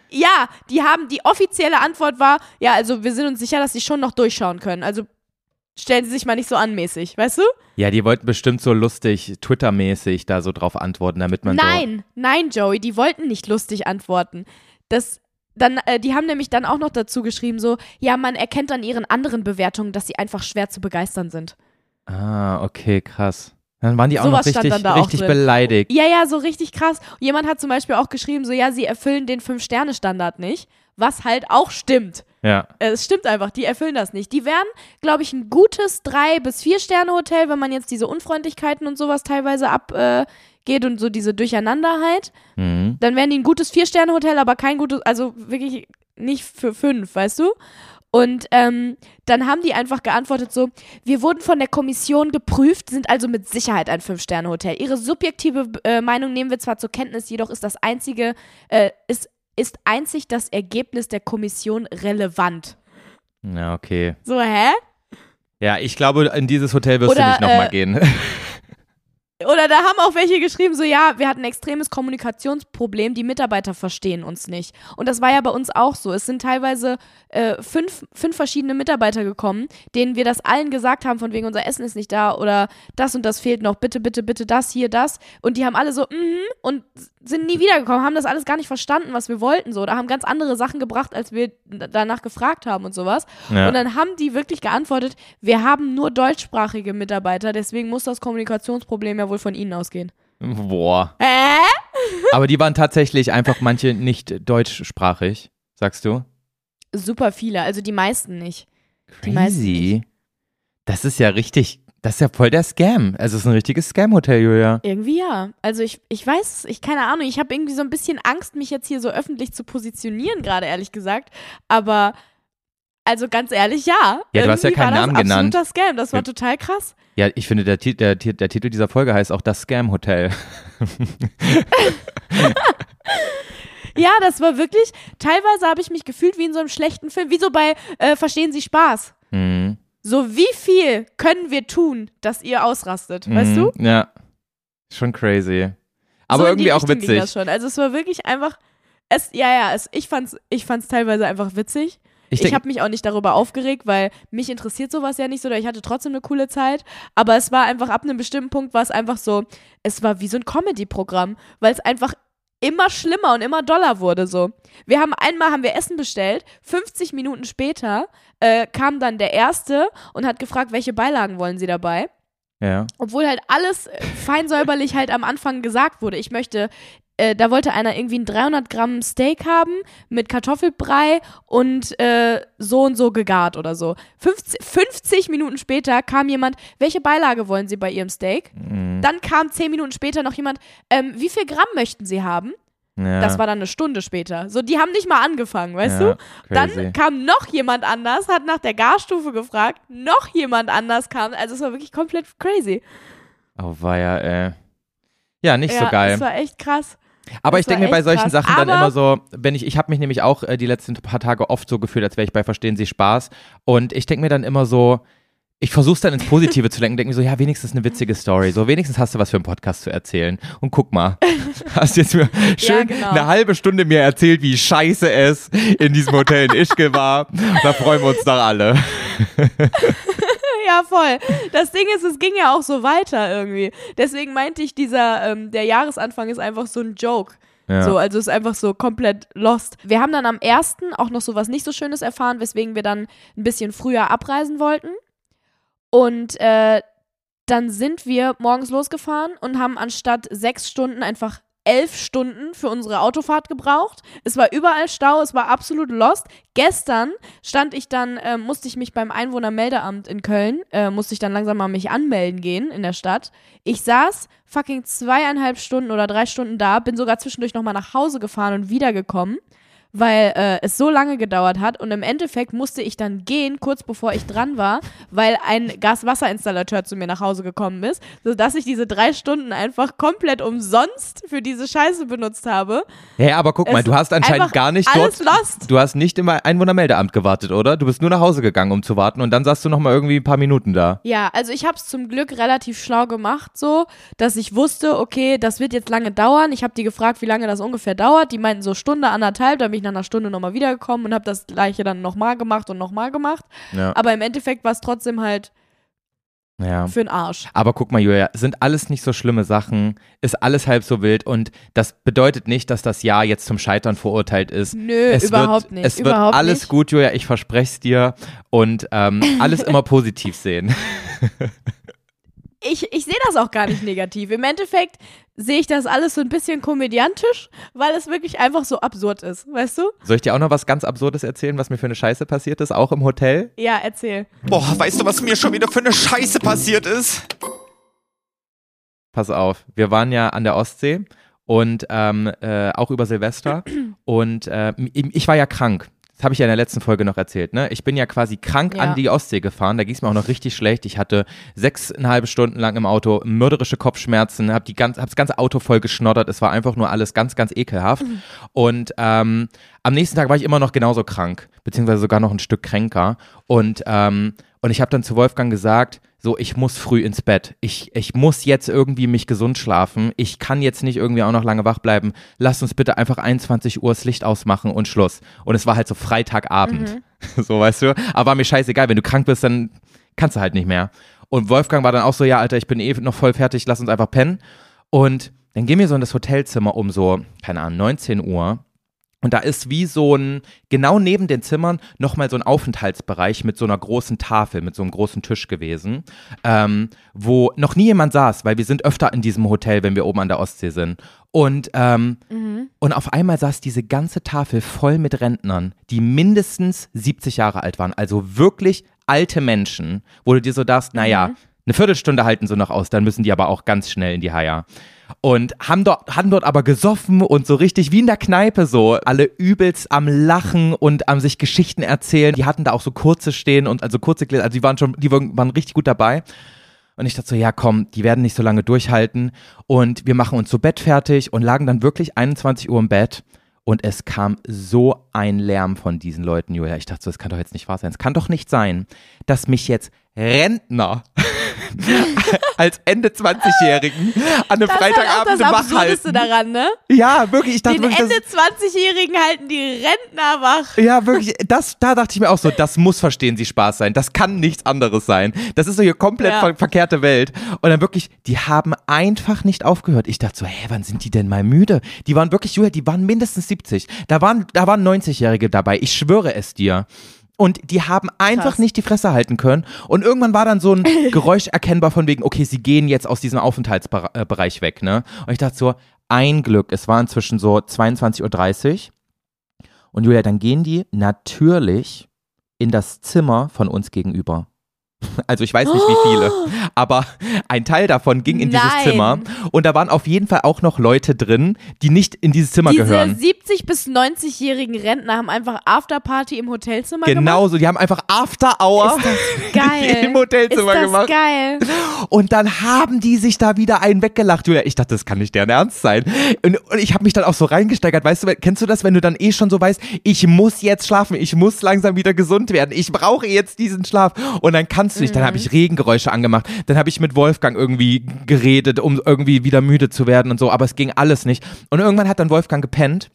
[SPEAKER 3] Ja, die haben, die offizielle Antwort war, ja, also wir sind uns sicher, dass sie schon noch durchschauen können. Also stellen sie sich mal nicht so anmäßig, weißt du?
[SPEAKER 2] Ja, die wollten bestimmt so lustig, Twitter-mäßig da so drauf antworten, damit man
[SPEAKER 3] Nein, nein, Joey, die wollten nicht lustig antworten. Das, dann, äh, die haben nämlich dann auch noch dazu geschrieben, so, ja, man erkennt an ihren anderen Bewertungen, dass sie einfach schwer zu begeistern sind.
[SPEAKER 2] so. Ah, okay, krass. Dann waren die auch
[SPEAKER 3] Sowas
[SPEAKER 2] noch richtig,
[SPEAKER 3] auch
[SPEAKER 2] richtig
[SPEAKER 3] drin.
[SPEAKER 2] beleidigt.
[SPEAKER 3] Ja, ja, so richtig krass. Jemand hat zum Beispiel auch geschrieben, so, ja, sie erfüllen den Fünf-Sterne-Standard nicht, was halt auch stimmt.
[SPEAKER 2] Ja.
[SPEAKER 3] Äh, Es stimmt einfach, die erfüllen das nicht. Die wären, glaube ich, ein gutes Drei- bis Vier-Sterne-Hotel, wenn man jetzt diese Unfreundlichkeiten und sowas teilweise abgeht und so diese Durcheinanderheit.
[SPEAKER 2] Mhm.
[SPEAKER 3] Dann wären die ein gutes Vier-Sterne-Hotel, aber kein gutes, also wirklich nicht für fünf, weißt du? Und ähm, dann haben die einfach geantwortet so, wir wurden von der Kommission geprüft, sind also mit Sicherheit ein Fünf-Sterne-Hotel. Ihre subjektive äh, Meinung nehmen wir zwar zur Kenntnis, jedoch ist das einzige, äh, ist, ist einzig das Ergebnis der Kommission relevant.
[SPEAKER 2] Ja, okay.
[SPEAKER 3] So, hä?
[SPEAKER 2] Ja, ich glaube, in dieses Hotel wirst du
[SPEAKER 3] Oder,
[SPEAKER 2] nicht nochmal
[SPEAKER 3] äh,
[SPEAKER 2] gehen.
[SPEAKER 3] Oder da haben auch welche geschrieben, so ja, wir hatten ein extremes Kommunikationsproblem, die Mitarbeiter verstehen uns nicht. Und das war ja bei uns auch so. Es sind teilweise äh, fünf, fünf verschiedene Mitarbeiter gekommen, denen wir das allen gesagt haben, von wegen unser Essen ist nicht da oder das und das fehlt noch, bitte, bitte, bitte, das, hier, das. Und die haben alle so, mhm, und sind nie wiedergekommen, haben das alles gar nicht verstanden, was wir wollten, so. Da haben ganz andere Sachen gebracht, als wir danach gefragt haben und sowas.
[SPEAKER 2] Ja.
[SPEAKER 3] Und dann haben die wirklich geantwortet, wir haben nur deutschsprachige Mitarbeiter, deswegen muss das Kommunikationsproblem ja wohl von ihnen ausgehen.
[SPEAKER 2] Boah.
[SPEAKER 3] Äh?
[SPEAKER 2] Aber die waren tatsächlich einfach manche nicht deutschsprachig, sagst du?
[SPEAKER 3] Super viele, also die meisten nicht. Die meisten
[SPEAKER 2] Crazy. Das ist ja richtig, das ist ja voll der Scam. Also es ist ein richtiges Scam-Hotel, Julia.
[SPEAKER 3] Irgendwie ja. Also ich, ich weiß, ich keine Ahnung, ich habe irgendwie so ein bisschen Angst, mich jetzt hier so öffentlich zu positionieren, gerade ehrlich gesagt. Aber also ganz ehrlich, ja.
[SPEAKER 2] Ja, du hast ja keinen
[SPEAKER 3] war
[SPEAKER 2] Namen
[SPEAKER 3] das
[SPEAKER 2] genannt.
[SPEAKER 3] absoluter Scam, das war
[SPEAKER 2] Ja.
[SPEAKER 3] total krass.
[SPEAKER 2] Ja, ich finde, der, der, der Titel dieser Folge heißt auch das Scam-Hotel.
[SPEAKER 3] Ja, das war wirklich, teilweise habe ich mich gefühlt wie in so einem schlechten Film, wie so bei äh, Verstehen Sie Spaß.
[SPEAKER 2] Mhm.
[SPEAKER 3] So, wie viel können wir tun, dass ihr ausrastet, weißt du?
[SPEAKER 2] Mhm. Ja. Schon crazy. Aber
[SPEAKER 3] so
[SPEAKER 2] irgendwie auch witzig.
[SPEAKER 3] Das schon. Also es war wirklich einfach, es, ja, ja, es, ich fand's, ich fand's teilweise einfach witzig.
[SPEAKER 2] Ich
[SPEAKER 3] Ich, habe mich auch nicht darüber aufgeregt, weil mich interessiert sowas ja nicht so, oder ich hatte trotzdem eine coole Zeit. Aber es war einfach ab einem bestimmten Punkt war es einfach so, es war wie so ein Comedy-Programm, weil es einfach immer schlimmer und immer doller wurde so. Wir haben einmal haben wir Essen bestellt, 50 Minuten später äh, kam dann der erste und hat gefragt, welche Beilagen wollen Sie dabei?
[SPEAKER 2] Ja.
[SPEAKER 3] Obwohl halt alles äh, fein säuberlich halt am Anfang gesagt wurde. Ich möchte, äh, da wollte einer irgendwie ein 300 Gramm Steak haben mit Kartoffelbrei und äh, so und so gegart oder so. 50, 50 Minuten später kam jemand, welche Beilage wollen Sie bei Ihrem Steak?
[SPEAKER 2] Mhm.
[SPEAKER 3] Dann kam 10 Minuten später noch jemand, ähm, wie viel Gramm möchten Sie haben?
[SPEAKER 2] ja.
[SPEAKER 3] Das war dann eine Stunde später. So, die haben nicht mal angefangen, weißt
[SPEAKER 2] ja,
[SPEAKER 3] du? Dann
[SPEAKER 2] crazy.
[SPEAKER 3] kam noch jemand anders, hat nach der Garstufe gefragt, noch jemand anders kam. Also es war wirklich komplett crazy.
[SPEAKER 2] Oh, war ja, äh. Ja, nicht
[SPEAKER 3] ja,
[SPEAKER 2] so geil.
[SPEAKER 3] Das war echt krass.
[SPEAKER 2] Aber
[SPEAKER 3] das
[SPEAKER 2] ich denke mir bei solchen
[SPEAKER 3] krass.
[SPEAKER 2] Sachen dann
[SPEAKER 3] Aber-
[SPEAKER 2] immer so, wenn ich, ich habe mich nämlich auch äh, die letzten paar Tage oft so gefühlt, als wäre ich bei Verstehen Sie Spaß. Und ich denke mir dann immer so, ich versuche es dann ins Positive zu lenken, denke mir so, ja, wenigstens eine witzige Story. So, wenigstens hast du was für einen Podcast zu erzählen. Und guck mal, hast jetzt mir schön
[SPEAKER 3] genau.
[SPEAKER 2] eine halbe Stunde mir erzählt, wie scheiße es in diesem Hotel in Ischgl war. Da freuen wir uns doch alle.
[SPEAKER 3] Ja, voll. Das Ding ist, es ging ja auch so weiter irgendwie. Deswegen meinte ich, dieser, ähm, der Jahresanfang ist einfach so ein Joke.
[SPEAKER 2] Ja.
[SPEAKER 3] So, also ist einfach so komplett lost. Wir haben dann am ersten auch noch so was nicht so Schönes erfahren, weswegen wir dann ein bisschen früher abreisen wollten. Und äh, dann sind wir morgens losgefahren und haben anstatt sechs Stunden einfach elf Stunden für unsere Autofahrt gebraucht. Es war überall Stau, es war absolut lost. Gestern stand ich dann, äh, musste ich mich beim Einwohnermeldeamt in Köln, äh, musste ich dann langsam mal mich anmelden gehen in der Stadt. Ich saß fucking zweieinhalb Stunden oder drei Stunden da, bin sogar zwischendurch nochmal nach Hause gefahren und wiedergekommen, weil äh, es so lange gedauert hat. Und im Endeffekt musste ich dann gehen, kurz bevor ich dran war, weil ein Gaswasserinstallateur zu mir nach Hause gekommen ist, sodass ich diese drei Stunden einfach komplett umsonst für diese Scheiße benutzt habe.
[SPEAKER 2] Ja, aber guck mal,
[SPEAKER 3] Es
[SPEAKER 2] du hast anscheinend gar nicht
[SPEAKER 3] alles
[SPEAKER 2] dort.
[SPEAKER 3] lost.
[SPEAKER 2] Du hast nicht im Einwohnermeldeamt gewartet, oder? Du bist nur nach Hause gegangen, um zu warten und dann saßt du noch mal irgendwie ein paar Minuten da.
[SPEAKER 3] Ja, also ich habe es zum Glück relativ schlau gemacht, so, dass ich wusste, okay, das wird jetzt lange dauern. Ich habe die gefragt, wie lange das ungefähr dauert. Die meinten so Stunde, anderthalb. Da bin ich nach einer Stunde nochmal wiedergekommen und habe das gleiche dann nochmal gemacht und nochmal gemacht.
[SPEAKER 2] Ja.
[SPEAKER 3] Aber im Endeffekt war es trotzdem halt
[SPEAKER 2] ja.
[SPEAKER 3] für den Arsch.
[SPEAKER 2] Aber guck mal, Julia, sind alles nicht so schlimme Sachen, ist alles halb so wild und das bedeutet nicht, dass das Jahr jetzt zum Scheitern verurteilt ist.
[SPEAKER 3] Nö,
[SPEAKER 2] es
[SPEAKER 3] überhaupt
[SPEAKER 2] wird,
[SPEAKER 3] nicht.
[SPEAKER 2] Es wird
[SPEAKER 3] überhaupt
[SPEAKER 2] alles
[SPEAKER 3] nicht.
[SPEAKER 2] gut, Julia, ich verspreche es dir und ähm, alles immer positiv sehen.
[SPEAKER 3] Ich, ich sehe das auch gar nicht negativ. Im Endeffekt sehe ich das alles so ein bisschen komödiantisch, weil es wirklich einfach so absurd ist, weißt du?
[SPEAKER 2] Soll ich dir auch noch was ganz Absurdes erzählen, was mir für eine Scheiße passiert ist, auch im Hotel?
[SPEAKER 3] Ja, erzähl.
[SPEAKER 5] Boah, weißt du, was mir schon wieder für eine Scheiße passiert ist?
[SPEAKER 2] Pass auf, wir waren ja an der Ostsee und ähm, äh, auch über Silvester und äh, ich war ja krank. Das habe ich ja in der letzten Folge noch erzählt, ne? Ich bin ja quasi krank
[SPEAKER 3] Ja.
[SPEAKER 2] an die Ostsee gefahren, da ging es mir auch noch richtig schlecht. Ich hatte sechseinhalb Stunden lang im Auto mörderische Kopfschmerzen, habe ganz, hab das ganze Auto voll geschnoddert. Es war einfach nur alles ganz, ganz ekelhaft. Und ähm, am nächsten Tag war ich immer noch genauso krank, beziehungsweise sogar noch ein Stück kränker. Und, ähm, und ich habe dann zu Wolfgang gesagt, so, ich muss früh ins Bett. Ich, ich muss jetzt irgendwie mich gesund schlafen. Ich kann jetzt nicht irgendwie auch noch lange wach bleiben. Lass uns bitte einfach 21 Uhr das Licht ausmachen und Schluss. Und es war halt so Freitagabend. So, weißt du? Aber war mir scheißegal. Wenn du krank bist, dann kannst du halt nicht mehr. Und Wolfgang war dann auch so, ja, Alter, ich bin eh noch voll fertig, lass uns einfach pennen. Und dann gehen wir so in das Hotelzimmer um so, keine Ahnung, 19 Uhr. Und da ist wie so ein, genau neben den Zimmern, nochmal so ein Aufenthaltsbereich mit so einer großen Tafel, mit so einem großen Tisch gewesen, ähm, wo noch nie jemand saß, weil wir sind öfter in diesem Hotel, wenn wir oben an der Ostsee sind. Und, ähm, und auf einmal saß diese ganze Tafel voll mit Rentnern, die mindestens 70 Jahre alt waren. Also wirklich alte Menschen, wo du dir so dachtest, naja, eine Viertelstunde halten sie noch aus, dann müssen die aber auch ganz schnell in die Haia. Und haben dort, haben dort aber gesoffen und so richtig wie in der Kneipe so, alle übelst am Lachen und am sich Geschichten erzählen. Die hatten da auch so kurze stehen und also kurze Gläser, also die waren schon, die waren, richtig gut dabei. Und ich dachte so, ja komm, die werden nicht so lange durchhalten. Und wir machen uns zu Bett fertig und lagen dann wirklich 21 Uhr im Bett. Und es kam so ein Lärm von diesen Leuten, Julia. Ich dachte so, das kann doch jetzt nicht wahr sein. Es kann doch nicht sein, dass mich jetzt Rentner als Ende 20-Jährigen an einem
[SPEAKER 3] Das halt
[SPEAKER 2] Freitagabend
[SPEAKER 3] das
[SPEAKER 2] wach halten.
[SPEAKER 3] daran, ne?
[SPEAKER 2] Ja, wirklich, ich dachte
[SPEAKER 3] Den
[SPEAKER 2] wirklich,
[SPEAKER 3] Ende 20-Jährigen halten die Rentner wach.
[SPEAKER 2] ja, wirklich, das, da dachte ich mir auch so, das muss verstehen Sie Spaß sein. Das kann nichts anderes sein. Das ist so hier komplett
[SPEAKER 3] Ja.
[SPEAKER 2] ver verkehrte Welt. Und dann wirklich, die haben einfach nicht aufgehört. Ich dachte so, hä, wann sind die denn mal müde? Die waren wirklich, Julia, die waren mindestens 70. Da waren, da waren 90-Jährige dabei. Ich schwöre es dir. Und die haben einfach
[SPEAKER 3] Krass.
[SPEAKER 2] nicht die Fresse halten können. Und irgendwann war dann so ein Geräusch erkennbar von wegen, okay, sie gehen jetzt aus diesem Aufenthaltsbereich weg, ne? Und ich dachte so, ein Glück, es war inzwischen so 22.30 Uhr. Und Julia, dann gehen die natürlich in das Zimmer von uns gegenüber. Also ich weiß nicht wie viele, aber ein Teil davon ging in dieses
[SPEAKER 3] Nein.
[SPEAKER 2] Zimmer und da waren auf jeden Fall auch noch Leute drin, die nicht in dieses Zimmer
[SPEAKER 3] Diese
[SPEAKER 2] gehören.
[SPEAKER 3] 70- bis 90-jährigen Rentner haben einfach Afterparty im Hotelzimmer gemacht.
[SPEAKER 2] Genauso, die haben einfach After Hour im Hotelzimmer
[SPEAKER 3] Ist das
[SPEAKER 2] gemacht.
[SPEAKER 3] geil.
[SPEAKER 2] Und dann haben die sich da wieder einen weggelacht, Julia. Ich dachte, das kann nicht deren Ernst sein. Und, und ich habe mich dann auch so reingesteigert. Weißt du, kennst du das, wenn du dann eh schon so weißt, ich muss jetzt schlafen, ich muss langsam wieder gesund werden, ich brauche jetzt diesen Schlaf. Und dann kannst du nicht. Dann habe ich Regengeräusche angemacht. Dann habe ich mit Wolfgang irgendwie geredet, um irgendwie wieder müde zu werden und so. Aber es ging alles nicht. Und irgendwann hat dann Wolfgang gepennt.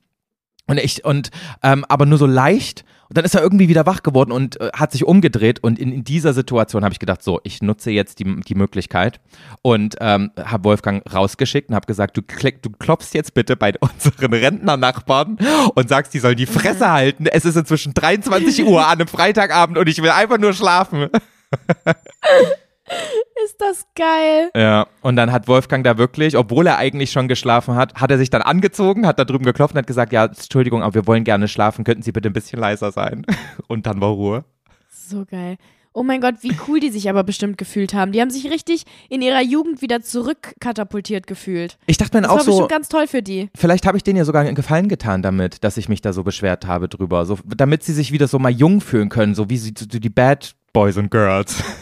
[SPEAKER 2] Und ich, und, ähm, aber nur so leicht. Und dann ist er irgendwie wieder wach geworden und äh, hat sich umgedreht. Und in, in dieser Situation habe ich gedacht, so, ich nutze jetzt die, die Möglichkeit und ähm, habe Wolfgang rausgeschickt und habe gesagt, du, klick, du klopfst jetzt bitte bei unseren Rentnernachbarn und sagst, die sollen die Fresse halten. Es ist inzwischen 23 Uhr an einem Freitagabend und ich will einfach nur schlafen.
[SPEAKER 3] Ist das geil.
[SPEAKER 2] Ja, und dann hat Wolfgang da wirklich, obwohl er eigentlich schon geschlafen hat, hat er sich dann angezogen, hat da drüben geklopft und hat gesagt, ja, Entschuldigung, aber wir wollen gerne schlafen, könnten Sie bitte ein bisschen leiser sein? Und dann war Ruhe.
[SPEAKER 3] So geil. Oh mein Gott, wie cool die sich aber bestimmt gefühlt haben. Die haben sich richtig in ihrer Jugend wieder zurückkatapultiert gefühlt.
[SPEAKER 2] Ich dachte mir
[SPEAKER 3] Das
[SPEAKER 2] auch
[SPEAKER 3] war
[SPEAKER 2] so,
[SPEAKER 3] bestimmt ganz toll für die.
[SPEAKER 2] vielleicht habe ich denen ja sogar einen Gefallen getan damit, dass ich mich da so beschwert habe drüber, so, damit sie sich wieder so mal jung fühlen können, so wie sie so die Bad Boys and Girls.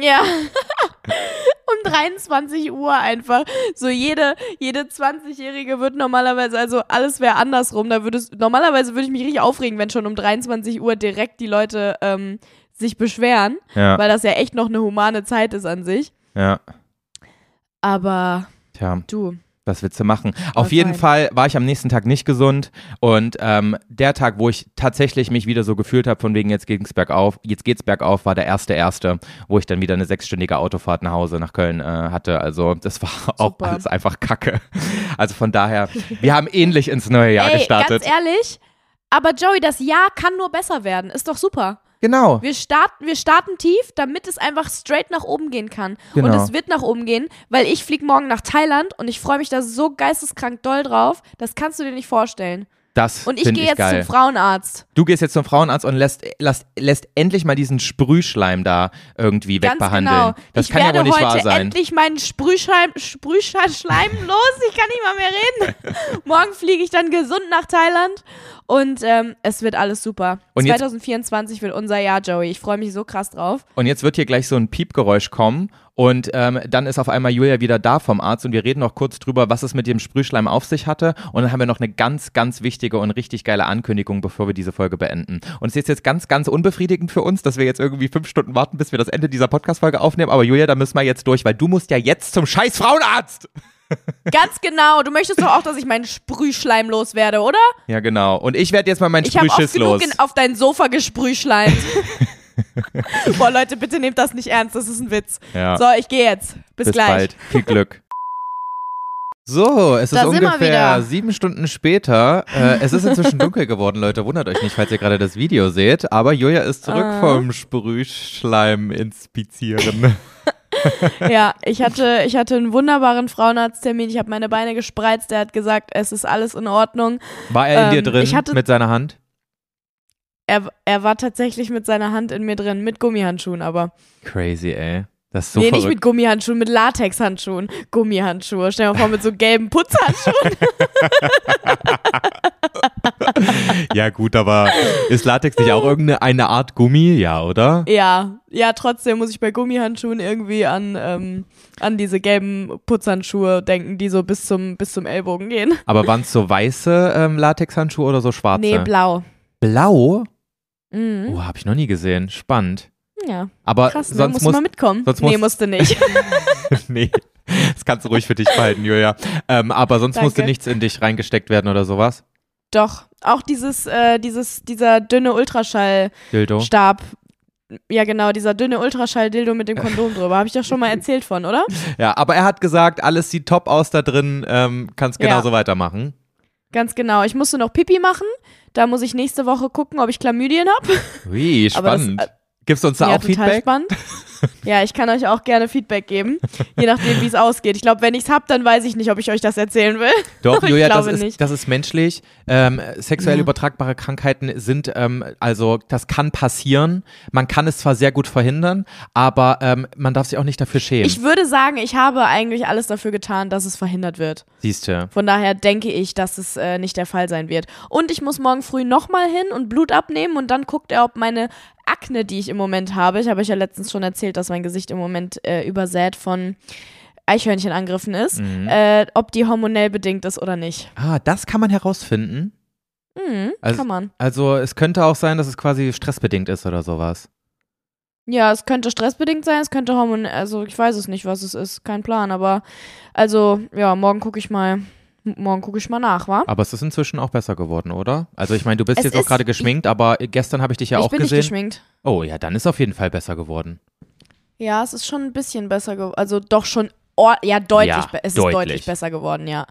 [SPEAKER 3] Ja. um 23 Uhr einfach. So jede, jede 20-Jährige wird normalerweise, also alles wäre andersrum. Da würdest, normalerweise würde ich mich richtig aufregen, wenn schon um 23 Uhr direkt die Leute ähm, sich beschweren,
[SPEAKER 2] Ja,
[SPEAKER 3] weil das ja echt noch eine humane Zeit ist an sich.
[SPEAKER 2] ja,
[SPEAKER 3] Aber
[SPEAKER 2] tja.
[SPEAKER 3] du,
[SPEAKER 2] Was willst du machen? Auf
[SPEAKER 3] Was
[SPEAKER 2] jeden. Fall war ich am nächsten Tag nicht gesund und ähm, der Tag, wo ich tatsächlich mich wieder so gefühlt habe, von wegen jetzt geht's bergauf, jetzt geht's bergauf, war der erste erste, wo ich dann wieder eine sechsstündige Autofahrt nach Hause nach Köln äh, hatte. Also das war auch
[SPEAKER 3] Super.
[SPEAKER 2] alles einfach Kacke. Also von daher, wir haben ähnlich ins neue Jahr
[SPEAKER 3] ey,
[SPEAKER 2] gestartet.
[SPEAKER 3] ganz ehrlich, aber Joey, das Jahr kann nur besser werden. Ist doch super.
[SPEAKER 2] Genau.
[SPEAKER 3] Wir starten, wir starten tief, damit es einfach straight nach oben gehen kann.
[SPEAKER 2] Genau.
[SPEAKER 3] Und es wird nach oben gehen, weil ich fliege morgen nach Thailand und ich freue mich da so geisteskrank doll drauf. Das kannst du dir nicht vorstellen.
[SPEAKER 2] Das
[SPEAKER 3] Und ich gehe
[SPEAKER 2] ich
[SPEAKER 3] jetzt
[SPEAKER 2] geil.
[SPEAKER 3] zum Frauenarzt.
[SPEAKER 2] Du gehst jetzt zum Frauenarzt und lässt, lässt, lässt endlich mal diesen Sprühschleim da irgendwie
[SPEAKER 3] Ganz
[SPEAKER 2] wegbehandeln.
[SPEAKER 3] genau.
[SPEAKER 2] Das
[SPEAKER 3] ich
[SPEAKER 2] kann ja
[SPEAKER 3] werde
[SPEAKER 2] wohl nicht wahr sein.
[SPEAKER 3] endlich meinen Sprühschleim, Sprühschleim los. Ich kann nicht mal mehr reden. Morgen fliege ich dann gesund nach Thailand und ähm, es wird alles super.
[SPEAKER 2] Und jetzt-
[SPEAKER 3] 2024 wird unser Jahr, Joey. Ich freue mich so krass drauf.
[SPEAKER 2] Und jetzt wird hier gleich so ein Piepgeräusch kommen Und ähm, dann ist auf einmal Julia wieder da vom Arzt und wir reden noch kurz drüber, was es mit dem Sprühschleim auf sich hatte. Und dann haben wir noch eine ganz, ganz wichtige und richtig geile Ankündigung, bevor wir diese Folge beenden. Und es ist jetzt ganz, ganz unbefriedigend für uns, dass wir jetzt irgendwie fünf Stunden warten, bis wir das Ende dieser Podcast-Folge aufnehmen. Aber Julia, da müssen wir jetzt durch, weil du musst ja jetzt zum scheiß Frauenarzt.
[SPEAKER 3] Ganz genau. Du möchtest doch auch, dass ich meinen Sprühschleim loswerde, oder?
[SPEAKER 2] Ja, genau. Und ich werde jetzt mal meinen
[SPEAKER 3] Ich habe
[SPEAKER 2] Sprühschiss los.
[SPEAKER 3] in, auf dein Sofa gesprühschleimt. Boah, Leute, bitte nehmt das nicht ernst. Das ist ein Witz.
[SPEAKER 2] Ja.
[SPEAKER 3] So, ich gehe jetzt. Bis,
[SPEAKER 2] Bis
[SPEAKER 3] gleich.
[SPEAKER 2] bald. Viel Glück. So, es
[SPEAKER 3] Da
[SPEAKER 2] ist ungefähr sieben Stunden später. Äh, es ist inzwischen dunkel geworden, Leute. Wundert euch nicht, falls ihr gerade das Video seht. Aber Julia ist zurück
[SPEAKER 3] Ah.
[SPEAKER 2] vom Sprühschleim inspizieren.
[SPEAKER 3] Ja, ich hatte, ich hatte einen wunderbaren Frauenarzttermin. Ich habe meine Beine gespreizt. Der hat gesagt, es ist alles in Ordnung.
[SPEAKER 2] War er in dir
[SPEAKER 3] Ähm,
[SPEAKER 2] drin
[SPEAKER 3] ich hatte-
[SPEAKER 2] mit seiner Hand?
[SPEAKER 3] Er, er war tatsächlich mit seiner Hand in mir drin, mit Gummihandschuhen aber.
[SPEAKER 2] Crazy, ey. Das ist so
[SPEAKER 3] nee, nicht mit
[SPEAKER 2] verrückt.
[SPEAKER 3] Gummihandschuhen, mit Latexhandschuhen. Gummihandschuhe. Stell dir mal vor, mit so gelben Putzhandschuhen.
[SPEAKER 2] ja, gut, aber ist Latex nicht auch irgendeine eine Art Gummi? Ja, oder?
[SPEAKER 3] ja, ja, trotzdem muss ich bei Gummihandschuhen irgendwie an, ähm, an diese gelben Putzhandschuhe denken, die so bis zum, bis zum Ellbogen gehen.
[SPEAKER 2] Aber waren es so weiße ähm, Latexhandschuhe oder so schwarze?
[SPEAKER 3] Nee, blau.
[SPEAKER 2] Blau?
[SPEAKER 3] Mhm.
[SPEAKER 2] Oh, hab ich noch nie gesehen. Spannend.
[SPEAKER 3] Ja,
[SPEAKER 2] Aber
[SPEAKER 3] krass, ne?
[SPEAKER 2] sonst
[SPEAKER 3] Musst
[SPEAKER 2] muss
[SPEAKER 3] du mal mitkommen.
[SPEAKER 2] sonst
[SPEAKER 3] nee,
[SPEAKER 2] muss-
[SPEAKER 3] musste nicht.
[SPEAKER 2] nee, das kannst du ruhig für dich behalten, Julia. Ähm, aber sonst
[SPEAKER 3] Danke.
[SPEAKER 2] musste nichts in dich reingesteckt werden oder sowas.
[SPEAKER 3] Doch, auch dieses, äh, dieses, dieser dünne Ultraschallstab. Ja, genau, dieser dünne Ultraschall-Dildo mit dem Kondom drüber. Habe ich doch schon mal erzählt von, oder?
[SPEAKER 2] Ja, aber er hat gesagt, alles sieht top aus da drin, ähm, kannst
[SPEAKER 3] Ja.
[SPEAKER 2] genauso weitermachen.
[SPEAKER 3] Ganz genau. Ich musste noch Pipi machen. Da muss ich nächste Woche gucken, ob ich Chlamydien habe.
[SPEAKER 2] Ui,
[SPEAKER 3] Aber das,
[SPEAKER 2] spannend.
[SPEAKER 3] äh,
[SPEAKER 2] Gibst du uns da
[SPEAKER 3] ja,
[SPEAKER 2] auch
[SPEAKER 3] total
[SPEAKER 2] Feedback?
[SPEAKER 3] spannend. Ja, ich kann euch auch gerne Feedback geben, je nachdem, wie es ausgeht. Ich glaube, wenn ich es habe, dann weiß ich nicht, ob ich euch das erzählen will.
[SPEAKER 2] Doch, Julia, das ist,
[SPEAKER 3] nicht.
[SPEAKER 2] das ist menschlich. Ähm, sexuell
[SPEAKER 3] Ja.
[SPEAKER 2] übertragbare Krankheiten sind, ähm, also das kann passieren. Man kann es zwar sehr gut verhindern, aber ähm, man darf sich auch nicht dafür schämen.
[SPEAKER 3] Ich würde sagen, ich habe eigentlich alles dafür getan, dass es verhindert wird.
[SPEAKER 2] Siehst du.
[SPEAKER 3] Von daher denke ich, dass es äh, nicht der Fall sein wird. Und ich muss morgen früh nochmal hin und Blut abnehmen und dann guckt er, ob meine Akne, die ich im Moment habe, ich habe euch ja letztens schon erzählt, dass mein Gesicht im Moment äh, übersät von Eichhörnchenangriffen ist,
[SPEAKER 2] Mhm.
[SPEAKER 3] äh, ob die hormonell bedingt ist oder nicht.
[SPEAKER 2] Ah, das kann man herausfinden.
[SPEAKER 3] Mhm,
[SPEAKER 2] Also-
[SPEAKER 3] kann man.
[SPEAKER 2] Also es könnte auch sein, dass es quasi stressbedingt ist oder sowas.
[SPEAKER 3] Ja, es könnte stressbedingt sein, es könnte hormonell, also ich weiß es nicht, was es ist, kein Plan, aber also ja, morgen gucke ich mal, morgen gucke ich mal nach, wa?
[SPEAKER 2] Aber es ist inzwischen auch besser geworden, oder? Also ich meine, du bist
[SPEAKER 3] Es
[SPEAKER 2] jetzt auch gerade geschminkt, aber gestern habe ich dich ja
[SPEAKER 3] ich
[SPEAKER 2] auch
[SPEAKER 3] bin
[SPEAKER 2] gesehen.
[SPEAKER 3] nicht geschminkt.
[SPEAKER 2] Oh ja, dann ist auf jeden Fall besser geworden.
[SPEAKER 3] Ja, es ist schon ein bisschen besser geworden. Also doch schon, ja, deutlich,
[SPEAKER 2] Ja,
[SPEAKER 3] es
[SPEAKER 2] deutlich.
[SPEAKER 3] ist deutlich besser geworden, ja.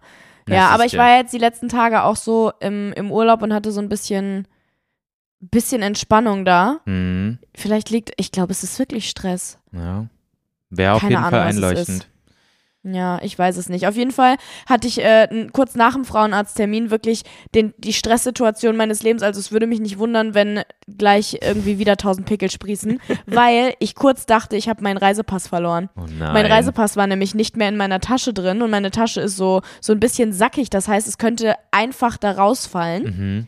[SPEAKER 2] Na,
[SPEAKER 3] ja, aber ich war jetzt die letzten Tage auch so im, im Urlaub und hatte so ein bisschen, bisschen Entspannung da.
[SPEAKER 2] Mhm.
[SPEAKER 3] Vielleicht liegt, ich glaube, es ist wirklich Stress.
[SPEAKER 2] Ja. Wäre auf
[SPEAKER 3] Keine
[SPEAKER 2] jeden Fall
[SPEAKER 3] Ahnung, es
[SPEAKER 2] einleuchtend.
[SPEAKER 3] Ja, ich weiß es nicht. Auf jeden Fall hatte ich äh, kurz nach dem Frauenarzttermin wirklich den, die Stresssituation meines Lebens. Also es würde mich nicht wundern, wenn gleich irgendwie wieder tausend Pickel sprießen, weil ich kurz dachte, ich habe meinen Reisepass verloren.
[SPEAKER 2] Oh nein.
[SPEAKER 3] Mein Reisepass war nämlich nicht mehr in meiner Tasche drin und meine Tasche ist so, so ein bisschen sackig. Das heißt, es könnte einfach da rausfallen.
[SPEAKER 2] Mhm.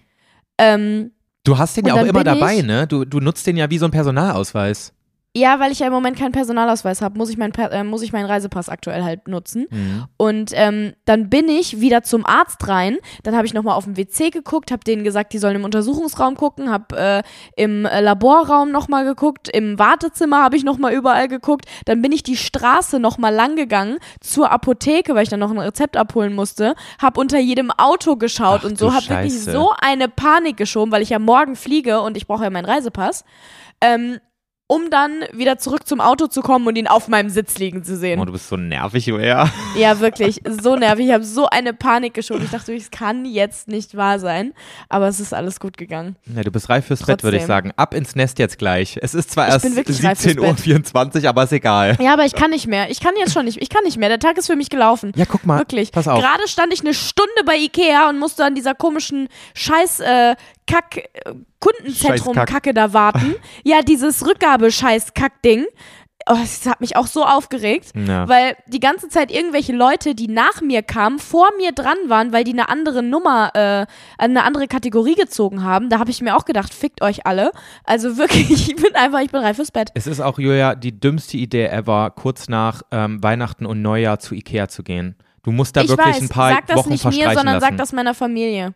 [SPEAKER 3] Ähm,
[SPEAKER 2] Du hast den ja auch immer dabei, ne? Du, du nutzt den ja wie so ein Personalausweis.
[SPEAKER 3] Ja, weil ich ja im Moment keinen Personalausweis habe, muss, ich mein äh, muss ich meinen Reisepass aktuell halt nutzen.
[SPEAKER 2] Mhm.
[SPEAKER 3] Und ähm, dann bin ich wieder zum Arzt rein. Dann habe ich nochmal auf dem WC geguckt, habe denen gesagt, die sollen im Untersuchungsraum gucken, habe äh, im äh, Laborraum nochmal geguckt, im Wartezimmer habe ich nochmal überall geguckt. Dann bin ich die Straße nochmal lang gegangen zur Apotheke, weil ich dann noch ein Rezept abholen musste, habe unter jedem Auto geschaut
[SPEAKER 2] Ach
[SPEAKER 3] und so, habe wirklich so eine Panik geschoben, weil ich ja morgen fliege und ich brauche ja meinen Reisepass. Ähm, um dann wieder zurück zum Auto zu kommen und ihn auf meinem Sitz liegen zu sehen.
[SPEAKER 2] Oh, du bist so nervig, Julia.
[SPEAKER 3] Ja, wirklich, so nervig. Ich habe so eine Panik geschoben. Ich dachte, es kann jetzt nicht wahr sein. Aber es ist alles gut gegangen.
[SPEAKER 2] Ja, du bist reif fürs Bett, würde ich
[SPEAKER 3] Trotzdem.
[SPEAKER 2] sagen. Ab ins Nest jetzt gleich. Es ist zwar erst
[SPEAKER 3] bin wirklich reif fürs
[SPEAKER 2] 17.24 Uhr, aber ist egal.
[SPEAKER 3] Ja, aber ich kann nicht mehr. Ich kann jetzt schon nicht. Ich kann nicht mehr. Der Tag ist für mich gelaufen.
[SPEAKER 2] Ja, guck mal.
[SPEAKER 3] Wirklich.
[SPEAKER 2] Pass auf.
[SPEAKER 3] Gerade stand ich eine Stunde bei Ikea und musste an dieser komischen Scheiß äh, Kack äh, Kundenzentrum. Kacke da warten. ja, dieses Rückgabescheiß Kack Ding. oh, es hat mich auch so aufgeregt,
[SPEAKER 2] Ja.
[SPEAKER 3] weil die ganze Zeit irgendwelche Leute, die nach mir kamen, vor mir dran waren, weil die eine andere Nummer, äh, eine andere Kategorie gezogen haben. Da habe ich mir auch gedacht, fickt euch alle. Also wirklich, ich bin einfach, ich bin reif fürs Bett.
[SPEAKER 2] Es ist auch, Julia, die dümmste Idee ever, kurz nach ähm, Weihnachten und Neujahr zu Ikea zu gehen. Du musst da
[SPEAKER 3] ich
[SPEAKER 2] wirklich
[SPEAKER 3] weiß,
[SPEAKER 2] ein paar
[SPEAKER 3] sag das
[SPEAKER 2] Wochen
[SPEAKER 3] nicht mir,
[SPEAKER 2] verstreichen
[SPEAKER 3] sondern
[SPEAKER 2] lassen.
[SPEAKER 3] sag das meiner Familie.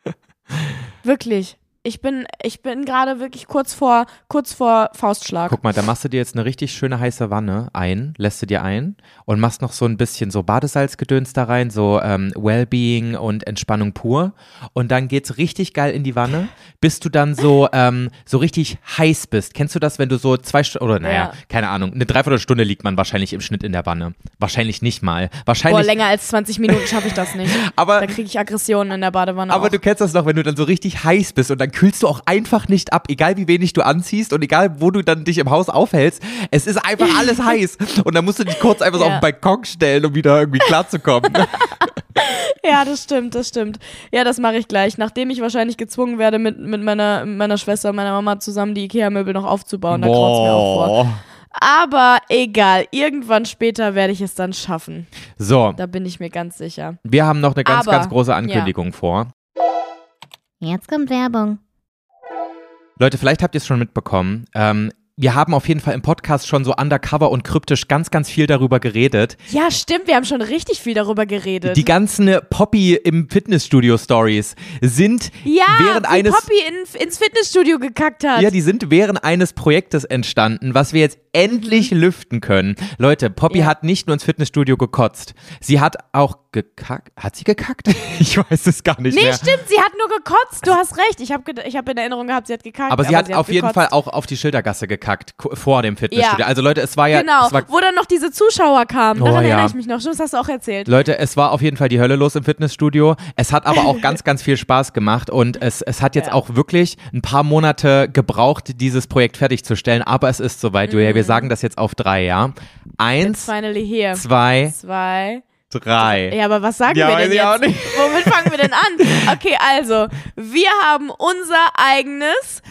[SPEAKER 3] wirklich. Ich bin, ich bin gerade wirklich kurz vor, kurz vor Faustschlag.
[SPEAKER 2] Guck mal, da machst du dir jetzt eine richtig schöne heiße Wanne ein, lässt du dir ein und machst noch so ein bisschen so Badesalzgedöns da rein, so ähm, Wellbeing und Entspannung pur. Und dann geht's richtig geil in die Wanne, bis du dann so, ähm, so richtig heiß bist. Kennst du das, wenn du so zwei Stunden, oder naja,
[SPEAKER 3] Ja.
[SPEAKER 2] keine Ahnung, eine Dreiviertelstunde liegt man wahrscheinlich im Schnitt in der Wanne. Wahrscheinlich nicht mal.
[SPEAKER 3] Boah,
[SPEAKER 2] Wahrscheinlich.
[SPEAKER 3] länger als 20 Minuten schaffe ich das nicht.
[SPEAKER 2] aber
[SPEAKER 3] Da kriege ich Aggressionen in der Badewanne.
[SPEAKER 2] Aber
[SPEAKER 3] auch.
[SPEAKER 2] du kennst das doch, wenn du dann so richtig heiß bist und dann kühlst du auch einfach nicht ab, egal wie wenig du anziehst und egal wo du dann dich im Haus aufhältst. Es ist einfach alles heiß und dann musst du dich kurz einfach so
[SPEAKER 3] Ja.
[SPEAKER 2] auf den Balkon stellen, um wieder irgendwie klarzukommen.
[SPEAKER 3] Ja, das stimmt, das stimmt. Ja, das mache ich gleich. Nachdem ich wahrscheinlich gezwungen werde, mit, mit meiner, meiner Schwester und meiner Mama zusammen die Ikea-Möbel noch aufzubauen. Da kraut's mir auch vor. Aber egal, irgendwann später werde ich es dann schaffen.
[SPEAKER 2] So,
[SPEAKER 3] Da bin ich mir ganz sicher.
[SPEAKER 2] wir haben noch eine ganz,
[SPEAKER 3] Aber,
[SPEAKER 2] ganz große Ankündigung vor.
[SPEAKER 1] Jetzt kommt Werbung.
[SPEAKER 2] Leute, vielleicht habt ihr es schon mitbekommen. Ähm, wir haben auf jeden Fall im Podcast schon so undercover und kryptisch ganz, ganz viel darüber geredet.
[SPEAKER 3] Ja, stimmt, wir haben schon richtig viel darüber geredet.
[SPEAKER 2] Die ganzen Poppy im Fitnessstudio Stories sind
[SPEAKER 3] ja,
[SPEAKER 2] während
[SPEAKER 3] wie
[SPEAKER 2] eines
[SPEAKER 3] Poppy in, ins Fitnessstudio gekackt hat.
[SPEAKER 2] Ja, die sind während eines Projektes entstanden, was wir jetzt endlich lüften können. Leute, Poppy
[SPEAKER 3] Mhm. Ja.
[SPEAKER 2] hat nicht nur ins Fitnessstudio gekotzt, sie hat auch gekackt. Hat sie gekackt? Ich weiß es gar nicht
[SPEAKER 3] nee,
[SPEAKER 2] mehr.
[SPEAKER 3] stimmt, sie hat nur gekotzt. Du hast recht. Ich habe ich hab in Erinnerung gehabt, sie hat gekackt.
[SPEAKER 2] Aber sie hat auf jeden
[SPEAKER 3] gekotzt.
[SPEAKER 2] Fall auch auf die Schildergasse gekackt, vor dem Fitnessstudio.
[SPEAKER 3] Ja.
[SPEAKER 2] Also Leute, es war ja,
[SPEAKER 3] Genau,
[SPEAKER 2] es war,
[SPEAKER 3] wo dann noch diese Zuschauer kamen.
[SPEAKER 2] Oh,
[SPEAKER 3] Daran
[SPEAKER 2] ja.
[SPEAKER 3] erinnere ich mich noch. Stimmt, das hast du auch erzählt.
[SPEAKER 2] Leute, es war auf jeden Fall die Hölle los im Fitnessstudio. Es hat aber auch ganz, ganz viel Spaß gemacht und es, es hat jetzt
[SPEAKER 3] Ja.
[SPEAKER 2] auch wirklich ein paar Monate gebraucht, dieses Projekt fertigzustellen. Aber es ist soweit, Julia.
[SPEAKER 3] Mhm.
[SPEAKER 2] Wir sagen das jetzt auf drei, ja?
[SPEAKER 3] It's
[SPEAKER 2] Eins,
[SPEAKER 3] finally here.
[SPEAKER 2] zwei,
[SPEAKER 3] Zwei.
[SPEAKER 2] Drei.
[SPEAKER 3] Ja, aber was sagen
[SPEAKER 2] Ja,
[SPEAKER 3] wir denn
[SPEAKER 2] ich
[SPEAKER 3] jetzt?
[SPEAKER 2] auch nicht.
[SPEAKER 3] Womit fangen wir denn an? Okay, also, wir haben unser eigenes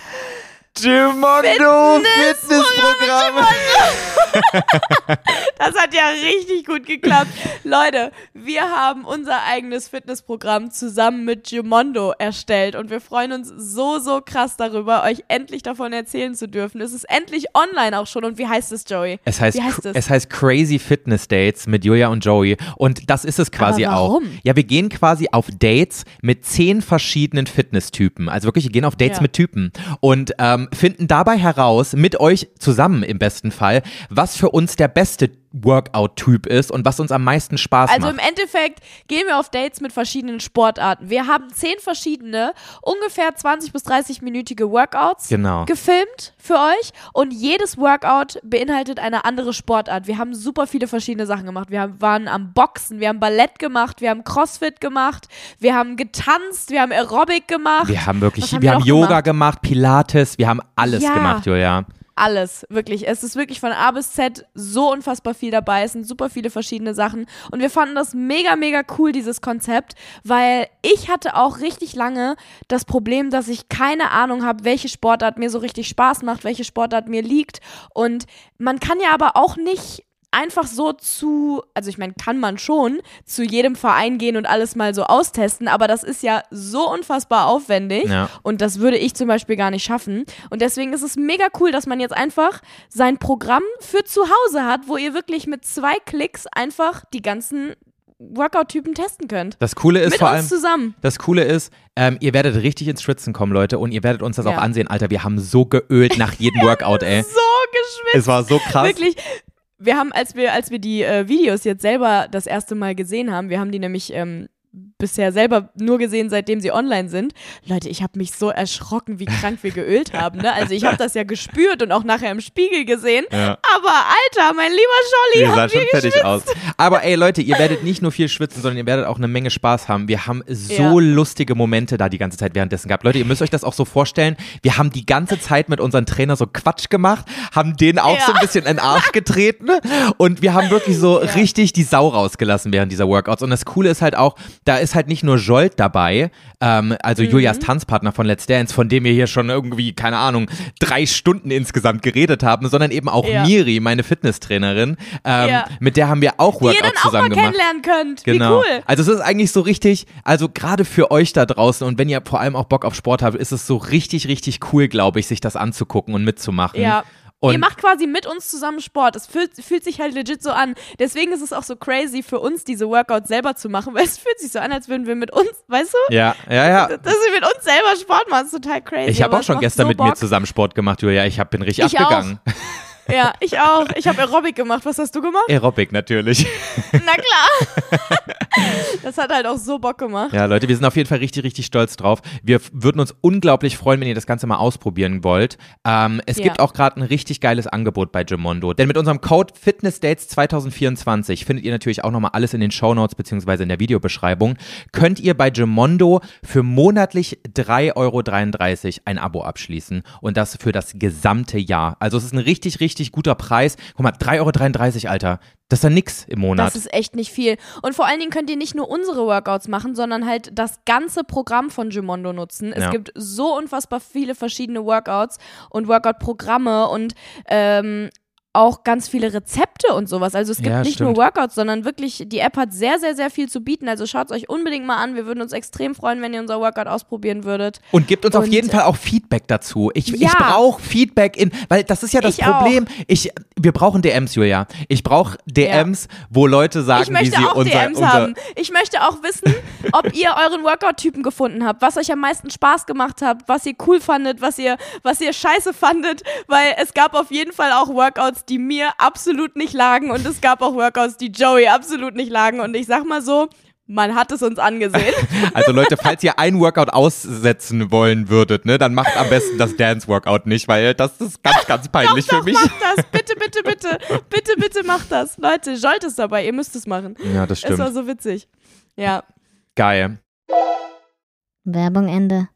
[SPEAKER 2] Gimondo Fitnessprogramm.
[SPEAKER 3] Das hat ja richtig gut geklappt. Leute, wir haben unser eigenes Fitnessprogramm zusammen mit Gimondo erstellt und wir freuen uns so, so krass darüber, euch endlich davon erzählen zu dürfen. Es ist endlich online auch schon und wie heißt es, Joey?
[SPEAKER 2] Es heißt,
[SPEAKER 3] wie heißt es?
[SPEAKER 2] es heißt Crazy Fitness Dates mit Julia und Joey. Und das ist es quasi
[SPEAKER 3] Aber
[SPEAKER 2] auch.
[SPEAKER 3] warum?
[SPEAKER 2] Ja, wir gehen quasi auf Dates mit zehn verschiedenen Fitnesstypen. Also wirklich, wir gehen auf Dates
[SPEAKER 3] Ja.
[SPEAKER 2] mit Typen und ähm, finden dabei heraus, mit euch zusammen im besten Fall, was für uns der beste Workout-Typ ist und was uns am meisten Spaß
[SPEAKER 3] Also
[SPEAKER 2] macht.
[SPEAKER 3] im Endeffekt gehen wir auf Dates mit verschiedenen Sportarten. Wir haben zehn verschiedene, ungefähr 20 bis 30 minütige Workouts
[SPEAKER 2] Genau.
[SPEAKER 3] gefilmt für euch und jedes Workout beinhaltet eine andere Sportart. Wir haben super viele verschiedene Sachen gemacht. Wir haben, waren am Boxen, wir haben Ballett gemacht, wir haben Crossfit gemacht, wir haben getanzt, wir haben Aerobic gemacht.
[SPEAKER 2] wir haben wirklich,
[SPEAKER 3] Was haben
[SPEAKER 2] wir
[SPEAKER 3] wir
[SPEAKER 2] haben Yoga
[SPEAKER 3] gemacht?
[SPEAKER 2] gemacht, Pilates, wir haben alles
[SPEAKER 3] Ja.
[SPEAKER 2] gemacht, Julia.
[SPEAKER 3] Alles, wirklich. Es ist wirklich von A bis Z so unfassbar viel dabei. Es sind super viele verschiedene Sachen. Und wir fanden das mega, mega cool, dieses Konzept, weil ich hatte auch richtig lange das Problem, dass ich keine Ahnung habe, welche Sportart mir so richtig Spaß macht, welche Sportart mir liegt. Und man kann ja aber auch nicht einfach so zu, also ich meine, kann man schon zu jedem Verein gehen und alles mal so austesten, aber das ist ja so unfassbar aufwendig
[SPEAKER 2] Ja.
[SPEAKER 3] und das würde ich zum Beispiel gar nicht schaffen. Und deswegen ist es mega cool, dass man jetzt einfach sein Programm für zu Hause hat, wo ihr wirklich mit zwei Klicks einfach die ganzen Workout-Typen testen könnt.
[SPEAKER 2] Das Coole ist
[SPEAKER 3] Mit
[SPEAKER 2] vor allem,
[SPEAKER 3] zusammen.
[SPEAKER 2] Das Coole ist, ähm, ihr werdet richtig ins Schwitzen kommen, Leute, und ihr werdet uns das
[SPEAKER 3] Ja.
[SPEAKER 2] auch ansehen, Alter. Wir haben so geölt nach jedem Workout, ey.
[SPEAKER 3] So geschwitzt.
[SPEAKER 2] Es war so krass.
[SPEAKER 3] Wirklich. Wir haben, als wir, als wir die äh, Videos jetzt selber das erste Mal gesehen haben, wir haben die nämlich ähm, bisher selber nur gesehen, seitdem sie online sind. Leute, ich habe mich so erschrocken, wie krank wir geölt haben. Ne? Also ich habe das ja gespürt und auch nachher im Spiegel gesehen.
[SPEAKER 2] Ja.
[SPEAKER 3] Aber Alter, mein lieber Scholli,
[SPEAKER 2] Ihr sah schon
[SPEAKER 3] wir
[SPEAKER 2] fertig aus. Aber ey, Leute, ihr werdet nicht nur viel schwitzen, sondern ihr werdet auch eine Menge Spaß haben. Wir haben so
[SPEAKER 3] Ja.
[SPEAKER 2] lustige Momente da die ganze Zeit währenddessen gehabt. Leute, ihr müsst euch das auch so vorstellen. Wir haben die ganze Zeit mit unseren Trainer so Quatsch gemacht, haben denen auch
[SPEAKER 3] Ja.
[SPEAKER 2] so ein bisschen in den Arsch getreten und wir haben wirklich so richtig die Sau rausgelassen während dieser Workouts. Und das Coole ist halt auch, da ist halt nicht nur Jolt dabei, ähm, also
[SPEAKER 3] Mhm.
[SPEAKER 2] Julias Tanzpartner von Let's Dance, von dem wir hier schon irgendwie, keine Ahnung, drei Stunden insgesamt geredet haben, sondern eben auch
[SPEAKER 3] Ja.
[SPEAKER 2] Miri, meine Fitnesstrainerin, ähm,
[SPEAKER 3] Ja.
[SPEAKER 2] mit der haben wir auch
[SPEAKER 3] Die ihr dann
[SPEAKER 2] Workouts
[SPEAKER 3] auch mal
[SPEAKER 2] zusammen gemacht.
[SPEAKER 3] kennenlernen könnt.
[SPEAKER 2] Genau.
[SPEAKER 3] Wie cool.
[SPEAKER 2] Also es ist eigentlich so richtig, also gerade für euch da draußen und wenn ihr vor allem auch Bock auf Sport habt, ist es so richtig, richtig cool, glaube ich, sich das anzugucken und mitzumachen.
[SPEAKER 3] Ja.
[SPEAKER 2] Und
[SPEAKER 3] Ihr macht quasi mit uns zusammen Sport. Es fühlt, fühlt sich halt legit so an. Deswegen ist es auch so crazy für uns, diese Workouts selber zu machen, weil es fühlt sich so an, als würden wir mit uns, weißt du?
[SPEAKER 2] ja, ja, ja.
[SPEAKER 3] Dass wir mit uns selber Sport machen, ist total crazy.
[SPEAKER 2] Ich habe auch schon gestern
[SPEAKER 3] so
[SPEAKER 2] mit
[SPEAKER 3] Bock.
[SPEAKER 2] mir zusammen Sport gemacht, Julia. Ich hab, bin richtig
[SPEAKER 3] Ich auch. Ja, ich auch. Ich habe Aerobic gemacht. Was hast du gemacht?
[SPEAKER 2] Aerobic natürlich.
[SPEAKER 3] Na klar. Das hat halt auch so Bock gemacht.
[SPEAKER 2] Ja, Leute, wir sind auf jeden Fall richtig, richtig stolz drauf. Wir würden uns unglaublich freuen, wenn ihr das Ganze mal ausprobieren wollt. Ähm, es
[SPEAKER 3] Ja.
[SPEAKER 2] gibt auch gerade ein richtig geiles Angebot bei Gimondo. Denn mit unserem Code FitnessDates 2024 findet ihr natürlich auch nochmal alles in den Shownotes beziehungsweise in der Videobeschreibung. Könnt ihr bei Gimondo für monatlich 3,33 Euro ein Abo abschließen. Und das für das gesamte Jahr. Also es ist ein richtig, richtig guter Preis. Guck mal, 3,33 Euro, Alter. Das ist ja nix im Monat.
[SPEAKER 3] Das ist echt nicht viel. Und vor allen Dingen könnt ihr nicht nur unsere Workouts machen, sondern halt das ganze Programm von Gimondo nutzen. Es
[SPEAKER 2] Ja.
[SPEAKER 3] gibt so unfassbar viele verschiedene Workouts und Workout-Programme und ähm, auch ganz viele Rezepte und sowas. Also es gibt
[SPEAKER 2] Ja,
[SPEAKER 3] nicht
[SPEAKER 2] stimmt.
[SPEAKER 3] nur Workouts, sondern wirklich, die App hat sehr, sehr, sehr viel zu bieten. Also schaut es euch unbedingt mal an. Wir würden uns extrem freuen, wenn ihr unser Workout ausprobieren würdet.
[SPEAKER 2] Und gebt uns auf
[SPEAKER 3] Und-
[SPEAKER 2] jeden Fall auch Feedback dazu. Ich, ich
[SPEAKER 3] Ja.
[SPEAKER 2] brauche Feedback in, weil das ist ja das
[SPEAKER 3] Ich auch.
[SPEAKER 2] Problem. Ich, wir brauchen DMs, Julia. Ich brauche DMs, wo Leute sagen,
[SPEAKER 3] Ich möchte
[SPEAKER 2] wie sie
[SPEAKER 3] auch
[SPEAKER 2] unser,
[SPEAKER 3] DMs
[SPEAKER 2] unser
[SPEAKER 3] haben. Ich möchte auch wissen, ob ihr euren Workout-Typen gefunden habt, was euch am meisten Spaß gemacht habt, was ihr cool fandet, was ihr, was ihr scheiße fandet, weil es gab auf jeden Fall auch Workouts, die mir absolut nicht lagen und es gab auch Workouts, die Joey absolut nicht lagen und ich sag mal so, man hat es uns angesehen.
[SPEAKER 2] Also Leute, falls ihr ein Workout aussetzen wollen würdet, ne, dann macht am besten das Dance-Workout nicht, weil das ist ganz, ganz peinlich
[SPEAKER 3] Doch,
[SPEAKER 2] für mich.
[SPEAKER 3] macht das, bitte, bitte, bitte, bitte, bitte macht das. Leute, Jolt ist dabei, ihr müsst es machen.
[SPEAKER 2] Ja, das
[SPEAKER 3] Es war
[SPEAKER 2] stimmt.
[SPEAKER 3] so witzig. Ja.
[SPEAKER 2] Geil.
[SPEAKER 1] Werbung Ende.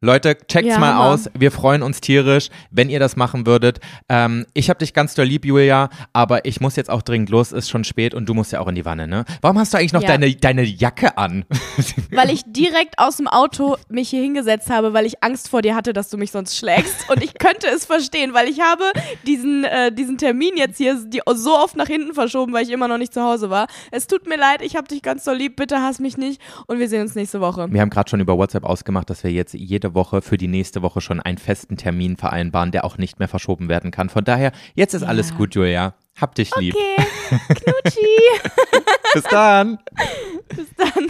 [SPEAKER 2] Leute, checkt's
[SPEAKER 3] Ja,
[SPEAKER 2] mal
[SPEAKER 3] Hammer.
[SPEAKER 2] aus. Wir freuen uns tierisch, wenn ihr das machen würdet. Ähm, ich hab dich ganz doll lieb, Julia, aber ich muss jetzt auch dringend los. Ist schon spät und du musst ja auch in die Wanne, ne? Warum hast du eigentlich noch
[SPEAKER 3] Ja.
[SPEAKER 2] deine, deine Jacke an?
[SPEAKER 3] weil ich direkt aus dem Auto mich hier hingesetzt habe, weil ich Angst vor dir hatte, dass du mich sonst schlägst. Und ich könnte es verstehen, weil ich habe diesen, äh, diesen Termin jetzt hier so oft nach hinten verschoben, weil ich immer noch nicht zu Hause war. Es tut mir leid, ich habe dich ganz doll lieb, bitte hass mich nicht und wir sehen uns nächste Woche.
[SPEAKER 2] Wir haben gerade schon über WhatsApp ausgemacht, dass wir jetzt jede Woche für die nächste Woche schon einen festen Termin vereinbaren, der auch nicht mehr verschoben werden kann. Von daher, jetzt ist alles gut, Julia. Hab dich lieb.
[SPEAKER 3] Okay, Knutschi,
[SPEAKER 2] Bis dann.
[SPEAKER 3] bis dann.